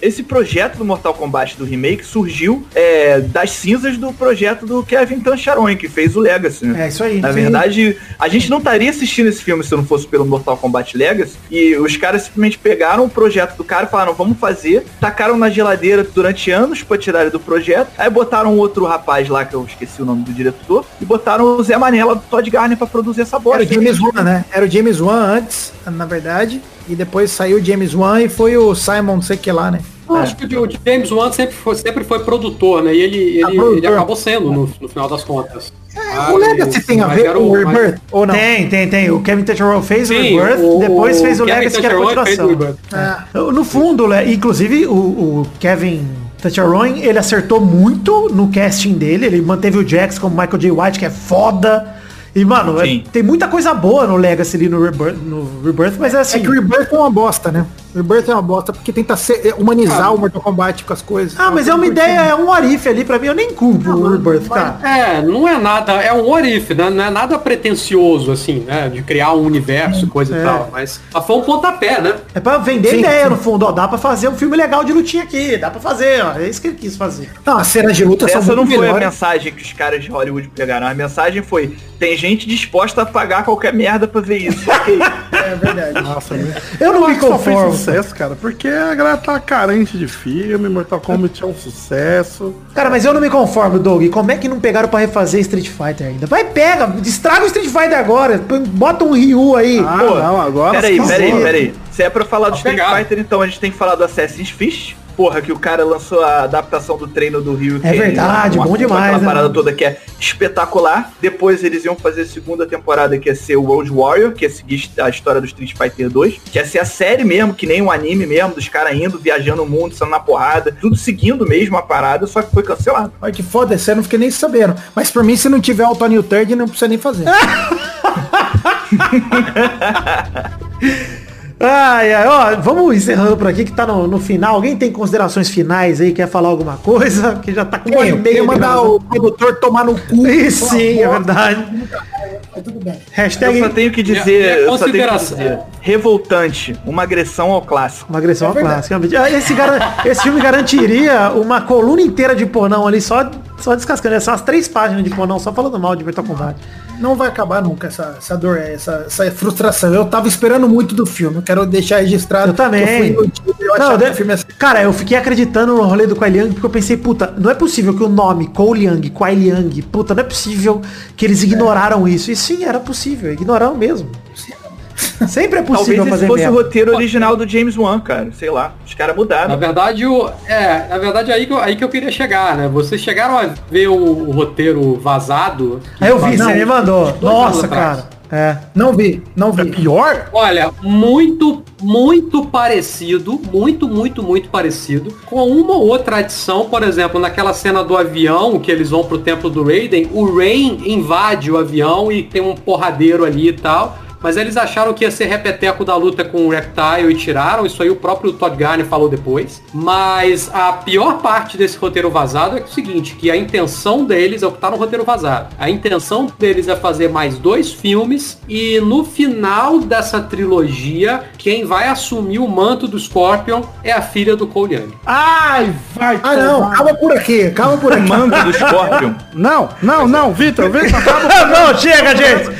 esse projeto do Mortal Kombat do remake surgiu é, das cinzas do projeto do Kevin Tancharoen, que fez o Legacy. né? É isso aí. Na verdade, a gente não estaria assistindo esse filme se não fosse pelo Mortal Kombat Legacy. E os caras simplesmente pegaram o projeto do cara e falaram, vamos fazer. Tacaram na geladeira durante anos pra tirar ele do projeto. Aí botaram outro rapaz lá, que eu esqueci o nome do diretor, e botaram o Zé Manela do Todd Garner pra produzir essa bosta. Era o James Wan, né? Era o James Wan antes, na verdade. E depois saiu o James Wan e foi o Simon, não sei o que lá, né? Eu Acho que o James Wan sempre foi, sempre foi produtor, né? E ele, ele, produtor. ele acabou sendo no, no final das contas. o Legacy tem a ver com o o- mas- Rebirth, ou não? Tem, tem, tem. O Kevin Tetcherow fez o Sim, Rebirth, o- depois o fez o Kevin Legacy, que era a o continuação. Rebirth. É. No fundo, né, inclusive, o, o Kevin Tetcheroin, ele acertou muito no casting dele, ele manteve o Jax como Michael J. White, que é foda. E, mano, é- tem muita coisa boa no Legacy ali no Rebirth, no Rebirth mas é assim... É que o Rebirth é uma bosta, né? O Rebirth é uma bosta porque tenta ser- é, humanizar o Mortal Kombat com as coisas. Ah, mas é uma ideia, é um arife ali pra mim, eu nem culpo o Rebirth, cara. É, não é nada, é um orif, né? Não é nada pretencioso, assim, né? De criar um universo, coisa É. e tal. Mas foi um pontapé, né? É pra vender Sim, ideia, sim. no fundo, ó, dá pra fazer um filme legal de lutinha aqui, dá pra fazer, ó, é isso que ele quis fazer. Não, as cenas de luta Essa não foi a melhores. mensagem que os caras de Hollywood pegaram. A mensagem foi: tem gente disposta a pagar qualquer merda pra ver isso. *laughs* É verdade. Nossa. Eu não me conformo. Sucesso, cara, porque a galera tá carente de filme, Mortal Kombat é um sucesso. Cara, mas eu não me conformo, Doug. Como é que não pegaram pra refazer Street Fighter ainda? Vai, pega, estraga o Street Fighter agora. Bota um Ryu aí. Ah, Pô, não, agora Peraí, peraí, peraí. Se é pra falar do Street pegar. Fighter, então a gente tem que falar do Assassin's Fist. Porra, que o cara lançou a adaptação do treino do Rio. É verdade, bom demais, Aquela né, parada mano? toda que é espetacular. Depois eles iam fazer a segunda temporada, que ia ser o World Warrior, que ia seguir a história do Street Fighter 2. Que ia ser a série mesmo, que nem um anime mesmo, dos caras indo, viajando o mundo, saindo na porrada. Tudo seguindo mesmo a parada, só que foi cancelado. Olha que foda, eu não fiquei nem sabendo. Mas por mim, se não tiver o Tony Third, não precisa nem fazer. *laughs* Ai, ai, ó, vamos encerrando por aqui que tá no, no final. Alguém tem considerações finais aí, quer falar alguma coisa? *laughs* Que já tá com e queria de mandar o produtor tomar no cu. Ih, Sim, é verdade. Mas tudo bem. Hashtag Eu só tenho que Minha- dizer, minha eu só tenho que dizer, revoltante, uma agressão ao clássico. uma agressão É ao clássico. realmente. Ah, Esse, garan- esse filme garantiria uma coluna inteira de pornão ali, só, só descascando. São as três páginas de pornão, só falando mal de Mortal Kombat. Não vai acabar nunca essa, essa dor, essa, essa frustração. Eu tava esperando muito do filme. Eu quero deixar registrado. Eu também. Eu fui Não, filme Cara, eu fiquei acreditando no rolê do Kuai Liang porque eu pensei, puta, não é possível que o nome Cole Liang, Kuai Liang, puta, não é possível que eles ignoraram isso. E sim, era possível, ignoraram mesmo. Sempre é Talvez possível esse fazer fosse o merda. roteiro original do James Wan, cara. Sei lá. Os caras Na mudaram. verdade, o, é, na verdade aí que, eu, aí que eu queria chegar, né? Vocês chegaram a ver o, o roteiro vazado? Aí eu vi, Não, você me mandou. Nossa, cara. É. Não vi, não vi. Pior? Olha, muito, muito parecido, muito, muito, muito parecido com uma ou outra adição, por exemplo, naquela cena do avião que eles vão pro templo do Raiden, o Rain invade o avião e tem um porradeiro ali e tal. Mas eles acharam que ia ser repeteco da luta com o Reptile e tiraram. Isso aí o próprio Todd Garner falou depois. Mas a pior parte desse roteiro vazado é, o seguinte, que a intenção deles é o que tá no roteiro vazado. A intenção deles é fazer mais dois filmes e no final dessa trilogia, quem vai assumir o manto do Scorpion é a filha do Cole Young. Ai, vai. Ah, não, tomar. calma por aqui, calma por aqui. Mando do Scorpion. Não, não, não, Vitor, Vitor, *laughs* acaba. não, chega, gente.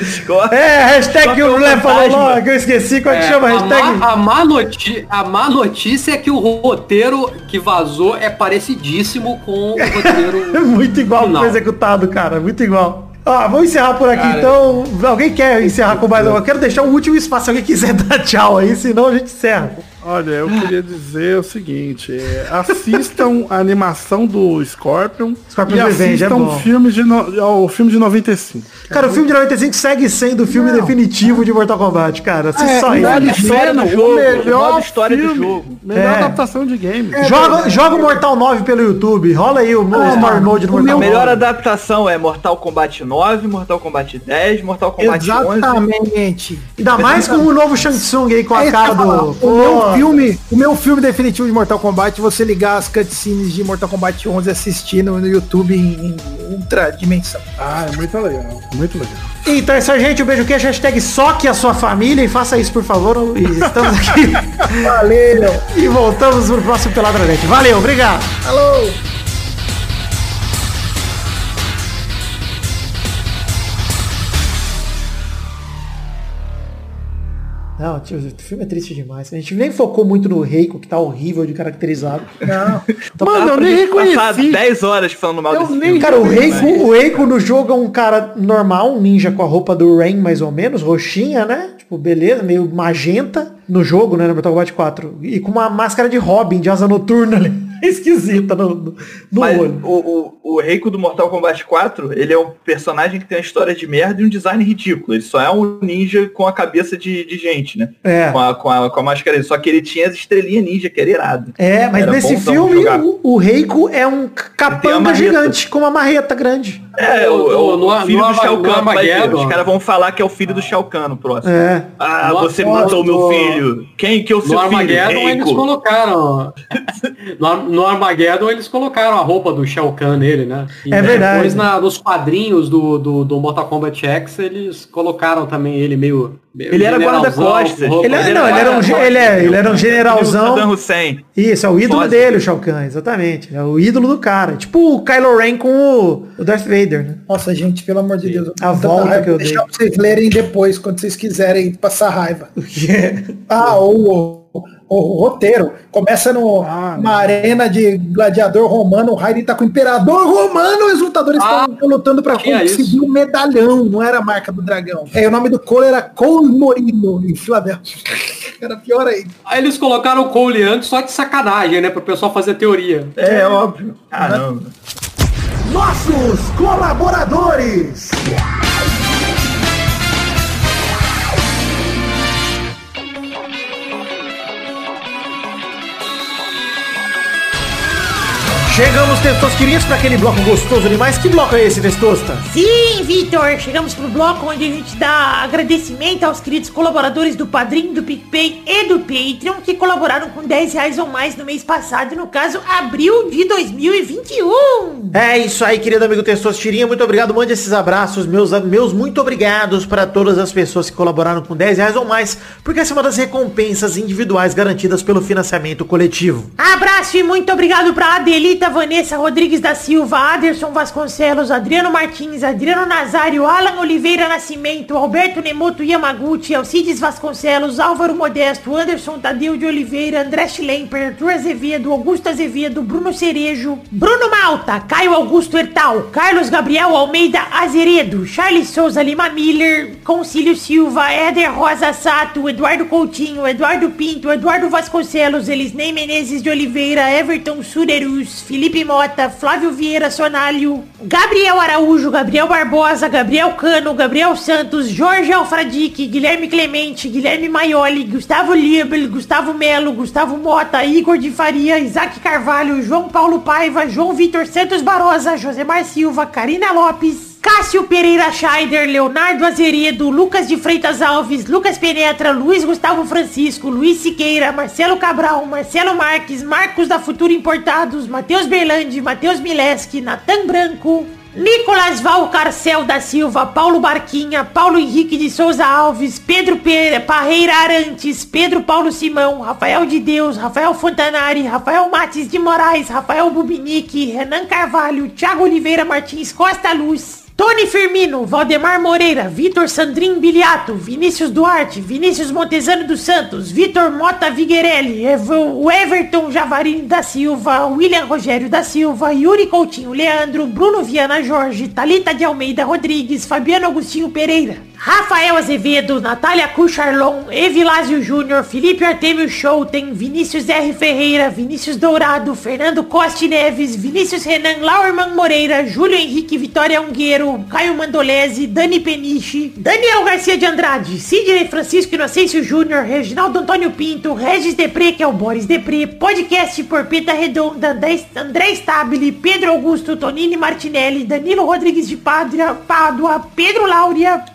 É, hashtag que o Só Lé falou fantasma. logo, eu esqueci. Como é que chama a hashtag? má, a, má noti- a má notícia é que o roteiro que vazou é parecidíssimo com o roteiro. *laughs* É muito igual Não. foi executado, cara. Muito igual. Ah, vamos encerrar por aqui, Cara, então. Alguém quer encerrar com mais alguma? Eu quero deixar o último espaço se alguém quiser *laughs* dar tchau aí, senão a gente encerra. Olha, eu queria dizer o seguinte: é, assistam a animação do Scorpion, Scorpion e é assistam o filme de no, o filme de 95. Cara, o filme de 95 segue sendo o filme definitivo de Mortal Kombat, cara. Assiste É, só vale ele. a pena, do jogo, o melhor história do filme, jogo. Melhor É. adaptação de game. Joga, joga o Mortal 9 pelo YouTube. Rola aí o, o Story Mode do A Mortal melhor 9. adaptação é Mortal Kombat 9, Mortal Kombat 10, Mortal Kombat 11. Exatamente. Ainda mais com o novo Shang Tsung aí com a É cara do. Falar. O meu filme, o meu filme definitivo de Mortal Kombat, você ligar as cutscenes de Mortal Kombat 11 e assistir no, no YouTube em, em ultra dimensão. Ah, é muito legal. Muito legal. Então é isso aí, gente. Um beijo que hashtag soque a sua família e faça isso, por favor. E estamos aqui. *laughs* Valeu. e voltamos pro próximo Peladranete. Valeu, obrigado. Alô. Não, tio, o filme é triste demais. A gente nem focou muito no Reiko, que tá horrível de caracterizado. Não. Mano, eu nem Passar reconheci. 10 horas falando mal Eu desse nem- filme. Cara, o Reiko, o Reiko no jogo é um cara normal, um ninja com a roupa do Rain, mais ou menos, roxinha, né? Tipo, beleza, meio magenta no jogo, né? No Mortal Kombat 4. E com uma máscara de Robin, de asa noturna ali. *laughs* Esquisita no, no, no Mas olho. o, o, o Reiko do Mortal Kombat 4, ele é um personagem que tem uma história de merda e um design ridículo. Ele só é um ninja com a cabeça de, de gente, né? É. Com a, com, a, com a máscara dele. Só que ele tinha as estrelinhas ninja, que era irado. É, mas Era nesse filme o, o Reiko é um capanga gigante com uma marreta grande. É, o, o, No- no- filho no do Shao no Kahn, vai ver. Armageddon. Os caras vão falar que é o filho do Shao Kahn no próximo. É. Ah, No- você no- matou meu no- filho. Quem que é o No seu filho? Armageddon eles colocaram. *laughs* No, no Armageddon eles colocaram a roupa do Shao Kahn nele, né? E É verdade. Depois na- nos quadrinhos do, do, do Mortal Kombat X eles colocaram também ele meio. meio Ele era guarda-costas. Ele, é- não, ele era um, ele, é, ele era um Saddam generalzão. Hussein. Isso, é o ídolo dele, o Shao Kahn, exatamente. É o ídolo do cara. Tipo o Kylo Ren com o, o Darth Vader, né? Nossa, gente, pelo amor de Deus. A volta raiva. que eu Vou deixar dei. pra vocês lerem depois, quando vocês quiserem passar raiva. *laughs* Ah, o, o, roteiro. Começa no, Ah, uma arena de gladiador romano, o Raiden tá com o imperador romano, e os lutadores Ah, estão lutando pra tinha conseguir isso. um medalhão, não era a marca do dragão. É, o nome do Cole era Cole Morino, em Filadélfia. *laughs* Era pior aí. Aí eles colocaram o Cole antes só de sacanagem, né? Pro pessoal fazer teoria. É, óbvio. Caramba. Nossos colaboradores. Chegamos, Testosterinhas, para aquele bloco gostoso demais. Que bloco é esse, Testosta? Sim, Vitor, chegamos pro bloco onde a gente dá agradecimento aos queridos colaboradores do Padrim, do PicPay e do Patreon que colaboraram com 10 reais ou mais no mês passado, no caso, abril de 2021. É isso aí, querido amigo Testosterinha. Muito obrigado. Mande esses abraços, meus, meus muito obrigados para todas as pessoas que colaboraram com 10 reais ou mais, porque essa é uma das recompensas individuais garantidas pelo financiamento coletivo. Abraço e muito obrigado pra Adelita, Vanessa Rodrigues da Silva, Aderson Vasconcelos, Adriano Martins, Adriano Nazário, Alan Oliveira Nascimento, Alberto Nemoto Yamaguchi, Alcides Vasconcelos, Álvaro Modesto, Anderson Tadeu de Oliveira, André Schlemper, Arthur Azevedo, Augusto Azevedo, Bruno Cerejo, Bruno Malta, Caio Augusto Hertal, Carlos Gabriel Almeida Azeredo, Charles Souza Lima Miller, Concílio Silva, Éder Rosa Sato, Eduardo Coutinho, Eduardo Pinto, Eduardo Vasconcelos, Elisnei Menezes de Oliveira, Everton Surerus, Felipe Mota, Flávio Vieira Sonalho, Gabriel Araújo, Gabriel Barbosa, Gabriel Cano, Gabriel Santos, Jorge Alfradique, Guilherme Clemente, Guilherme Maioli, Gustavo Liebel, Gustavo Melo, Gustavo Mota, Igor de Faria, Isaac Carvalho, João Paulo Paiva, João Vitor Santos Barosa, Josemar Silva, Karina Lopes, Cássio Pereira Scheider, Leonardo Azeredo, Lucas de Freitas Alves, Lucas Penetra, Luiz Gustavo Francisco, Luiz Siqueira, Marcelo Cabral, Marcelo Marques, Marcos da Futura Importados, Matheus Berlandi, Matheus Mileski, Natan Branco, Nicolas Valcarcel da Silva, Paulo Barquinha, Paulo Henrique de Souza Alves, Pedro Pe- Parreira Arantes, Pedro Paulo Simão, Rafael de Deus, Rafael Fontanari, Rafael Mates de Moraes, Rafael Bubinique, Renan Carvalho, Thiago Oliveira Martins Costa Luz, Tony Firmino, Valdemar Moreira, Vitor Sandrin Biliato, Vinícius Duarte, Vinícius Montezano dos Santos, Vitor Mota Viguerelli, o Everton Javarini da Silva, William Rogério da Silva, Yuri Coutinho Leandro, Bruno Viana Jorge, Talita de Almeida Rodrigues, Fabiano Agostinho Pereira, Rafael Azevedo, Natália Cucharlon, Evilásio Júnior, Felipe Artemio Schouten, Vinícius R. Ferreira, Vinícius Dourado, Fernando Costa Neves, Vinícius Renan Lauerman Moreira, Júlio Henrique Vitória Ungueiro, Caio Mandolese, Dani Peniche, Daniel Garcia de Andrade, Sidney Francisco Inocêncio Júnior, Reginaldo Antônio Pinto, Regis Depre, que é o Boris Depre, podcast Porpeta Redonda, André André Stabile, Pedro Augusto, Tonini Martinelli, Danilo Rodrigues de Padra, Pádua, Pedro Láurea,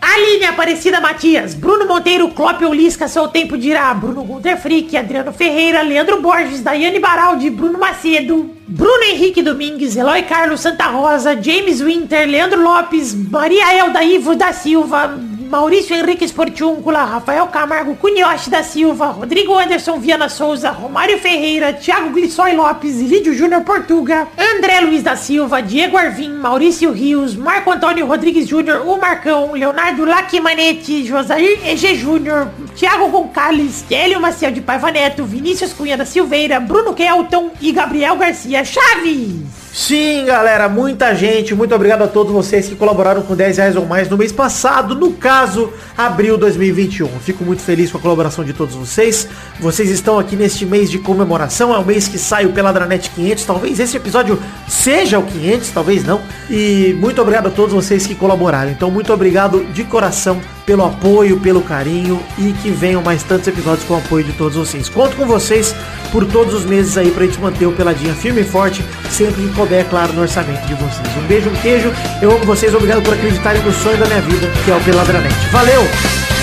Aparecida Matias, Bruno Monteiro, Clópio Lisca, Seu Tempo Dirá, Bruno Gunter Frick, Adriano Ferreira, Leandro Borges, Daiane Baraldi, Bruno Macedo, Bruno Henrique Domingues, Eloy Carlos Santa Rosa, James Winter, Leandro Lopes, Maria Elda Ivo da Silva, Maurício Henrique Esportiúncula, Rafael Camargo Cunhoche da Silva, Rodrigo Anderson Viana Souza, Romário Ferreira, Thiago Glissói Lopes, Lídio Júnior Portuga, André Luiz da Silva, Diego Arvim, Maurício Rios, Marco Antônio Rodrigues Júnior, o Marcão, Leonardo Lacimanetti, Josair EG Júnior, Thiago Gonçalves, Hélio Maciel de Paiva Neto, Vinícius Cunha da Silveira, Bruno Kelton e Gabriel Garcia Chaves. Sim, galera, muita gente, muito obrigado a todos vocês que colaboraram com 10 reais ou mais no mês passado, no caso, abril 2021. Fico muito feliz com a colaboração de todos vocês. Vocês estão aqui neste mês de comemoração, é o mês que sai o Peladranet 500, talvez esse episódio seja o 500, talvez não. E muito obrigado a todos vocês que colaboraram. Então, muito obrigado de coração pelo apoio, pelo carinho e que venham mais tantos episódios com o apoio de todos vocês. Conto com vocês por todos os meses aí pra gente manter o Peladinha firme e forte, sempre que couber, claro, no orçamento de vocês. Um beijo, um queijo, eu amo vocês, obrigado por acreditarem no sonho da minha vida, que é o Peladranet. Valeu!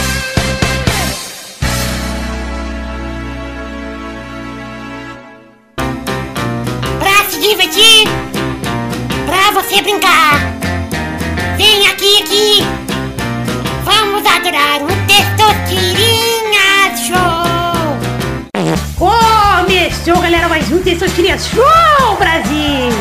Um Testosterinha Show, Brasil!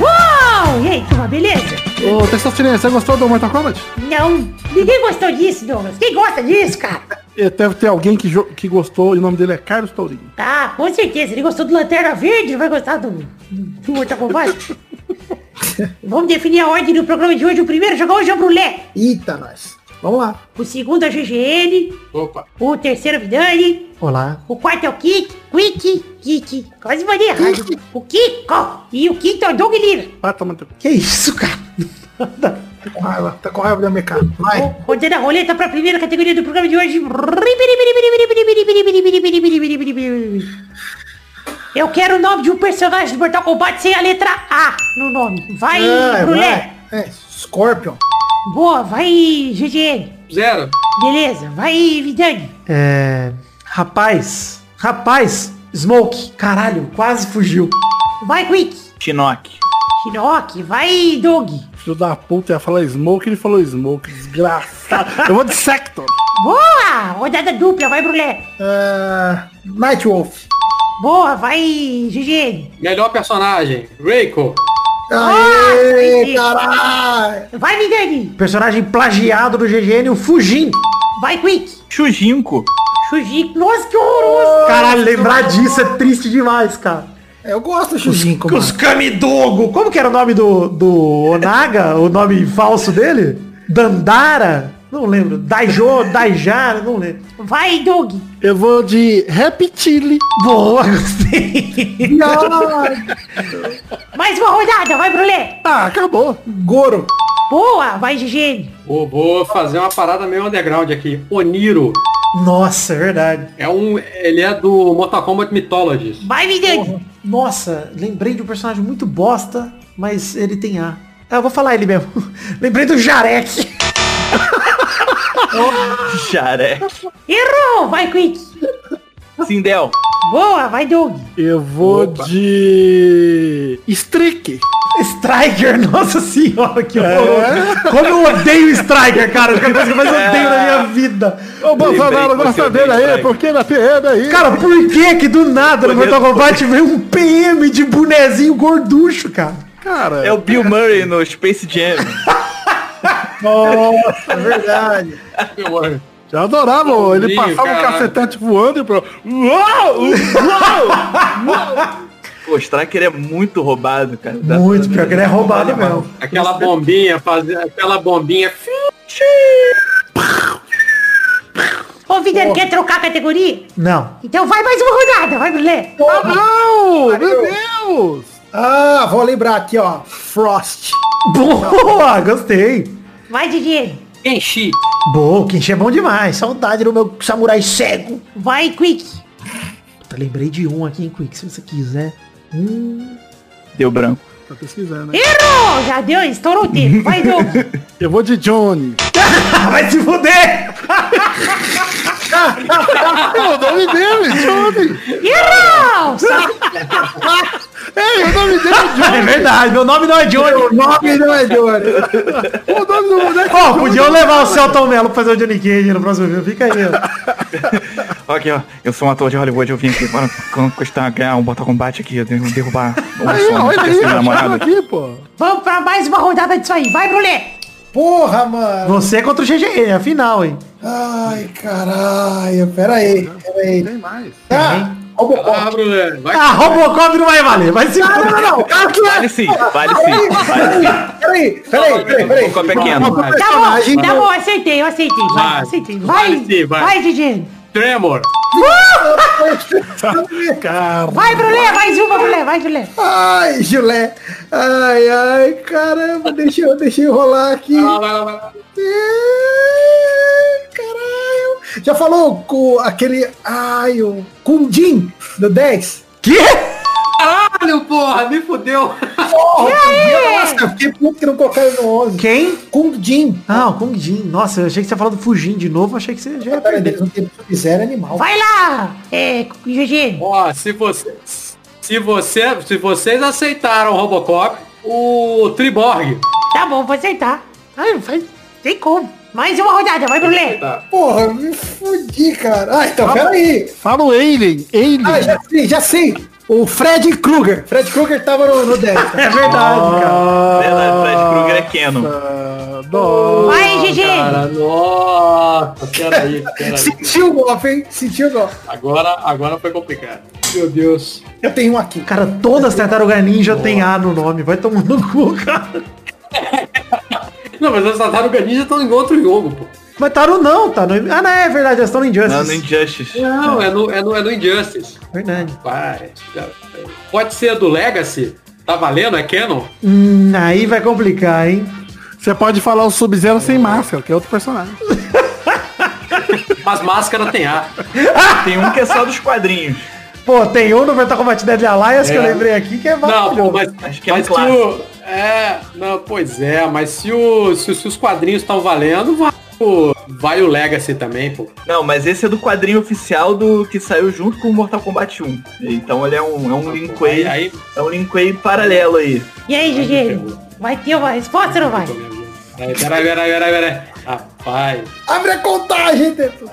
Uou! E aí, turma, beleza? Ô, Testosterona, você gostou do Mortal Kombat? Não, ninguém gostou disso, Douglas. Quem gosta disso, cara? E Deve ter alguém que, que gostou e o nome dele é Carlos Tourinho. Ah, com certeza. Ele gostou do Lanterna Verde, ele vai gostar do, do Mortal Kombat. *laughs* Vamos definir a ordem do programa de hoje. O primeiro jogou hoje é o Brulé. Eita, nós. Vamos lá. O segundo é o GGN. Opa. O terceiro é o Vidani. Olá. O quarto é o Kik. Quick. Kiki. Quase mandei errado. O Kiko. E o quinto é o Doug Lira. Vai tomar teu... Que isso, cara? *laughs* Tá com raiva, tá com raiva da minha cara. Vai. Rodando a roleta para a primeira categoria do programa de hoje. Eu quero o nome de um personagem do Mortal Kombat sem a letra A no nome. Vai, É, Brulé. É, Scorpion. Boa, vai, GGN. Zero. Beleza, vai, Vidani. É... Rapaz, rapaz, Smoke, caralho, quase fugiu. Vai, Quick. Shinnok. Shinnok, vai, Doug. Filho da puta, ia falar Smoke, ele falou Smoke, desgraçado. Eu vou de Sector. Boa, rodada dupla, vai, Brulé. É, Nightwolf. Boa, vai, GGN. Melhor personagem, Reiko. Aê, Ah, caralho. Vai, Vidani. Personagem plagiado do GGN, o Fujin. Vai, Quick. Shujinko. Shuji. Nossa, que horroroso. Caralho, lembrar disso é triste demais, cara. Eu gosto do Shujinko, mano. Os Kamidogo. Como que era o nome do, do Onaga? o nome falso dele? Dandara? Não lembro. Daijo, Daijara, não lembro. Vai, Doug. Eu vou de Reptile. Boa, gostei. *laughs* Mais uma rodada, vai, Brulé. Ah, acabou. Goro. Boa, vai, GGN. Vou, vou fazer uma parada meio underground aqui. Oniro. Nossa, é verdade. É um, ele é do Mortal Kombat Mythologies. Vai, Vidani. Nossa, lembrei de um personagem muito bosta, mas ele tem A. Ah, eu vou falar ele mesmo. *laughs* lembrei do Jarek. Jarek. Errou, vai, Quick. Sindel. Boa, vai, Doug. Eu vou de... Streak. Striker, nossa senhora, que horror. Como eu odeio Striker, cara. É a coisa que eu mais odeio na minha vida. Ô, Bolsonaro, gosta você dele aí, Striker. por que na PM aí? Cara, por que que do nada no Mortal Kombat veio um PM de bonezinho gorducho, cara? cara, É o Bill Murray no Space Jam. *laughs* Nossa, é verdade. eu adorava, ele passava um caralho. cacetete voando e pro... Uau! *laughs* Pô, o Striker é muito roubado, cara. Muito, pior que ele é roubado mesmo. Aquela bombinha, fazer aquela bombinha. Ô, Vitor, quer trocar a categoria? Não. Então vai mais uma rodada, vai, Brulé. Ah, não! Meu Deus! Ah, vou lembrar aqui, ó. Frost. Boa, gostei. Vai, DJ. Enchi. Boa, Kenshi é bom demais. Saudade do meu samurai cego. Vai, Quick. Puta, lembrei de um aqui em Quick, se você quiser. Hum. Deu branco. Tá pesquisando. Errou! Já deu, estourou o tempo. Vai, Doug. *laughs* Eu vou de Johnny. *laughs* Vai se fuder! *laughs* É o nome dele, Johnny. Errou! É, o nome dele é Johnny. *laughs* É verdade, meu nome não é Johnny. O nome não é Johnny. O nome do moleque Ó, podiam levar o Celton Mello pra fazer o Johnny Cage no próximo filme. Fica aí, ó. Aqui, ó. Eu sou um ator de Hollywood, eu vim aqui para conquistar, ganhar um Mortal Kombat aqui, derrubar um Aí, sonho olha aí, namorada. aqui, pô. Vamos pra mais uma rodada disso aí. Vai, Brulé. Porra, mano. Você contra o GG, é a final, hein? Ai, caralho. Pera aí, pera aí. Tem mais. Ah, Robocop. Ah, Brulé. Vai. Ah, Robocop não vai valer. Vai se Não, não, não, que é. Vale sim, vale sim, vale sim. Peraí, peraí, peraí, peraí. Robocop é pequeno. Robocop Tá bom, tá bom, aceitei, eu aceitei. Vai, Vai. aceitei. Vai Vai, sim, vai. vai, Tremor. Vai, Brulé, mais uma, Brulé, vai, Brulé. Ai, Julé. Ai, ai, caramba. Deixa eu, deixa eu rolar aqui. Vai lá, vai lá, vai lá. Caralho. Já falou com aquele... Ai, o Kundim do 10? Que? Caralho, porra, me fudeu. Porra, Nossa, eu fiquei puto que não colocaram no 11. Quem? Kung Jin. Ah, o Kung Jin. Nossa, eu achei que você ia falar do Fujin de novo. Achei que você já ia perder. zero animal. Vai lá, é, GG. Ó, se você, se você, se vocês aceitaram o Robocop, o Triborg. Tá bom, vou aceitar. Ai, não faz, tem como. Mais uma rodada, vai, Brulé. Tá. Porra, me fudi, cara. Ah, então, peraí. Fala o Alien. Alien. Ah, já sei, já sei. O Fred Krueger. Fred Krueger tava no, no 10. tá? *laughs* É verdade, cara. Verdade, Fred Krueger é Canon. Dó. Vai, GG. Cara, nossa, peraí, peraí. Sentiu o golpe, hein? Sentiu o golpe. Agora, agora foi complicado. Meu Deus. Eu tenho um aqui. Cara, todas as tartarugas ninja tem A no nome. Vai tomando no cu, cara. *laughs* Não, mas as tartarugas ninja estão em outro jogo, pô. Mas Taru não, tá no... Ah, não, é verdade, elas estão no Injustice. Não, no Injustice. Não, é no, é no, é no Injustice. Verdade. Vai. já- Pode ser do Legacy? Tá valendo? É Canon? Hum, aí vai complicar, hein? Você pode falar o Sub-Zero sem máscara, que é outro personagem. *laughs* Mas máscara tem A. Tem um que é só dos quadrinhos. Pô, tem um no Mortal Kombat Deadly Alliance que eu É. lembrei aqui que é Não, pô, maravilhoso. mas, Acho que é um mas se clássico. o. É, não, pois é, mas se, o, se, se os quadrinhos estão valendo, vai o, vai o Legacy também, pô. Não, mas esse é do quadrinho oficial do que saiu junto com o Mortal Kombat 1. Então ele é um, é um Linkway. Aí, aí É um Linkway paralelo aí. E aí, GG? Vai ter uma resposta ou não vai? Peraí, peraí, peraí, peraí, peraí. Rapaz, Abre a contagem, Teto.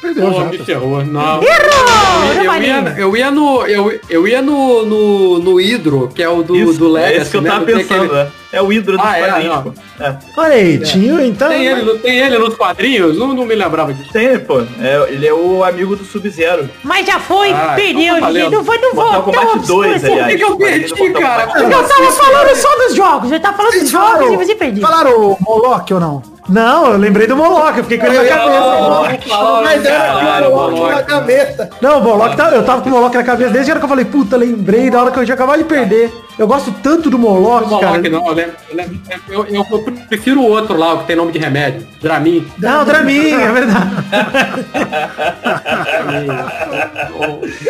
Perdeu *laughs* pô, já. me ferrou. Não. Errou! Eu, Não eu, ia, eu ia no. Eu, eu ia no, no, no Hidro, que é o do, Isso, do Legacy. é esse que eu né? tava tem pensando. aquele- É, é o Hydro dos Ah, é, quadrinhos, pô. É. Olha aí, tinha então. Tem ele, não tem ele nos quadrinhos? Não, não me lembrava disso. Tem, pô. É, ele é o amigo do Sub-Zero. Mas já foi, Ah, perdeu, então tá. Não vou, não vou. Mortal Kombat não, 2, você- aliás. Por que eu perdi, cara? Eu tava falando só dos jogos. Eu tava falando dos jogos e você perdeu. falaram o Moloch ou não? Não, eu lembrei do Moloch, eu fiquei com ele na cabeça. Mas era Caralho, o Moloch na gaveta. Não, o Moloch, tá- eu tava com o Moloch na cabeça desde a hora que eu falei, puta, lembrei da hora que eu tinha acabado de perder. Eu gosto tanto do Moloch, Não, cara. Não, eu, lembro- eu, lembro- eu, eu- eu prefiro o outro lá, o que tem nome de remédio. Dramin. Não, Dramin, é verdade. *laughs*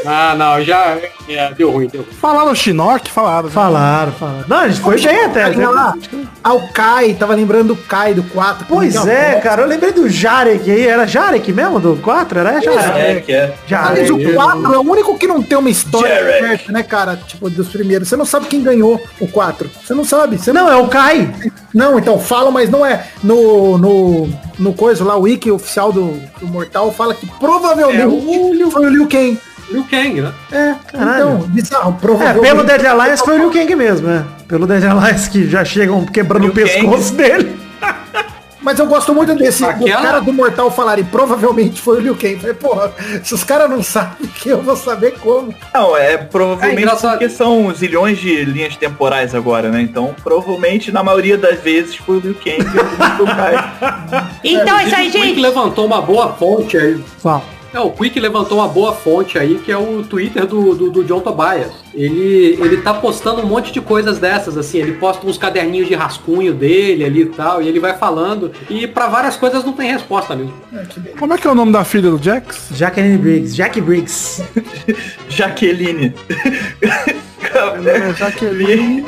Ah, não, já é, deu ruim, deu ruim. Falaram o Shinnok? Falaram. Falaram, falaram. Não, a gente foi bem até. Olha lá. Ah, o Kai, tava lembrando do Kai do 4. Pois é, cara, eu lembrei do Jarek aí. Era Jarek mesmo, do 4? Era Jarek. É, que é. Mas Jarek. o 4 é o único que não tem uma história certa, né, cara? Tipo, dos primeiros. Você não sabe quem ganhou o 4. Você não sabe. Você não... Não, é o Kai. não, então fala, mas não é. No, no, no coisa lá, o wiki oficial do, do Mortal fala que provavelmente É, o Liu- foi o Liu Kang. Liu Kang, né? É, Caralho. então, bizarro. É, Provavelmente. pelo Dead Alliance foi o Liu Kang mesmo, né? Pelo Dead Alliance que já chegam quebrando Liu o pescoço dele. *laughs* Mas eu gosto muito desse, Aquela- cara do Mortal falarem, provavelmente foi o Liu Kang. Falei, porra, se os caras não sabem, que eu vou saber como. Não, é provavelmente É porque são zilhões de linhas temporais agora, né? Então, provavelmente, na maioria das vezes, foi o Liu Kang e. Então é isso aí, gente. levantou uma boa fonte aí. Fala. É, o Quick levantou uma boa fonte aí, que é o Twitter do, do, do John Tobias. Ele, ele tá postando um monte de coisas dessas, assim, ele posta uns caderninhos de rascunho dele ali e tal, e ele vai falando. E pra várias coisas não tem resposta mesmo. Como é que é o nome da filha do Jax? Jacqueline Briggs. Jack Briggs. *laughs* Jaqueline. Meu nome é Jaqueline.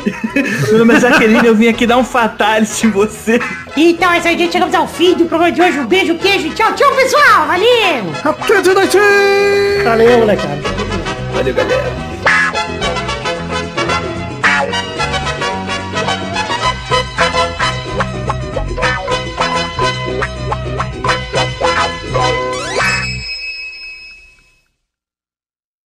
Meu nome é Jaqueline, eu vim aqui dar um fatality em você. Então é isso aí, gente. Chegamos ao fim do programa de hoje. Um beijo, queijo. Tchau, tchau, pessoal. Valeu. Valeu, molecada. Valeu, galera.